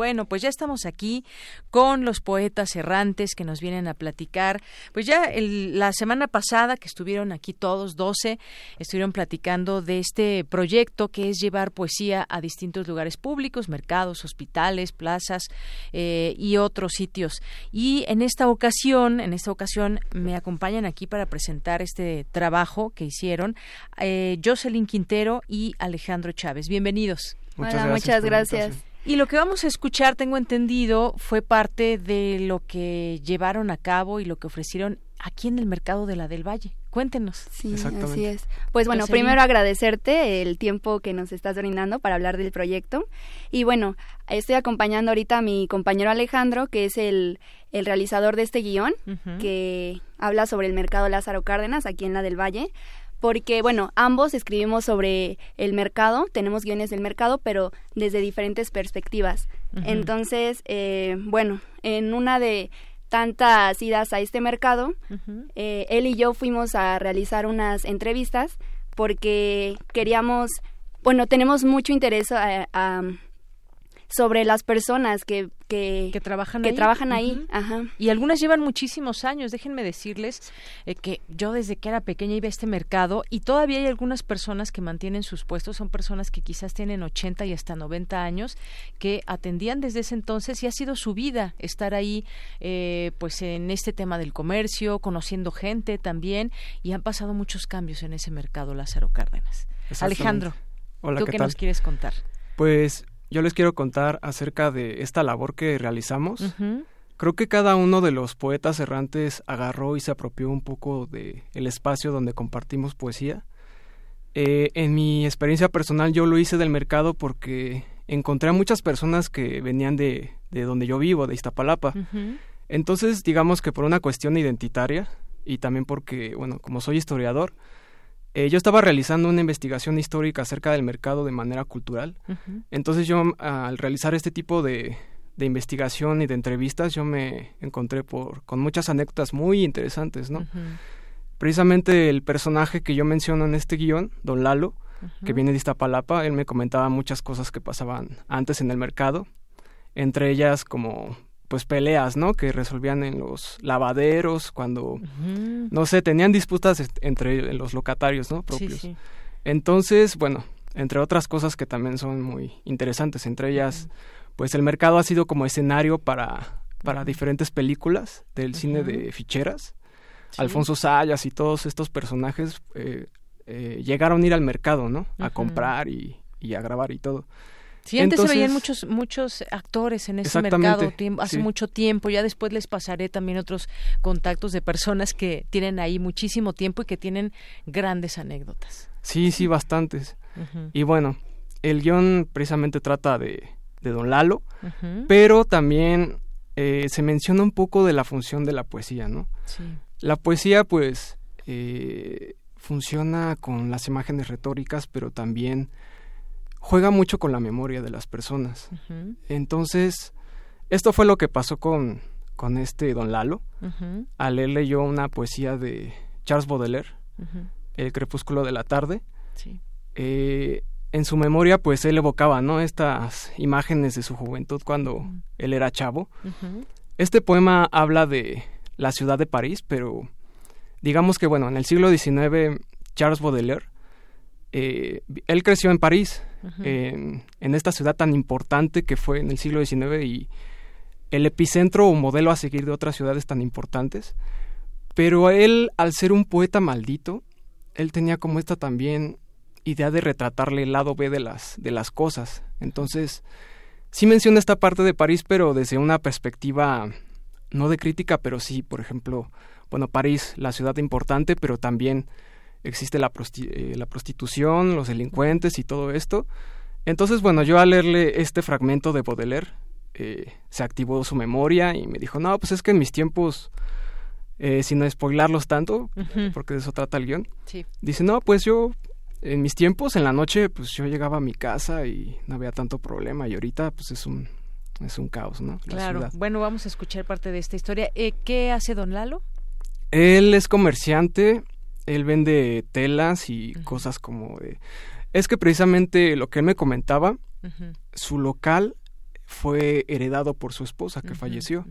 Bueno, pues ya estamos aquí con los poetas errantes que nos vienen a platicar. Pues ya la semana pasada que estuvieron aquí todos, 12, estuvieron platicando de este proyecto que es llevar poesía a distintos lugares públicos, mercados, hospitales, plazas eh, y otros sitios. Y en esta ocasión, en esta ocasión me acompañan aquí para presentar este trabajo que hicieron eh, Jocelyn Quintero y Alejandro Chávez. Bienvenidos. Muchas muchas gracias. Y lo que vamos a escuchar, tengo entendido, fue parte de lo que llevaron a cabo y lo que ofrecieron aquí en el mercado de la del Valle. Cuéntenos. Sí, así es. Pues bueno, primero agradecerte el tiempo que nos estás brindando para hablar del proyecto. Y bueno, estoy acompañando ahorita a mi compañero Alejandro, que es el, el realizador de este guion, que habla sobre el mercado Lázaro Cárdenas aquí en la del Valle porque, bueno, ambos escribimos sobre el mercado, tenemos guiones del mercado, pero desde diferentes perspectivas. Entonces, eh, bueno, en una de tantas idas a este mercado, eh, él y yo fuimos a realizar unas entrevistas porque queríamos, bueno, tenemos mucho interés a, a sobre las personas que, que, trabajan que ahí. Trabajan ahí. Ajá. Y algunas llevan muchísimos años. Déjenme decirles eh, que yo desde que era pequeña iba a este mercado y todavía hay algunas personas que mantienen sus puestos. Son personas que quizás tienen 80 y hasta 90 años que atendían desde ese entonces y ha sido su vida estar ahí eh, pues en este tema del comercio, conociendo gente también y han pasado muchos cambios en ese mercado Lázaro Cárdenas. Alejandro, ¿tú qué nos quieres contar? Pues yo les quiero contar acerca de esta labor que realizamos. Creo que cada uno de los poetas errantes agarró y se apropió un poco de el espacio donde compartimos poesía. Eh, en mi experiencia personal yo lo hice del mercado porque encontré a muchas personas que venían de, de donde yo vivo, de Iztapalapa. Entonces, digamos que por una cuestión identitaria y también porque, bueno, como soy historiador, eh, yo estaba realizando una investigación histórica acerca del mercado de manera cultural. Entonces yo al realizar este tipo de, de, investigación y de entrevistas, yo me encontré por, con muchas anécdotas muy interesantes, ¿no? Precisamente el personaje que yo menciono en este guion, Don Lalo, que viene de Iztapalapa, él me comentaba muchas cosas que pasaban antes en el mercado, entre ellas como pues peleas, ¿no? Que resolvían en los lavaderos cuando, no sé, tenían disputas entre los locatarios, ¿no? Propios. Entonces, bueno, entre otras cosas que también son muy interesantes, entre ellas, pues el mercado ha sido como escenario para, para diferentes películas del cine de ficheras. Alfonso Sayas y todos estos personajes eh, eh, llegaron a ir al mercado, ¿no? A comprar y, y a grabar y todo. Sí, antes se veían muchos muchos actores en ese mercado hace mucho tiempo. Ya después les pasaré también otros contactos de personas que tienen ahí muchísimo tiempo y que tienen grandes anécdotas. Sí, sí, bastantes. Y bueno, el guion precisamente trata de, de Don Lalo, pero también eh, se menciona un poco de la función de la poesía, ¿no? Sí. La poesía, pues, eh, funciona con las imágenes retóricas, pero también juega mucho con la memoria de las personas. Entonces, esto fue lo que pasó con, con este Don Lalo. Al leerle yo una poesía de Charles Baudelaire, El crepúsculo de la tarde. Eh, en su memoria, pues él evocaba, ¿no? Estas imágenes de su juventud cuando él era chavo. Este poema habla de la ciudad de París, pero digamos que, bueno, en el siglo XIX, Charles Baudelaire, eh, él creció en París, en, esta ciudad tan importante que fue en el siglo XIX y el epicentro o modelo a seguir de otras ciudades tan importantes. Pero él, al ser un poeta maldito, él tenía como esta también idea de retratarle el lado B de las, de las cosas. Entonces, sí menciona esta parte de París, pero desde una perspectiva no de crítica, pero sí, por ejemplo, bueno, París, la ciudad importante, pero también existe la, eh, la prostitución, los delincuentes y todo esto. Entonces, bueno, yo al leerle este fragmento de Baudelaire, eh, se activó su memoria y me dijo, no, pues es que en mis tiempos, eh, sin spoilarlos tanto, porque de eso trata el guion, dice, no, pues yo, en mis tiempos, en la noche, pues yo llegaba a mi casa y no había tanto problema y ahorita, pues es un, es un caos, ¿no? claro, bueno, vamos a escuchar parte de esta historia. ¿Qué hace don Lalo? Él es comerciante, él vende telas y cosas como de... Es que precisamente lo que él me comentaba, su local fue heredado por su esposa que falleció.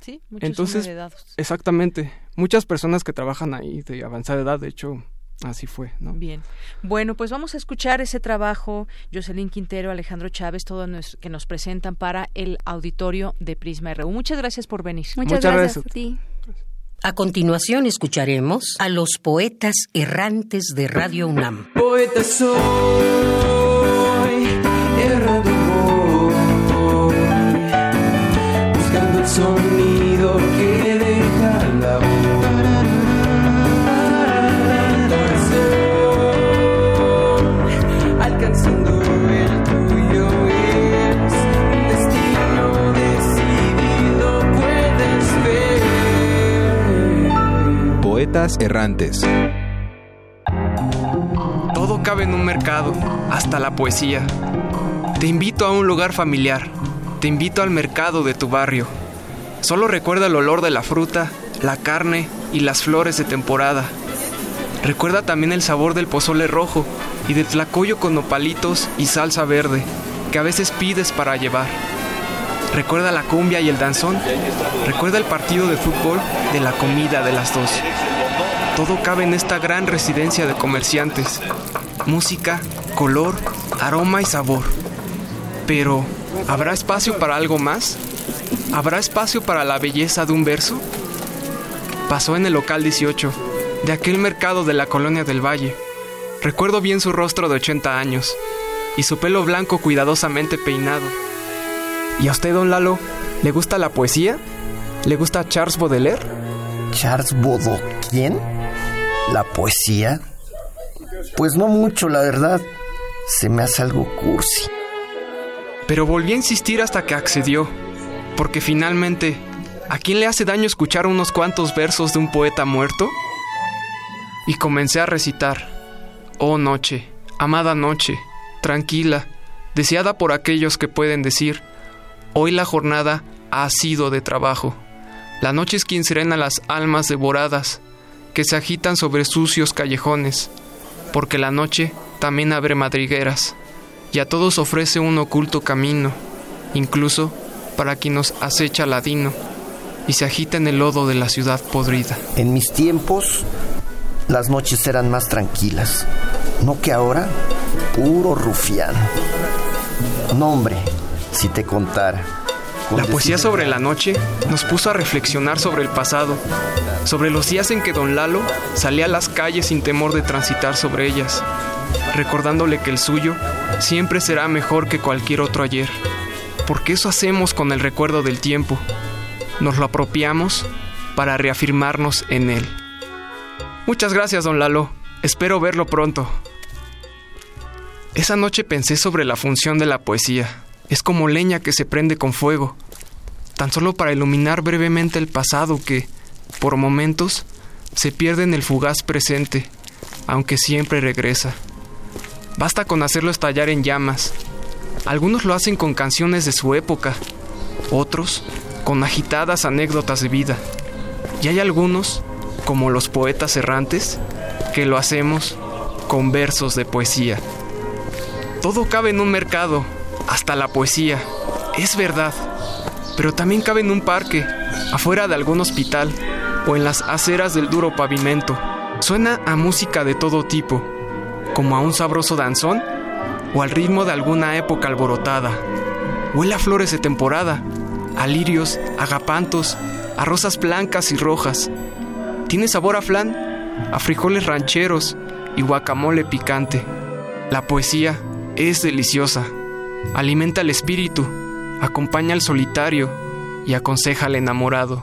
Sí, muchos Entonces, heredados. Exactamente. Muchas personas que trabajan ahí de avanzada edad, de hecho, así fue, ¿no? Bien. Bueno, pues vamos a escuchar ese trabajo, Jocelyn Quintero, Alejandro Chávez, todo que nos presentan para el auditorio de Prisma RU. Muchas gracias por venir. Muchas, gracias, a ti. A continuación escucharemos a los poetas errantes de Radio UNAM. Soy, errantes. Todo cabe en un mercado, hasta la poesía. Te invito a un lugar familiar, te invito al mercado de tu barrio. Solo recuerda el olor de la fruta, la carne y las flores de temporada. Recuerda también el sabor del pozole rojo y del tlacoyo con nopalitos y salsa verde, que a veces pides para llevar. Recuerda la cumbia y el danzón. Recuerda el partido de fútbol de la comida de las dos. Todo cabe en esta gran residencia de comerciantes. Música, color, aroma y sabor. Pero, ¿habrá espacio para algo más? ¿Habrá espacio para la belleza de un verso? Pasó en el local 18, de aquel mercado de la colonia del Valle. Recuerdo bien su rostro de 80 años y su pelo blanco cuidadosamente peinado. ¿Y a usted, don Lalo, le gusta la poesía? ¿Le gusta Charles Baudelaire? ¿Charles Baudelaire? ¿Quién? ¿La poesía? Pues no mucho, la verdad. Se me hace algo cursi. Pero volví a insistir hasta que accedió, porque finalmente, ¿a quién le hace daño escuchar unos cuantos versos de un poeta muerto? Y comencé a recitar. Oh noche, amada noche, tranquila, deseada por aquellos que pueden decir, hoy la jornada ha sido de trabajo. La noche es quien serena las almas devoradas que se agitan sobre sucios callejones, porque la noche también abre madrigueras, y a todos ofrece un oculto camino, incluso para quien nos acecha ladino y se agita en el lodo de la ciudad podrida. En mis tiempos, las noches eran más tranquilas, no que ahora, puro rufián. No, hombre, si te contara. La poesía sobre la noche nos puso a reflexionar sobre el pasado, sobre los días en que don Lalo salía a las calles sin temor de transitar sobre ellas, recordándole que el suyo siempre será mejor que cualquier otro ayer, porque eso hacemos con el recuerdo del tiempo, nos lo apropiamos para reafirmarnos en él. Muchas gracias, don Lalo, espero verlo pronto. Esa noche pensé sobre la función de la poesía es como leña que se prende con fuego, tan solo para iluminar brevemente el pasado que, por momentos, se pierde en el fugaz presente, aunque siempre regresa. Basta con hacerlo estallar en llamas. Algunos lo hacen con canciones de su época, otros con agitadas anécdotas de vida. Y hay algunos, como los poetas errantes, que lo hacemos con versos de poesía. Todo cabe en un mercado, hasta la poesía. Es verdad. Pero también cabe en un parque, afuera de algún hospital o en las aceras del duro pavimento. Suena a música de todo tipo, como a un sabroso danzón o al ritmo de alguna época alborotada. Huele a flores de temporada, a lirios, agapantos, a rosas blancas y rojas. Tiene sabor a flan, a frijoles rancheros y guacamole picante. La poesía es deliciosa alimenta el espíritu, acompaña al solitario y aconseja al enamorado.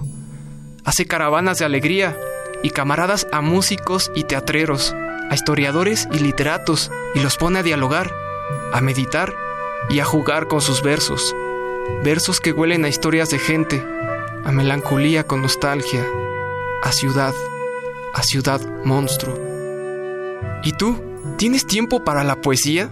Hace caravanas de alegría y camaradas a músicos y teatreros, a historiadores y literatos, y los pone a dialogar, a meditar y a jugar con sus versos. Versos que huelen a historias de gente, a melancolía con nostalgia, a ciudad, a ciudad monstruo. ¿Y tú? ¿Tienes tiempo para la poesía?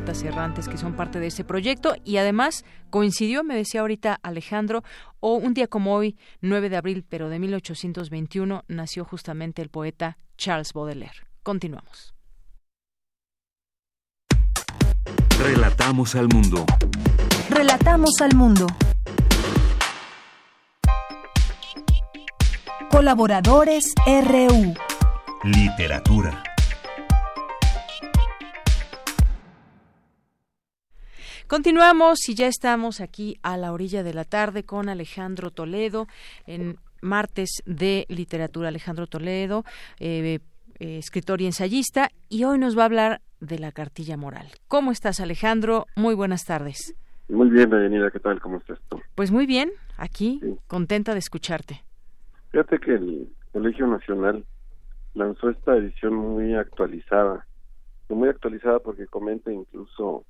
Poetas errantes que son parte de ese proyecto y además coincidió, me decía ahorita Alejandro, o un día como hoy, 9 de abril, pero de 1821, nació justamente el poeta Charles Baudelaire. Continuamos. Relatamos al mundo. Relatamos al mundo. Colaboradores RU. Literatura. Continuamos y ya estamos aquí a la orilla de la tarde con Alejandro Toledo en martes de literatura. Alejandro Toledo, eh, eh, escritor y ensayista, y hoy nos va a hablar de la cartilla moral. ¿Cómo estás, Alejandro? Muy buenas tardes. Muy bien, Bienvenida. ¿qué tal? ¿Cómo estás tú? Pues muy bien, aquí, contenta de escucharte. Fíjate que el Colegio Nacional lanzó esta edición muy actualizada, muy actualizada porque comenta incluso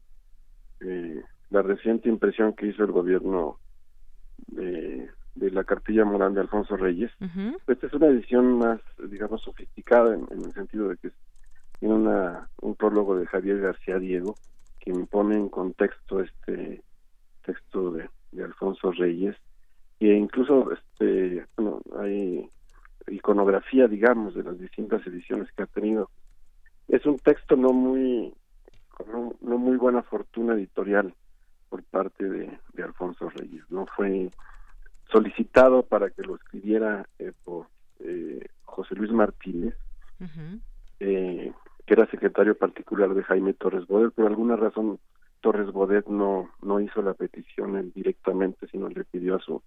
eh, la reciente impresión que hizo el gobierno de, la cartilla moral de Alfonso Reyes. Esta es una edición más, digamos, sofisticada en, el sentido de que tiene una, un prólogo de Javier García Diego que pone en contexto este texto de, Alfonso Reyes e incluso este bueno, hay iconografía digamos de las distintas ediciones que ha tenido es un texto no muy no, muy buena fortuna editorial por parte de, Alfonso Reyes. No fue solicitado para que lo escribiera eh, por eh, José Luis Martínez, eh, que era secretario particular de Jaime Torres Bodet. Por alguna razón, Torres Bodet no, no hizo la petición directamente, sino le pidió a su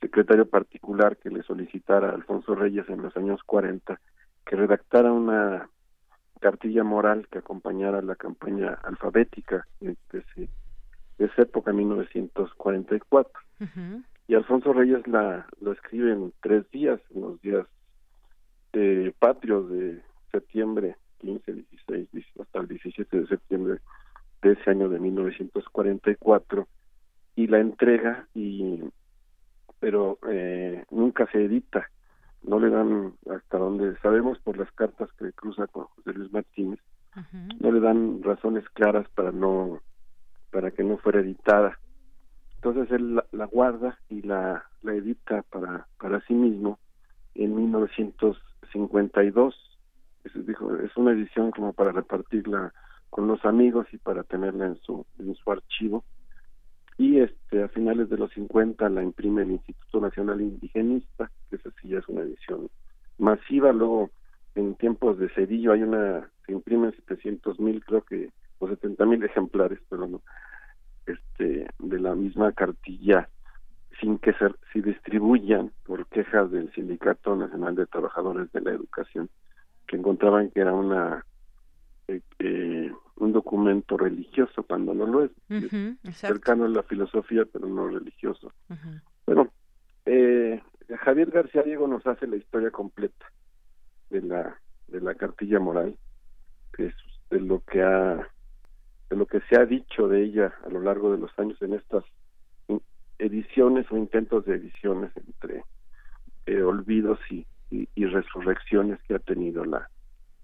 secretario particular que le solicitara a Alfonso Reyes en los años 40 que redactara una cartilla moral que acompañara la campaña alfabética de, esa época, 1944. y Alfonso Reyes la lo escribe en tres días, en los días eh, patrios de septiembre 15, 16, hasta el 17 de septiembre de ese año de 1944 y la entrega y pero eh, nunca se edita no le dan hasta donde sabemos por las cartas que cruza con José Luis Martínez no le dan razones claras para no para que no fuera editada. Entonces él la, guarda y la, la edita para para sí mismo en 1952 es, dijo es una edición como para repartirla con los amigos y para tenerla en su en su archivo y este a finales de los 50 la imprime el Instituto Nacional Indigenista que esa sí ya es una edición masiva. Luego en tiempos de Cedillo hay una se imprimen 700 mil creo que o 70 mil ejemplares pero no este de la misma cartilla sin que se, se distribuyan por quejas del Sindicato Nacional de Trabajadores de la Educación que encontraban que era una eh, eh, un documento religioso cuando no lo es, cercano a la filosofía pero no religioso. Bueno, eh, Javier García Diego nos hace la historia completa de la de la cartilla moral, que es de lo que ha de lo que se ha dicho de ella a lo largo de los años en estas ediciones o intentos de ediciones entre eh, olvidos y, y, resurrecciones que ha tenido la,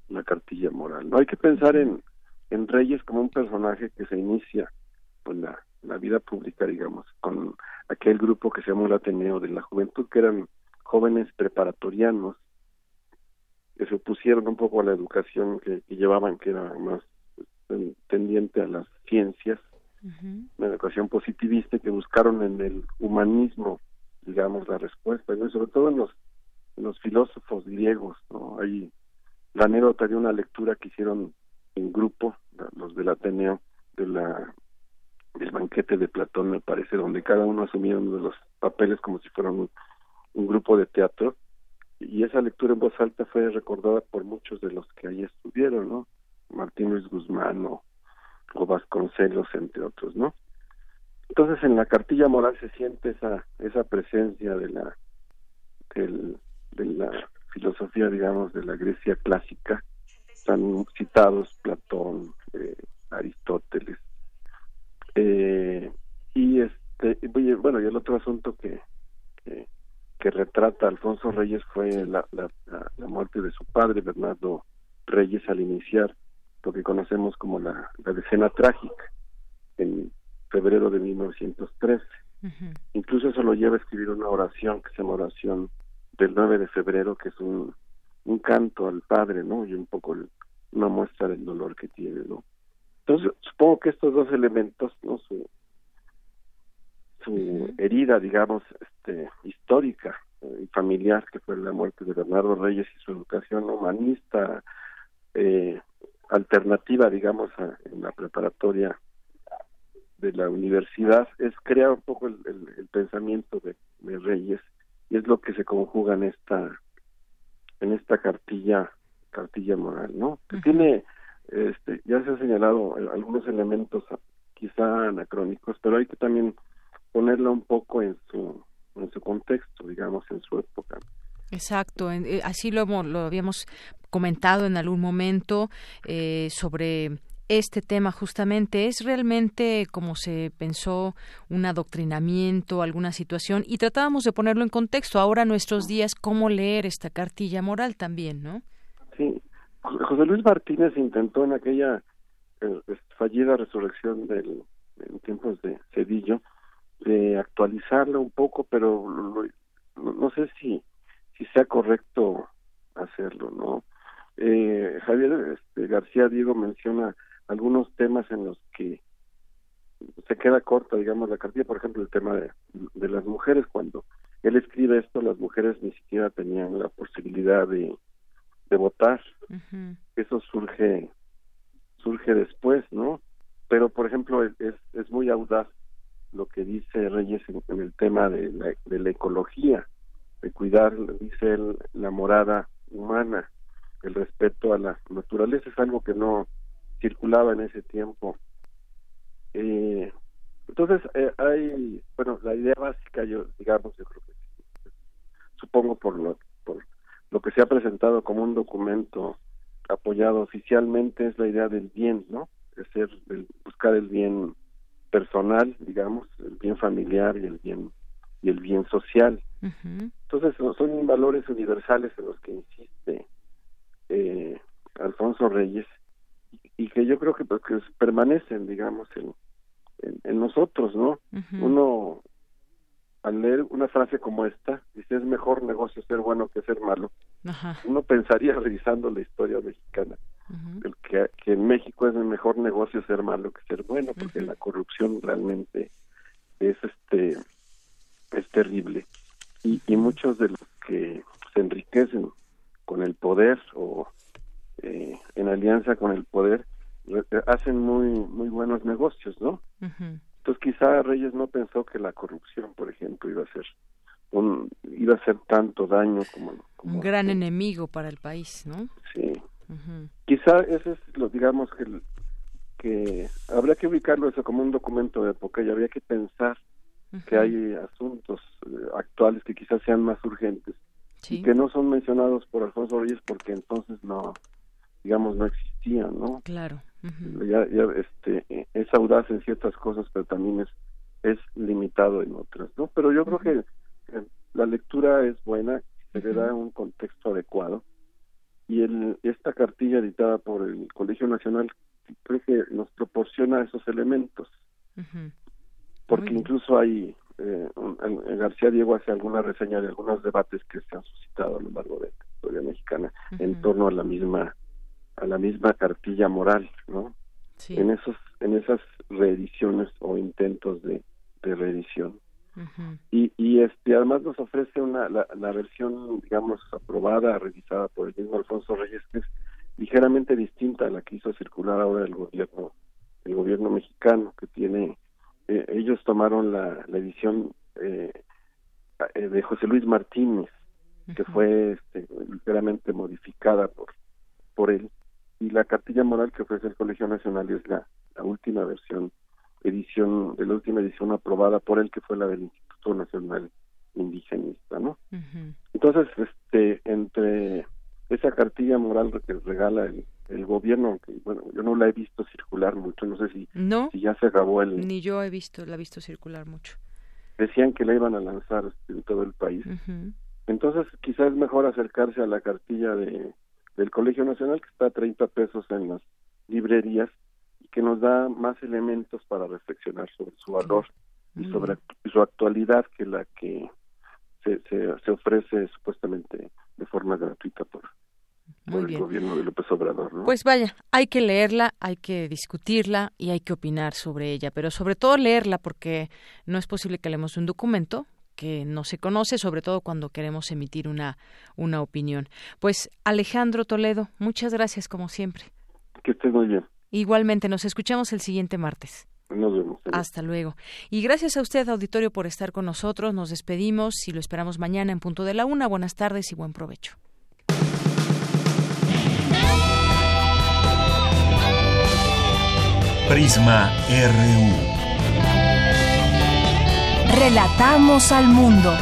la cartilla moral. No hay que pensar en, en Reyes como un personaje que se inicia con la, la vida pública, digamos, con aquel grupo que se llamó el Ateneo de la Juventud, que eran jóvenes preparatorianos que se opusieron un poco a la educación que, llevaban, que era más eh, tendiente a las ciencias, una educación positivista que buscaron en el humanismo, digamos, la respuesta, y sobre todo en los, en los filósofos griegos, ¿no? Hay la anécdota de una lectura que hicieron en grupo, los del Ateneo, de la del banquete de Platón, me parece, donde cada uno asumía uno de los papeles como si fuera un, grupo de teatro, y esa lectura en voz alta fue recordada por muchos de los que ahí estuvieron, ¿no? Martín Luis Guzmán o, Vasconcelos, entre otros, ¿no? Entonces en la cartilla moral se siente esa esa presencia de la del, de la filosofía, digamos, de la Grecia clásica, están citados Platón, eh, Aristóteles. Eh, y este, bueno, y el otro asunto que, que, retrata Alfonso Reyes fue la, la, la, muerte de su padre, Bernardo Reyes, al iniciar lo que conocemos como la, la decena trágica, en febrero de 1913. Incluso eso lo lleva a escribir una oración que se llama oración del 9 de febrero, que es un, un canto al Padre, ¿no? Y un poco una muestra del dolor que tiene, ¿no? Entonces, supongo que estos dos elementos, ¿no? Su, su herida, digamos, este, histórica eh, y familiar, que fue la muerte de Bernardo Reyes y su educación humanista, eh, alternativa, digamos, en la preparatoria de la universidad, es crear un poco el, el, pensamiento de, de Reyes y es lo que se conjuga en esta en esta cartilla cartilla moral no que tiene este ya se han señalado algunos elementos quizá anacrónicos pero hay que también ponerla un poco en su en su contexto digamos en su época. Exacto, eh, así lo, lo habíamos comentado en algún momento eh, sobre este tema justamente es realmente como se pensó un adoctrinamiento, alguna situación y tratábamos de ponerlo en contexto. Ahora nuestros días cómo leer esta cartilla moral también, ¿no? Sí, José Luis Martínez intentó en aquella eh, fallida resurrección del en tiempos de Cedillo de actualizarla un poco, pero no sé si si sea correcto hacerlo, ¿no? Eh, Javier este, García Diego menciona algunos temas en los que se queda corta, digamos, la cartilla, por ejemplo, el tema de, de las mujeres, cuando él escribe esto, las mujeres ni siquiera tenían la posibilidad de, de votar. Eso surge surge después, ¿no? Pero, por ejemplo, es, es muy audaz lo que dice Reyes en, el tema de la, de la ecología, de cuidar, dice él, la morada humana, el respeto a la naturaleza es algo que no circulaba en ese tiempo. Eh, Entonces, eh, hay, bueno, la idea básica, yo digamos, yo creo que supongo por lo, por lo que se ha presentado como un documento apoyado oficialmente es la idea del bien, ¿no? Es ser, el, buscar el bien personal, digamos, el bien familiar y el bien y el bien social. Entonces son valores universales en los que insiste eh, Alfonso Reyes y, que yo creo que, pues, que permanecen, digamos, en, en, nosotros, ¿no? Uno al leer una frase como esta, dice es mejor negocio ser bueno que ser malo. Uno pensaría revisando la historia mexicana el que, que, en México es el mejor negocio ser malo que ser bueno, porque la corrupción realmente es este es terrible. Y, y muchos de los que se enriquecen con el poder o eh, en alianza con el poder hacen muy muy buenos negocios, ¿no? Entonces quizá Reyes no pensó que la corrupción, por ejemplo, iba a ser un, iba a hacer tanto daño como, un gran enemigo para el país, ¿no? Sí. Quizá ese es lo digamos que que habría que ubicarlo eso como un documento de época y habría que pensar que hay asuntos eh, actuales que quizás sean más urgentes y que no son mencionados por Alfonso Reyes porque entonces no digamos no existían no claro ya, ya este es audaz en ciertas cosas pero también es es limitado en otras no pero yo creo que, la lectura es buena se le da un contexto adecuado. Y el, esta cartilla editada por el Colegio Nacional creo que nos proporciona esos elementos. Porque incluso hay eh, García Diego hace alguna reseña de algunos debates que se han suscitado a lo largo de la historia mexicana en torno a la misma a la misma cartilla moral, ¿no? En esos en esas reediciones o intentos de, de reedición. y, y este además nos ofrece una la, la, versión digamos aprobada revisada por el mismo Alfonso Reyes que es ligeramente distinta a la que hizo circular ahora el gobierno el gobierno mexicano que tiene eh, ellos tomaron la, la edición eh, eh, de José Luis Martínez que fue este, ligeramente modificada por por él y la cartilla moral que ofrece el Colegio Nacional es la, la última versión edición de la última edición aprobada por él que fue la del Instituto Nacional Indigenista no entonces este entre esa cartilla moral que regala el, el gobierno, que bueno, yo no la he visto circular mucho, no sé si, si ya se acabó el... Ni yo he visto, la he visto circular mucho. Decían que la iban a lanzar en todo el país. Entonces, quizás es mejor acercarse a la cartilla de, del Colegio Nacional, que está a 30 pesos en las librerías, y que nos da más elementos para reflexionar sobre su valor y sobre su actualidad que la que se, se, se ofrece supuestamente de forma gratuita por, el gobierno de López Obrador. ¿no? Pues vaya, hay que leerla, hay que discutirla y hay que opinar sobre ella, pero sobre todo leerla porque no es posible que leemos un documento que no se conoce, sobre todo cuando queremos emitir una, una opinión. Pues Alejandro Toledo, muchas gracias como siempre. Que estés muy bien. Igualmente, nos escuchamos el siguiente martes. Nos vemos. Hasta luego. Y gracias a usted, auditorio, por estar con nosotros. Nos despedimos y lo esperamos mañana en punto de la una. Buenas tardes y buen provecho. Prisma RU. Relatamos al mundo.